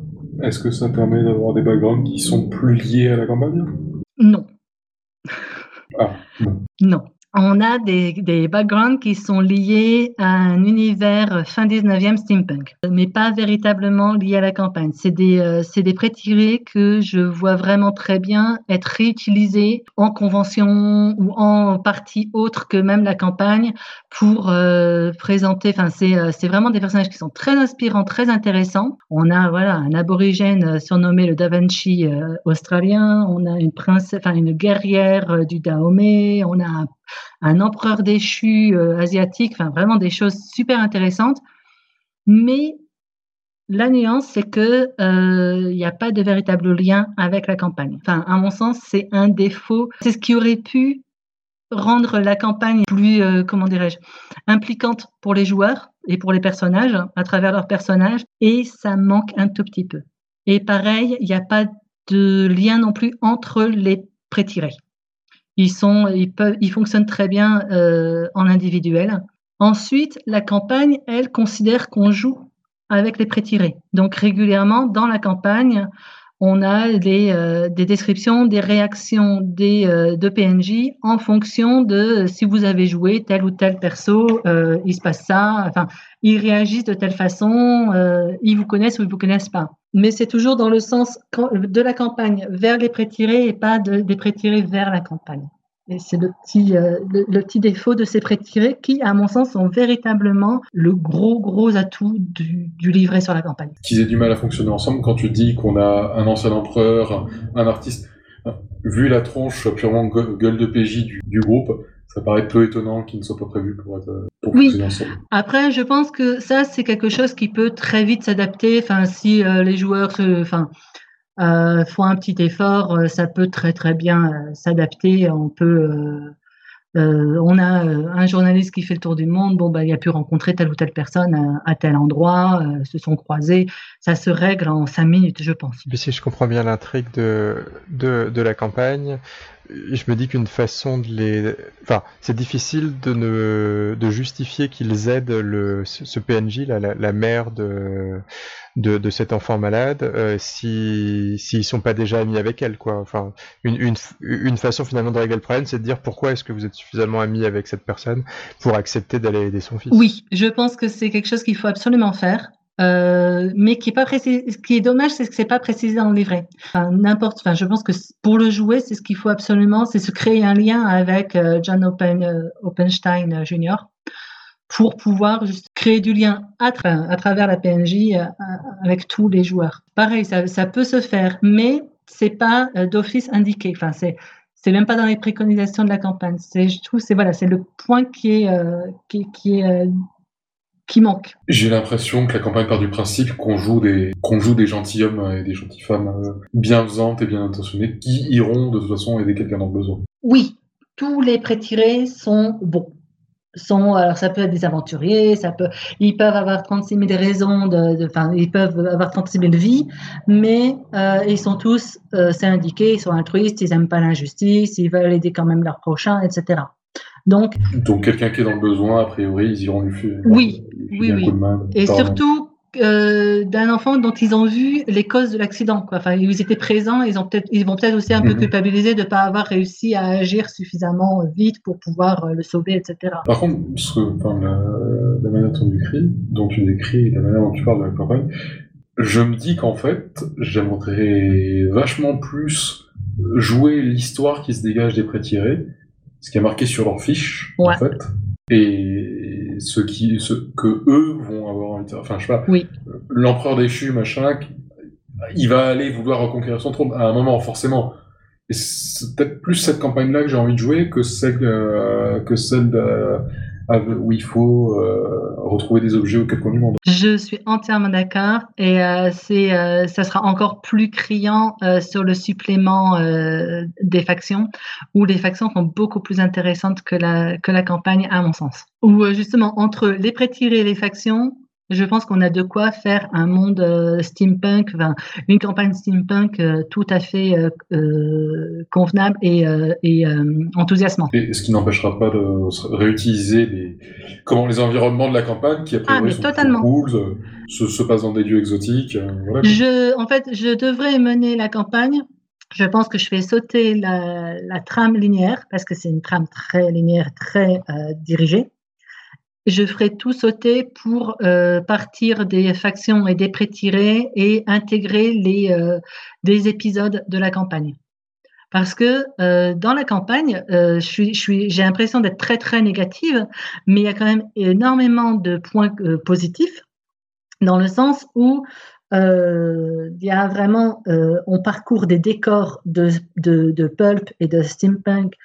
est-ce que ça permet d'avoir des backgrounds qui sont plus liés à la campagne? Non. Ah, non. On a des, des backgrounds qui sont liés à un univers fin 19e steampunk, mais pas véritablement liés à la campagne. C'est des, euh, des pré-tirés que je vois vraiment très bien être réutilisés en convention ou en partie autre que même la campagne pour euh, présenter. Enfin, c'est, euh, c'est vraiment des personnages qui sont très inspirants, très intéressants. On a voilà un aborigène surnommé le Da Vinci euh, australien. On a une princesse, une guerrière euh, du Dahomey. On a un empereur déchu euh, asiatique, enfin vraiment des choses super intéressantes. Mais la nuance, c'est que il n'y a pas de véritable lien avec la campagne. Enfin, à mon sens, c'est un défaut. C'est ce qui aurait pu rendre la campagne plus, euh, comment dirais-je, impliquante pour les joueurs et pour les personnages, à travers leurs personnages, et ça manque un tout petit peu. Et pareil, il n'y a pas de lien non plus entre les prétirés. Ils, ils, fonctionnent très bien euh, en individuel. Ensuite, la campagne, elle, considère qu'on joue avec les prétirés. Donc régulièrement, dans la campagne, on a des, euh, des descriptions, des réactions euh, de PNJ en fonction de si vous avez joué tel ou tel perso, il se passe ça, enfin, ils réagissent de telle façon, ils vous connaissent ou ils vous connaissent pas. Mais c'est toujours dans le sens de la campagne vers les prétirés et pas de, des prétirés vers la campagne. Et c'est le petit, euh, le, petit défaut de ces prêts tirés qui, à mon sens, sont véritablement le gros, gros atout du, du livret sur la campagne. Qu'ils aient du mal à fonctionner ensemble quand tu dis qu'on a un ancien empereur, un artiste. Vu la tronche purement gueule de PJ du, du groupe, ça paraît peu étonnant qu'ils ne soient pas prévus pour, être, pour oui. ensemble. Après, je pense que ça, c'est quelque chose qui peut très vite s'adapter. Enfin, si euh, les joueurs se, enfin, euh, font un petit effort, euh, ça peut très très bien euh, s'adapter. On peut, euh, on a un journaliste qui fait le tour du monde. Bon, bah, il a pu rencontrer telle ou telle personne à, à tel endroit, se sont croisés. Ça se règle en cinq minutes, je pense. Mais si je comprends bien l'intrigue de, de, de la campagne, je me dis qu'une façon de les, enfin, c'est difficile de ne, de justifier qu'ils aident le, ce PNJ, la, la, mère de, de, de, cet enfant malade, euh, si, s'ils sont pas déjà amis avec elle, quoi. Enfin, une, une, une façon finalement de régler le problème, c'est de dire pourquoi est-ce que vous êtes suffisamment amis avec cette personne pour accepter d'aller aider son fils. Oui, je pense que c'est quelque chose qu'il faut absolument faire. Euh, mais qui est pas précisé. Ce qui est dommage, c'est que c'est pas précisé dans le livret. N'importe. Enfin, je pense que pour le jouer, c'est ce qu'il faut absolument, c'est se créer un lien avec euh, John Open, euh, Oppenstein Jr. pour pouvoir juste créer du lien à, tra à travers la PNJ avec tous les joueurs. Pareil, ça, peut se faire, mais c'est pas d'office indiqué. Enfin, c'est même pas dans les préconisations de la campagne. C'est, je c'est voilà, c'est le point qui est qui est qui manque. J'ai l'impression que la campagne part du principe qu'on joue des qu'on joue des gentilshommes et des gentilles femmes bienfaisantes et bien intentionnées qui iront de toute façon aider quelqu'un dans le besoin. Oui, tous les prétirés sont bons. sont, alors ça peut être des aventuriers, ça peut, ils peuvent avoir 36 000 raisons, de, enfin, ils peuvent avoir 36 000 vies, mais euh, ils sont tous, euh, c'est indiqué, ils sont altruistes, ils n'aiment pas l'injustice, ils veulent aider quand même leur prochain, etc. Donc, Donc quelqu'un qui est dans le besoin, a priori, ils iront lui faire Oui, lui oui, oui. main. et surtout euh, d'un enfant dont ils ont vu les causes de l'accident. Quoi. Enfin, ils étaient présents, ils, ont peut-être, ils vont peut-être aussi un peu Mhm. culpabiliser de ne pas avoir réussi à agir suffisamment vite pour pouvoir euh, le sauver, etc. Par contre, ce enfin, la, la manière dont tu décris, dont tu décris, la manière dont tu parles de la campagne, je me dis qu'en fait, j'aimerais vachement plus jouer l'histoire qui se dégage des prêts tirés, ce qui est marqué sur leur fiche, Ouais. en fait, et ce qui, ce que eux vont avoir envie de, enfin, je sais pas, Oui. l'empereur déchu, machin, il va aller vouloir reconquérir son trône à un moment, forcément. Et c'est peut-être plus cette campagne-là que j'ai envie de jouer que celle, euh, que celle de- où il faut euh, retrouver des objets aux quatre coins du monde. Je suis entièrement d'accord et euh, c'est, euh, ça sera encore plus criant euh, sur le supplément euh, des factions où les factions sont beaucoup plus intéressantes que la, que la campagne à mon sens. Où justement entre les pré-tirés et les factions, je pense qu'on a de quoi faire un monde euh, steampunk, enfin, une campagne steampunk euh, tout à fait euh, convenable et, et enthousiasmante. Et ce qui n'empêchera pas de se- réutiliser les, comment les environnements de la campagne qui a priori Ah, sont totalement. cool, se, se passent dans des lieux exotiques. voilà. Je, en fait, je devrais mener la campagne. Je pense que je fais sauter la, la trame linéaire parce que c'est une trame très linéaire, très dirigée. Je ferai tout sauter pour euh, partir des factions et des pré-tirés et intégrer les, euh, des épisodes de la campagne. Parce que euh, dans la campagne, j'ai l'impression d'être très très négative, mais il y a quand même énormément de points positifs dans le sens où il y a vraiment, on parcourt des décors de, de, de pulp et de steampunk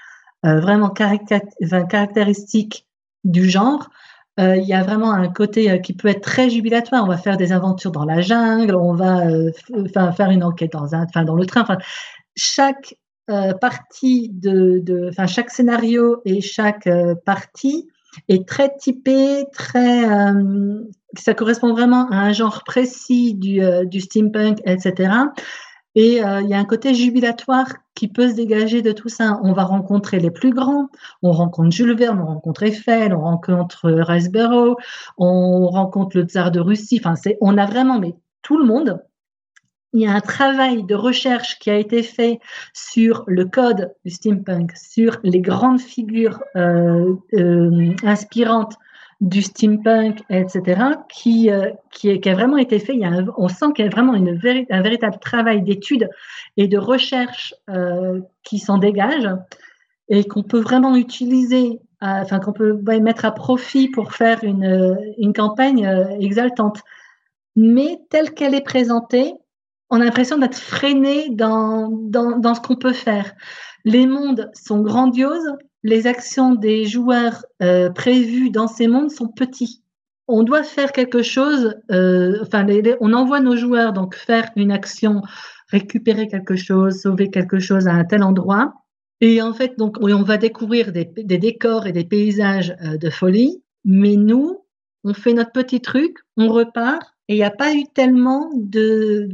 vraiment caractéristiques du genre. Euh, Il y a vraiment un côté euh, qui peut être très jubilatoire. On va faire des aventures dans la jungle, on va euh, faire une enquête dans, le train. Chaque partie de, chaque scénario et chaque partie est très typé, très, ça correspond vraiment à un genre précis du, du steampunk, etc. Et euh, il y a un côté jubilatoire qui peut se dégager de tout ça. On va rencontrer les plus grands, on rencontre Jules Verne, on rencontre Eiffel, on rencontre Riceborough, on rencontre le tsar de Russie. Enfin, on a vraiment mais tout le monde. Il y a un travail de recherche qui a été fait sur le code du steampunk, sur les grandes figures euh, euh, inspirantes du steampunk, etc., qui, euh, qui, a vraiment été fait. Il y a on sent qu'il y a vraiment un véritable travail d'étude et de recherche euh, qui s'en dégage et qu'on peut vraiment utiliser, enfin qu'on peut mettre à profit pour faire une, euh, une campagne exaltante. Mais telle qu'elle est présentée, on a l'impression d'être freiné dans, dans, dans ce qu'on peut faire. Les mondes sont grandioses, les actions des joueurs euh, prévues dans ces mondes sont petits. On doit faire quelque chose, euh, enfin, on envoie nos joueurs donc faire une action, récupérer quelque chose, sauver quelque chose à un tel endroit. Et en fait, on va découvrir des, décors et des paysages euh, de folie, mais nous, on fait notre petit truc, on repart, et il n'y a pas eu tellement de,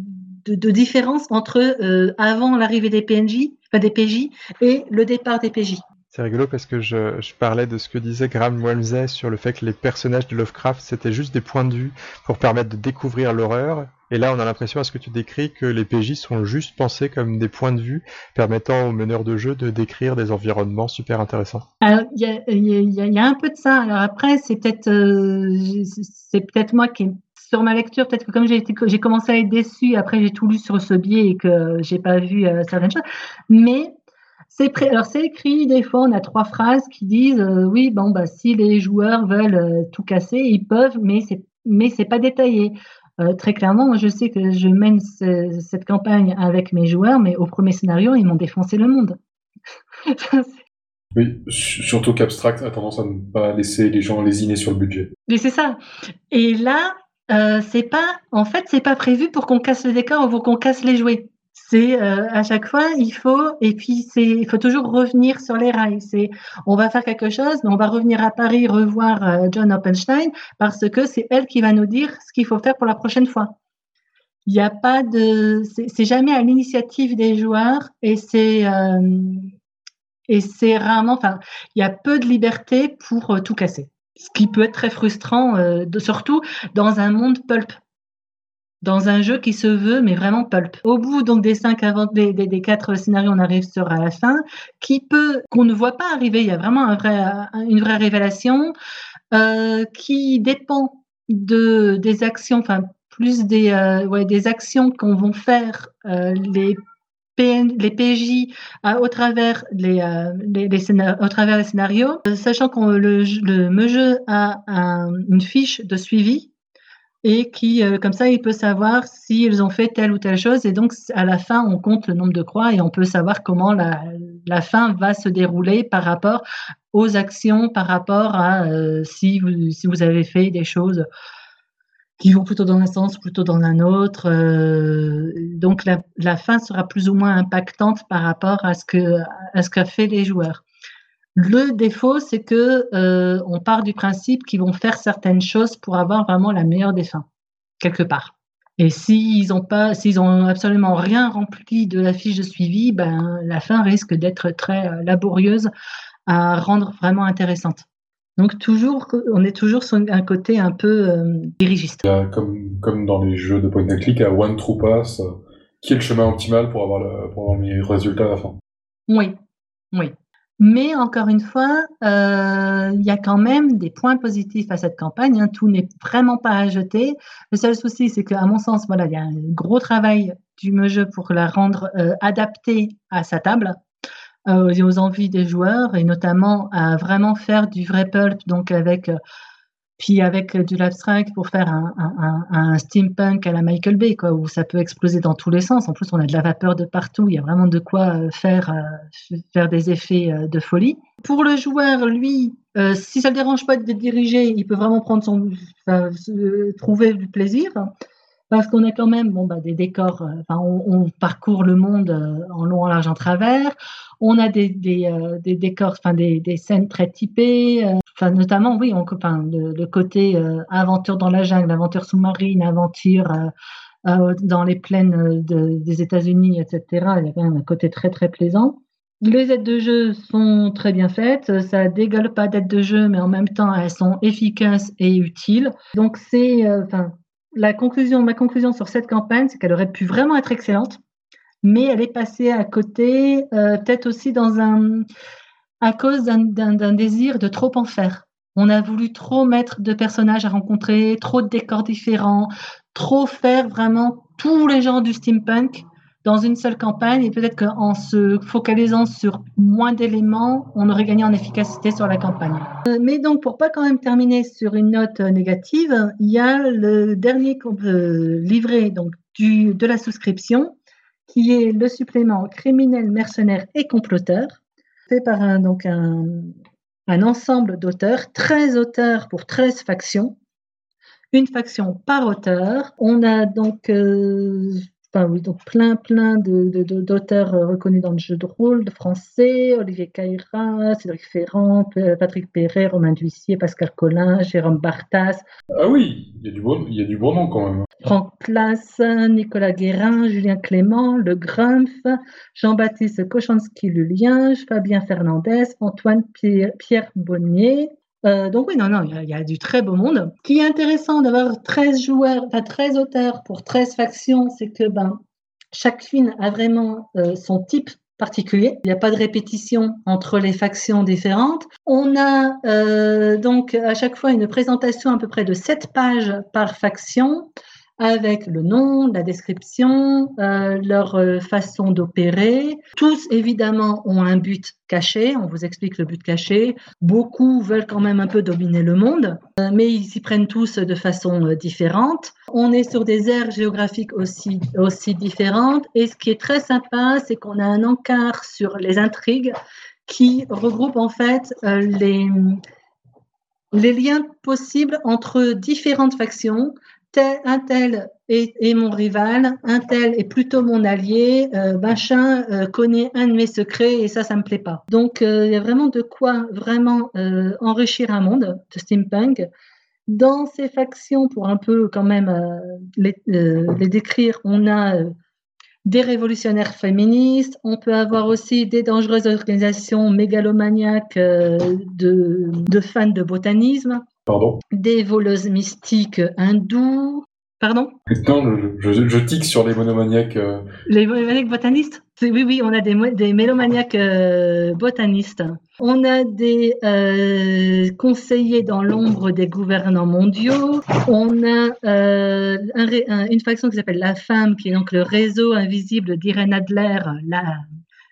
différence entre avant l'arrivée des PNJ, des PJ, et le départ des PJ. C'est rigolo parce que je, parlais de ce que disait Graham Walmsley sur le fait que les personnages de Lovecraft c'était juste des points de vue pour permettre de découvrir l'horreur. Et là, on a l'impression à ce que tu décris que les PJ sont juste pensés comme des points de vue permettant aux meneurs de jeu de décrire des environnements super intéressants. Il y a, un peu de ça. Alors après, c'est peut-être, euh, c'est peut-être moi qui sur ma lecture, peut-être que comme j'ai commencé à être déçue, après j'ai tout lu sur ce biais et que j'ai pas vu euh, certaines choses. Mais c'est pré- alors c'est écrit des fois, on a trois phrases qui disent euh, oui, bon bah si les joueurs veulent euh, tout casser, ils peuvent, mais c'est mais c'est pas détaillé. Euh, très clairement, moi, je sais que je mène ce- cette campagne avec mes joueurs, mais au premier scénario, ils m'ont défoncé le monde. <laughs> Oui, su- surtout qu'Abstract a tendance à ne pas laisser les gens lésiner sur le budget. Mais c'est ça. Et là, c'est pas, en fait, c'est pas prévu pour qu'on casse le décor ou pour qu'on casse les jouets. Euh, à chaque fois il faut et puis il faut toujours revenir sur les rails. C'est on va faire quelque chose, mais on va revenir à Paris revoir euh, John Oppenstein parce que c'est elle qui va nous dire ce qu'il faut faire pour la prochaine fois. Il n'y a pas de c'est jamais à l'initiative des joueurs et c'est euh, et c'est rarement enfin il y a peu de liberté pour tout casser. Ce qui peut être très frustrant, surtout dans un monde pulp dans un jeu qui se veut, mais vraiment pulp. Au bout donc des cinq des, quatre scénarios, on arrive sur la fin, qui peut qu'on ne voit pas arriver. Il y a vraiment vrai, une vraie révélation euh, qui dépend de des actions, enfin plus des euh, des actions qu'on vont faire euh, les les PJ au travers les, au travers les scénarios, sachant que le jeu a une fiche de suivi et qui, euh, comme ça, il peut savoir s'ils ont fait telle ou telle chose. Et donc, à la fin, on compte le nombre de croix et on peut savoir comment la, fin va se dérouler par rapport aux actions, par rapport à euh, si, vous, si vous avez fait des choses qui vont plutôt dans un sens, plutôt dans un autre. Euh, donc, la, fin sera plus ou moins impactante par rapport à ce que à fait les joueurs. Le défaut, c'est que euh, on part du principe qu'ils vont faire certaines choses pour avoir vraiment la meilleure des fins, quelque part. Et s'ils ont pas, s'ils ont absolument rien rempli de la fiche de suivi, ben la fin risque d'être très euh, laborieuse à rendre vraiment intéressante. Donc toujours, on est toujours sur un côté un peu euh, dirigiste. Comme, comme dans les jeux de point and click à one true pass, qui est le chemin optimal pour avoir le, pour avoir le meilleur résultat à la fin. Oui, oui. Mais encore une fois, euh, il y a quand même des points positifs à cette campagne. Hein. Tout n'est vraiment pas à jeter. Le seul souci, c'est qu'à mon sens, voilà, il y a un gros travail du jeu pour la rendre euh, adaptée à sa table, euh, aux envies des joueurs, et notamment à vraiment faire du vrai pulp, donc avec puis avec du l'abstract pour faire un, steampunk à la Michael Bay, quoi, où ça peut exploser dans tous les sens. En plus, on a de la vapeur de partout. Il y a vraiment de quoi euh, faire, euh, faire des effets euh, de folie. Pour le joueur, lui, si ça ne le dérange pas de diriger, il peut vraiment prendre son, trouver du plaisir. Parce qu'on a quand même bon, bah, des décors, enfin, on, parcourt le monde en long, en large, en travers. On a des, des, des décors, enfin, des, des, scènes très typées enfin notamment oui, enfin, le, côté euh, aventure dans la jungle, aventure sous-marine, aventure euh, euh, dans les plaines des États-Unis, etc. Il y a quand même un côté très très plaisant. Les aides de jeu sont très bien faites, ça dégueule pas d'aides de jeu, mais en même temps elles sont efficaces et utiles. Donc c'est, enfin, la conclusion, ma conclusion sur cette campagne, c'est qu'elle aurait pu vraiment être excellente, mais elle est passée à côté, peut-être aussi dans un à cause d'un désir de trop en faire. On a voulu trop mettre de personnages à rencontrer, trop de décors différents, trop faire vraiment tous les genres du steampunk dans une seule campagne. Et peut-être qu'en se focalisant sur moins d'éléments, on aurait gagné en efficacité sur la campagne. Euh, mais donc, pour pas quand même terminer sur une note négative, il y a le dernier qu'on peut livrer donc du, de la souscription, qui est le supplément criminel, mercenaire et comploteur fait par un, donc un, ensemble d'auteurs, 13 auteurs pour 13 factions, une faction par auteur. On a donc euh, Enfin, oui, donc plein, plein d'auteurs de, de, reconnus dans le jeu de rôle, de français, Olivier Caïra, Cédric Ferrand, Patrick Perret, Romain Duissier, Pascal Collin, Jérôme Bartas. Ah oui, il y a du bon, il y a du bon nom quand même. Franck Place, Nicolas Guérin, Julien Clément, Le Grumpf, Jean-Baptiste Kochanski-Lulien, Fabien Fernandez, Antoine Pierre, Pierre Bonnier, euh, donc oui, non, non, il y, a du très beau monde. Ce qui est intéressant d'avoir 13 joueurs, enfin 13 auteurs pour 13 factions, c'est que ben, chacune a vraiment euh, son type particulier. Il n'y a pas de répétition entre les factions différentes. On a euh, donc à chaque fois une présentation à peu près de 7 pages par faction avec le nom, la description, euh, leur euh, façon d'opérer. Tous, évidemment, ont un but caché. On vous explique le but caché. Beaucoup veulent quand même un peu dominer le monde, euh, mais ils s'y prennent tous de façon différente. On est sur des aires géographiques aussi, aussi différentes. Et ce qui est très sympa, c'est qu'on a un encart sur les intrigues qui regroupe en fait les, les liens possibles entre différentes factions un tel est, mon rival, un tel est plutôt mon allié, euh, machin euh, connaît un de mes secrets et ça, ça me plaît pas. Donc, il y a vraiment de quoi vraiment enrichir un monde de steampunk. Dans ces factions, pour un peu quand même les, décrire, on a des révolutionnaires féministes, on peut avoir aussi des dangereuses organisations mégalomaniaques de fans de botanisme, Pardon Des voleuses mystiques hindous. Pardon Non, je, je, tique sur les monomaniaques. Euh. Les monomaniaques botanistes? Oui, oui, on a des, des mélomaniaques euh, botanistes. On a des euh, conseillers dans l'ombre des gouvernants mondiaux. On a une faction qui s'appelle La Femme, qui est donc le réseau invisible d'Irene Adler, la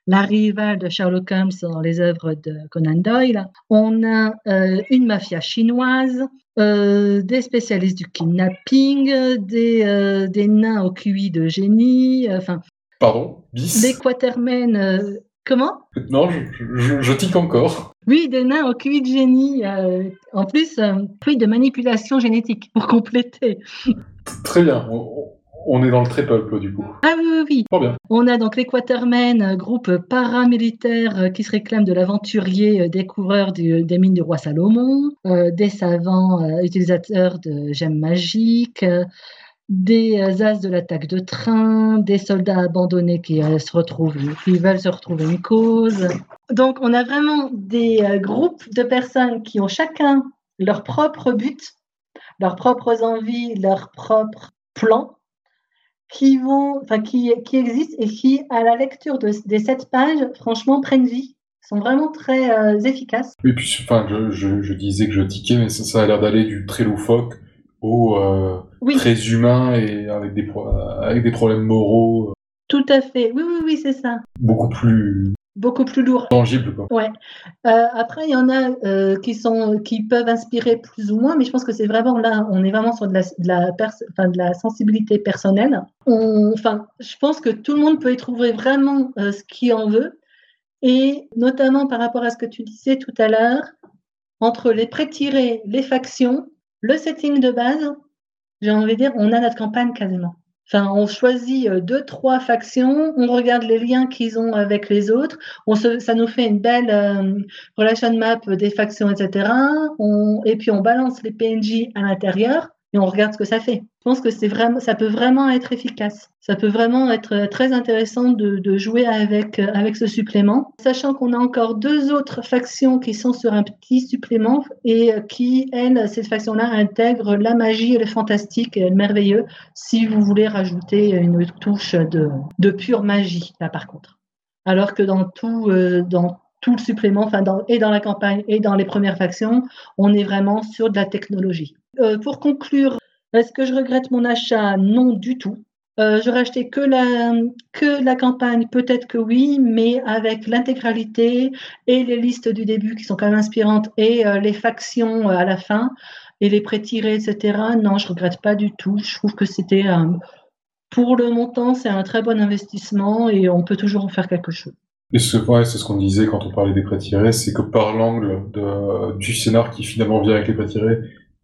la rivale de Sherlock Holmes dans les œuvres de Conan Doyle. On a euh, une mafia chinoise, euh, des spécialistes du kidnapping, des, euh, des nains au QI de génie, enfin. Pardon Bis? Des quatermen. comment? Non, je, je, tique encore. Oui, des nains au QI de génie. en plus, oui, de manipulation génétique pour compléter. Très bien. On est dans le triple, du coup. Ah oui, oui, oui. bien. On a donc les Quatermen, groupe paramilitaire euh, qui se réclame de l'aventurier euh, découvreur des mines du roi Salomon, euh, des savants utilisateurs de gemmes magiques, des as de l'attaque de train, des soldats abandonnés qui se retrouvent, qui veulent se retrouver une cause. Donc, on a vraiment des groupes de personnes qui ont chacun leur propre but, leurs propres envies, leurs propres plans qui vont, enfin qui, qui existent et qui, à la lecture de, des sept pages, franchement, prennent vie sont vraiment très euh, efficaces. Oui, puis enfin, je, je, disais que je tiquais, mais ça, ça a l'air d'aller du très loufoque au euh, très humain et avec des, avec des problèmes moraux. Tout à fait, oui, oui, oui, c'est ça. Beaucoup plus beaucoup plus lourd. Tangible, quoi. Ouais. Euh, après, il y en a euh, qui sont, qui peuvent inspirer plus ou moins, mais je pense que c'est vraiment là, on est vraiment sur de la, de la, enfin, de la sensibilité personnelle. enfin, je pense que tout le monde peut y trouver vraiment euh, ce qu'il en veut, et notamment par rapport à ce que tu disais tout à l'heure, entre les pré-tirés, les factions, le setting de base, j'ai envie de dire, on a notre campagne quasiment. Enfin, on choisit euh, deux, trois factions, on regarde les liens qu'ils ont avec les autres, ça nous fait une belle euh, relation map des factions, etc. et puis on balance les PNJ à l'intérieur et on regarde ce que ça fait. Je pense que ça peut vraiment être efficace. Ça peut vraiment être très intéressant de, jouer avec, avec ce supplément, sachant qu'on a encore deux autres factions qui sont sur un petit supplément et qui, elles, cette faction-là intègre la magie et le fantastique merveilleux si vous voulez rajouter une touche de, pure magie, là par contre. Alors que dans tout, euh, le supplément, et dans la campagne et dans les premières factions, on est vraiment sur de la technologie. Euh, pour conclure, est-ce que je regrette mon achat? Non, du tout. Euh, J'aurais acheté que la, que la campagne, peut-être que oui, mais avec l'intégralité et les listes du début qui sont quand même inspirantes et euh, les factions à la fin et les pré-tirés, etc. Non, je regrette pas du tout. Je trouve que c'était pour le montant, c'est un très bon investissement et on peut toujours en faire quelque chose. Et c'est ce qu'on disait quand on parlait des pré-tirés, c'est que par l'angle du scénar qui finalement vient avec les pré-tirés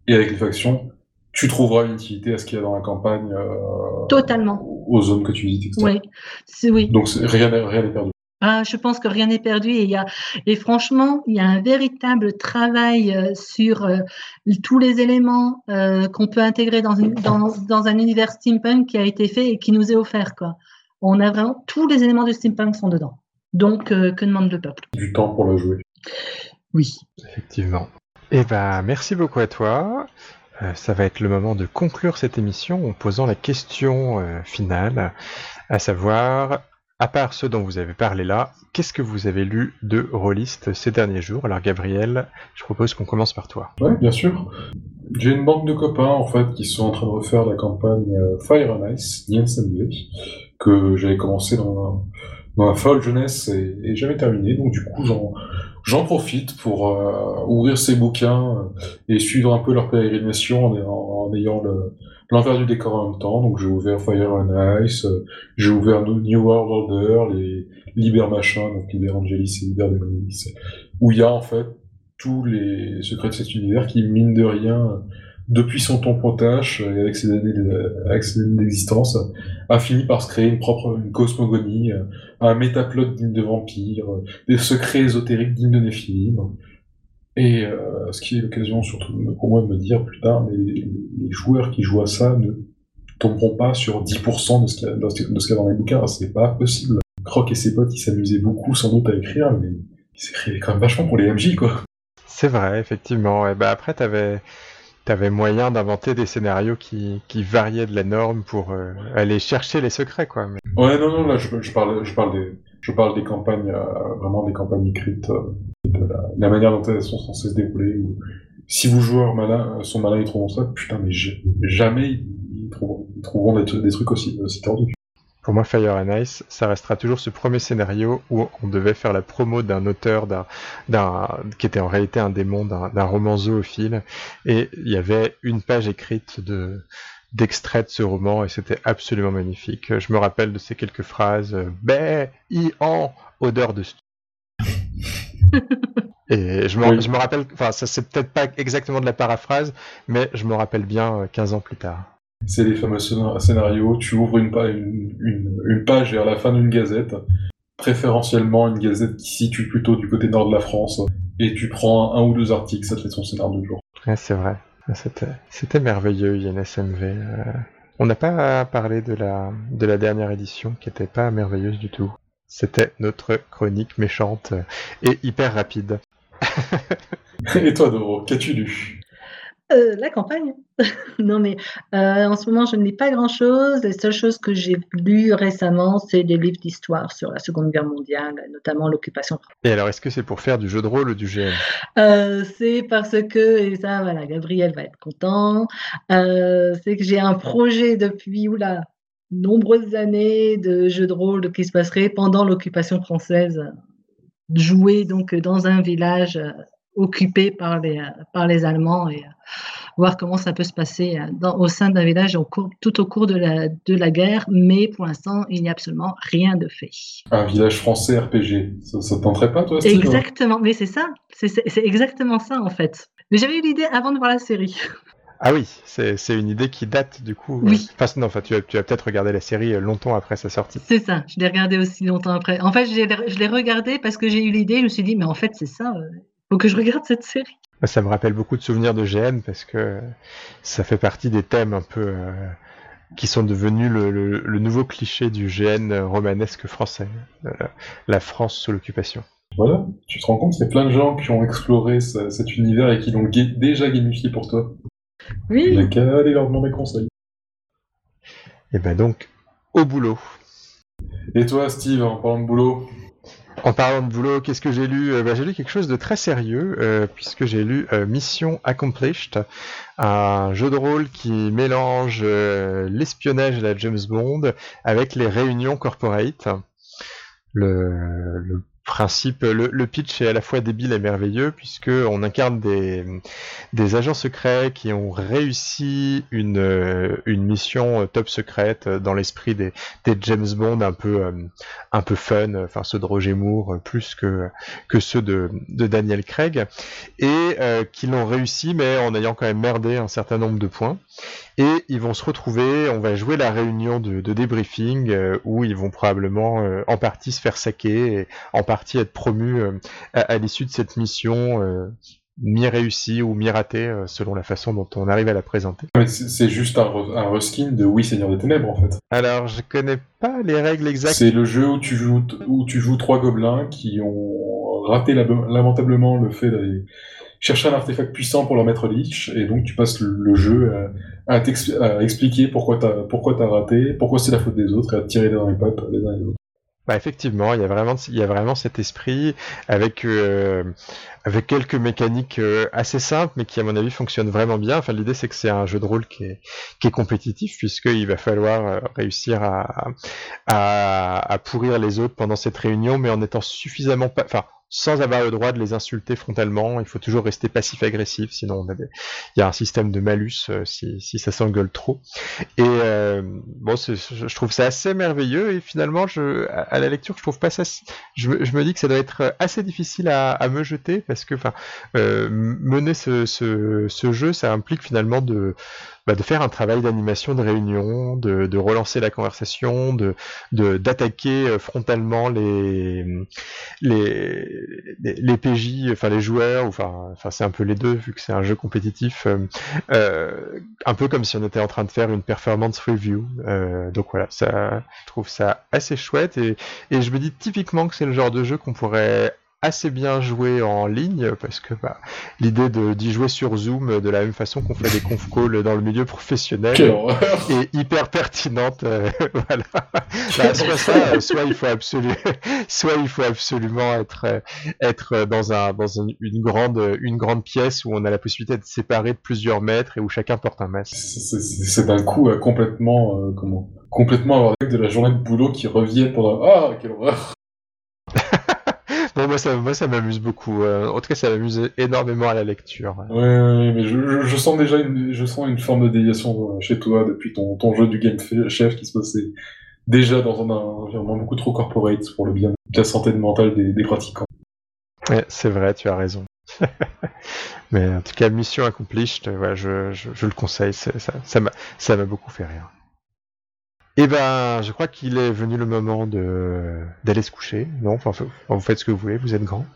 et avec les factions, tu trouveras une utilité à ce qu'il y a dans la campagne. Euh, Totalement. Aux zones que tu visites, Oui, oui. Donc rien n'est perdu. Ah, je pense que rien n'est perdu et, il y a, et franchement, il y a un véritable travail euh, sur euh, tous les éléments qu'on peut intégrer dans, une, dans, dans, un univers steampunk qui a été fait et qui nous est offert. Quoi. On a vraiment tous les éléments de steampunk sont dedans. Donc, que demande le peuple? Du temps pour le jouer. Oui. Effectivement. Eh ben, merci beaucoup à toi. Euh, ça va être le moment de conclure cette émission en posant la question euh, finale, à savoir, à part ceux dont vous avez parlé là, qu'est-ce que vous avez lu de rôliste ces derniers jours? Alors Gabriel, je propose qu'on commence par toi. Oui, bien sûr. J'ai une bande de copains en fait qui sont en train de refaire la campagne euh, Fire and Ice, que j'avais commencé dans ma, folle jeunesse et, et jamais terminé. Donc du coup, j'en J'en profite pour euh, ouvrir ces bouquins euh, et suivre un peu leur pérégrination en, ayant l'envers du décor en même temps. Donc j'ai ouvert Fire and Ice, euh, j'ai ouvert New World Order, les Liber Machin, donc Liber Angelis et Liber Demonis, où il y a en fait tous les secrets de cet univers qui, mine de rien, depuis son ton potache et avec ses années d'existence, a fini par se créer une propre cosmogonie, un métaplot digne de vampire, des secrets ésotériques dignes de Néphilim. Et euh, ce qui est l'occasion surtout pour moi de me dire plus tard, mais les, joueurs qui jouent à ça ne tomberont pas sur 10% de ce qu'il y, a dans les bouquins, c'est pas possible. Croc et ses potes, ils s'amusaient beaucoup sans doute à écrire, mais ils s'écrivaient quand même vachement pour les MJ, quoi. C'est vrai, effectivement. Et bah après, t'avais avais moyen d'inventer des scénarios qui, qui, variaient de la norme pour euh, aller chercher les secrets, quoi. Ouais, non, non, là, je, parle, je parle des, je parle des campagnes, euh, vraiment des campagnes écrites, euh, de la, manière dont elles sont censées se dérouler. si vos joueurs malins sont malins, ils trouveront ça, putain, mais jamais ils trouveront, des, trucs aussi, aussi tordus. Pour moi, Fire and Ice, ça restera toujours ce premier scénario où on devait faire la promo d'un auteur d'un, qui était en réalité un démon d'un, roman zoophile, et il y avait une page écrite de d'extrait de ce roman et c'était absolument magnifique. Je me rappelle de ces quelques phrases bé, i, en, odeur de <laughs> et je me, je me rappelle, enfin ça c'est peut-être pas exactement de la paraphrase, mais je me rappelle bien 15 euh, ans plus tard. C'est les fameux scénarios, tu ouvres une, page, une, page vers la fin d'une gazette, préférentiellement une gazette qui situe plutôt du côté nord de la France, et tu prends un, ou deux articles, ça te fait son scénario du jour. Ouais, c'est vrai. C'était merveilleux, INSMV. Euh. on n'a pas parlé de la, de la dernière édition qui n'était pas merveilleuse du tout. C'était notre chronique méchante et hyper rapide. <laughs> et toi, Doro, qu'as-tu lu? Euh, la campagne. <laughs> non, mais euh, en ce moment, je ne lis pas grand-chose. Les seules choses que j'ai lues récemment, c'est des livres d'histoire sur la Seconde Guerre mondiale, notamment l'occupation. Et alors, est-ce que c'est pour faire du jeu de rôle ou du GM euh, C'est parce que, et ça, voilà, Gabriel va être content, c'est que j'ai un projet depuis, oula, nombreuses années de jeu de rôle qui se passerait pendant l'occupation française, jouer donc dans un village occupé par les, par les Allemands et euh, voir comment ça peut se passer euh, dans, au sein d'un village au cours, tout au cours de la, de la guerre, mais pour l'instant, il n'y a absolument rien de fait. Un village français RPG, ça ne tenterait pas, toi, Steve? Exactement, mais c'est ça, c'est exactement ça, en fait. Mais j'avais eu l'idée avant de voir la série. <laughs> Ah oui, c'est une idée qui date du coup. Oui. Enfin, non, enfin, tu as, tu as peut-être regardé la série euh, longtemps après sa sortie. C'est ça, je l'ai regardé aussi longtemps après. En fait, je l'ai regardé parce que j'ai eu l'idée, je me suis dit, mais en fait, c'est ça, faut que je regarde cette série. Ça me rappelle beaucoup de souvenirs de GN parce que ça fait partie des thèmes un peu euh, qui sont devenus le, nouveau cliché du GN romanesque français, euh, la France sous l'occupation. Voilà, tu te rends compte, c'est plein de gens qui ont exploré cet univers et qui l'ont déjà gamifié pour toi. Oui. A qu'à aller leur demander conseil. Et ben donc, au boulot. Et toi, Steve, en parlant de boulot? En parlant de boulot, qu'est-ce que j'ai lu? Euh, bah, J'ai lu quelque chose de très sérieux, euh, puisque j'ai lu euh, Mission Accomplished, un jeu de rôle qui mélange l'espionnage et la James Bond avec les réunions corporate. Principe, le, pitch est à la fois débile et merveilleux puisque on incarne des, agents secrets qui ont réussi une, une mission top secrète dans l'esprit des, James Bond un peu un peu fun, enfin ceux de Roger Moore plus que ceux de, Daniel Craig et euh, qui l'ont réussi mais en ayant quand même merdé un certain nombre de points et ils vont se retrouver, on va jouer la réunion de, débriefing euh, où ils vont probablement euh, en partie se faire saquer et en partie être promus euh, à, l'issue de cette mission mi-réussie ou mi-ratée selon la façon dont on arrive à la présenter. C'est juste un, un, reskin de Oui Seigneur des Ténèbres en fait. Alors je connais pas les règles exactes. C'est le jeu où tu joues où tu joues trois gobelins qui ont raté lamentablement le fait d'aller chercher un artefact puissant pour leur mettre liche, et donc tu passes le, jeu à, expliquer pourquoi t'as pourquoi t'as raté, pourquoi c'est la faute des autres, et à tirer dans les pattes les uns les autres. Bah effectivement, il y a vraiment il y a vraiment cet esprit avec euh, avec quelques mécaniques euh, assez simples mais qui à mon avis fonctionnent vraiment bien. Enfin l'idée c'est que c'est un jeu de rôle qui est qui est compétitif puisqu'il va falloir euh, réussir à, pourrir les autres pendant cette réunion mais en étant suffisamment sans avoir le droit de les insulter frontalement. Il faut toujours rester passif-agressif, sinon on a il y a un système de malus euh, si, si, ça s'engueule trop. Et euh, bon, je trouve ça assez merveilleux et finalement, je, à la lecture, je trouve pas ça. Je, je me dis que ça doit être assez difficile à, à me jeter parce que, enfin, euh, mener ce, ce, ce, jeu, ça implique finalement de bah, de faire un travail d'animation de réunion, de, relancer la conversation, de d'attaquer euh, frontalement les, les les PJ, enfin les joueurs, enfin enfin c'est un peu les deux vu que c'est un jeu compétitif, euh, euh, un peu comme si on était en train de faire une performance review. Donc voilà, ça, je trouve ça assez chouette et, et je me dis typiquement que c'est le genre de jeu qu'on pourrait assez bien joué en ligne parce que bah, l'idée d'y jouer sur Zoom de la même façon qu'on fait des conf calls dans le milieu professionnel est hyper pertinente. Euh, <laughs> voilà. Bah, soit ça, soit il faut absolument, <laughs> soit il faut absolument être être dans un dans une, grande une grande pièce où on a la possibilité de séparer de plusieurs mètres et où chacun porte un masque. C'est d'un coup euh, complètement euh, comment complètement avoir de la journée de boulot qui revient pendant ah quelle horreur moi, ça, moi, ça m'amuse beaucoup. Euh, en tout cas, ça m'amuse énormément à la lecture. Oui, mais je, sens déjà une, je sens une forme de déviation euh, chez toi depuis ton, ton jeu du Game Chef qui se passait déjà dans un environnement beaucoup trop corporate pour le bien de la santé mentale des, des pratiquants. Ouais, c'est vrai, tu as raison. <laughs> mais en tout cas, mission accomplie, je, je, je, le conseille, ça m'a ça, ça m'a beaucoup fait rire. Eh ben, je crois qu'il est venu le moment de d'aller se coucher. Non, enfin, vous faites ce que vous voulez, vous êtes grand.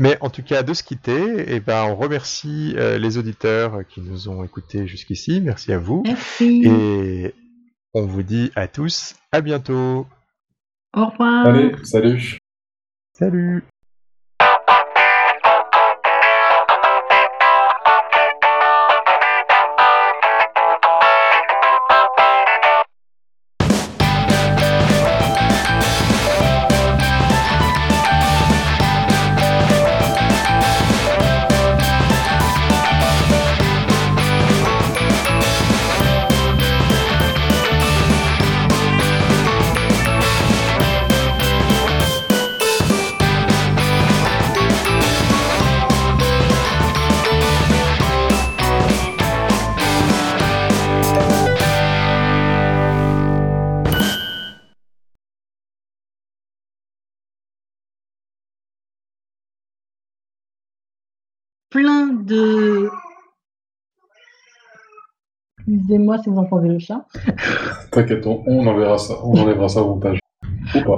Mais en tout cas, de se quitter, eh ben, on remercie euh, les auditeurs qui nous ont écoutés jusqu'ici. Merci à vous. Merci. Et on vous dit à tous à bientôt. Au revoir. Allez, salut. Salut. Excusez-moi si vous entendez le chat. T'inquiète, on, enverra ça, on enlèvera ça au montage. Ou pas.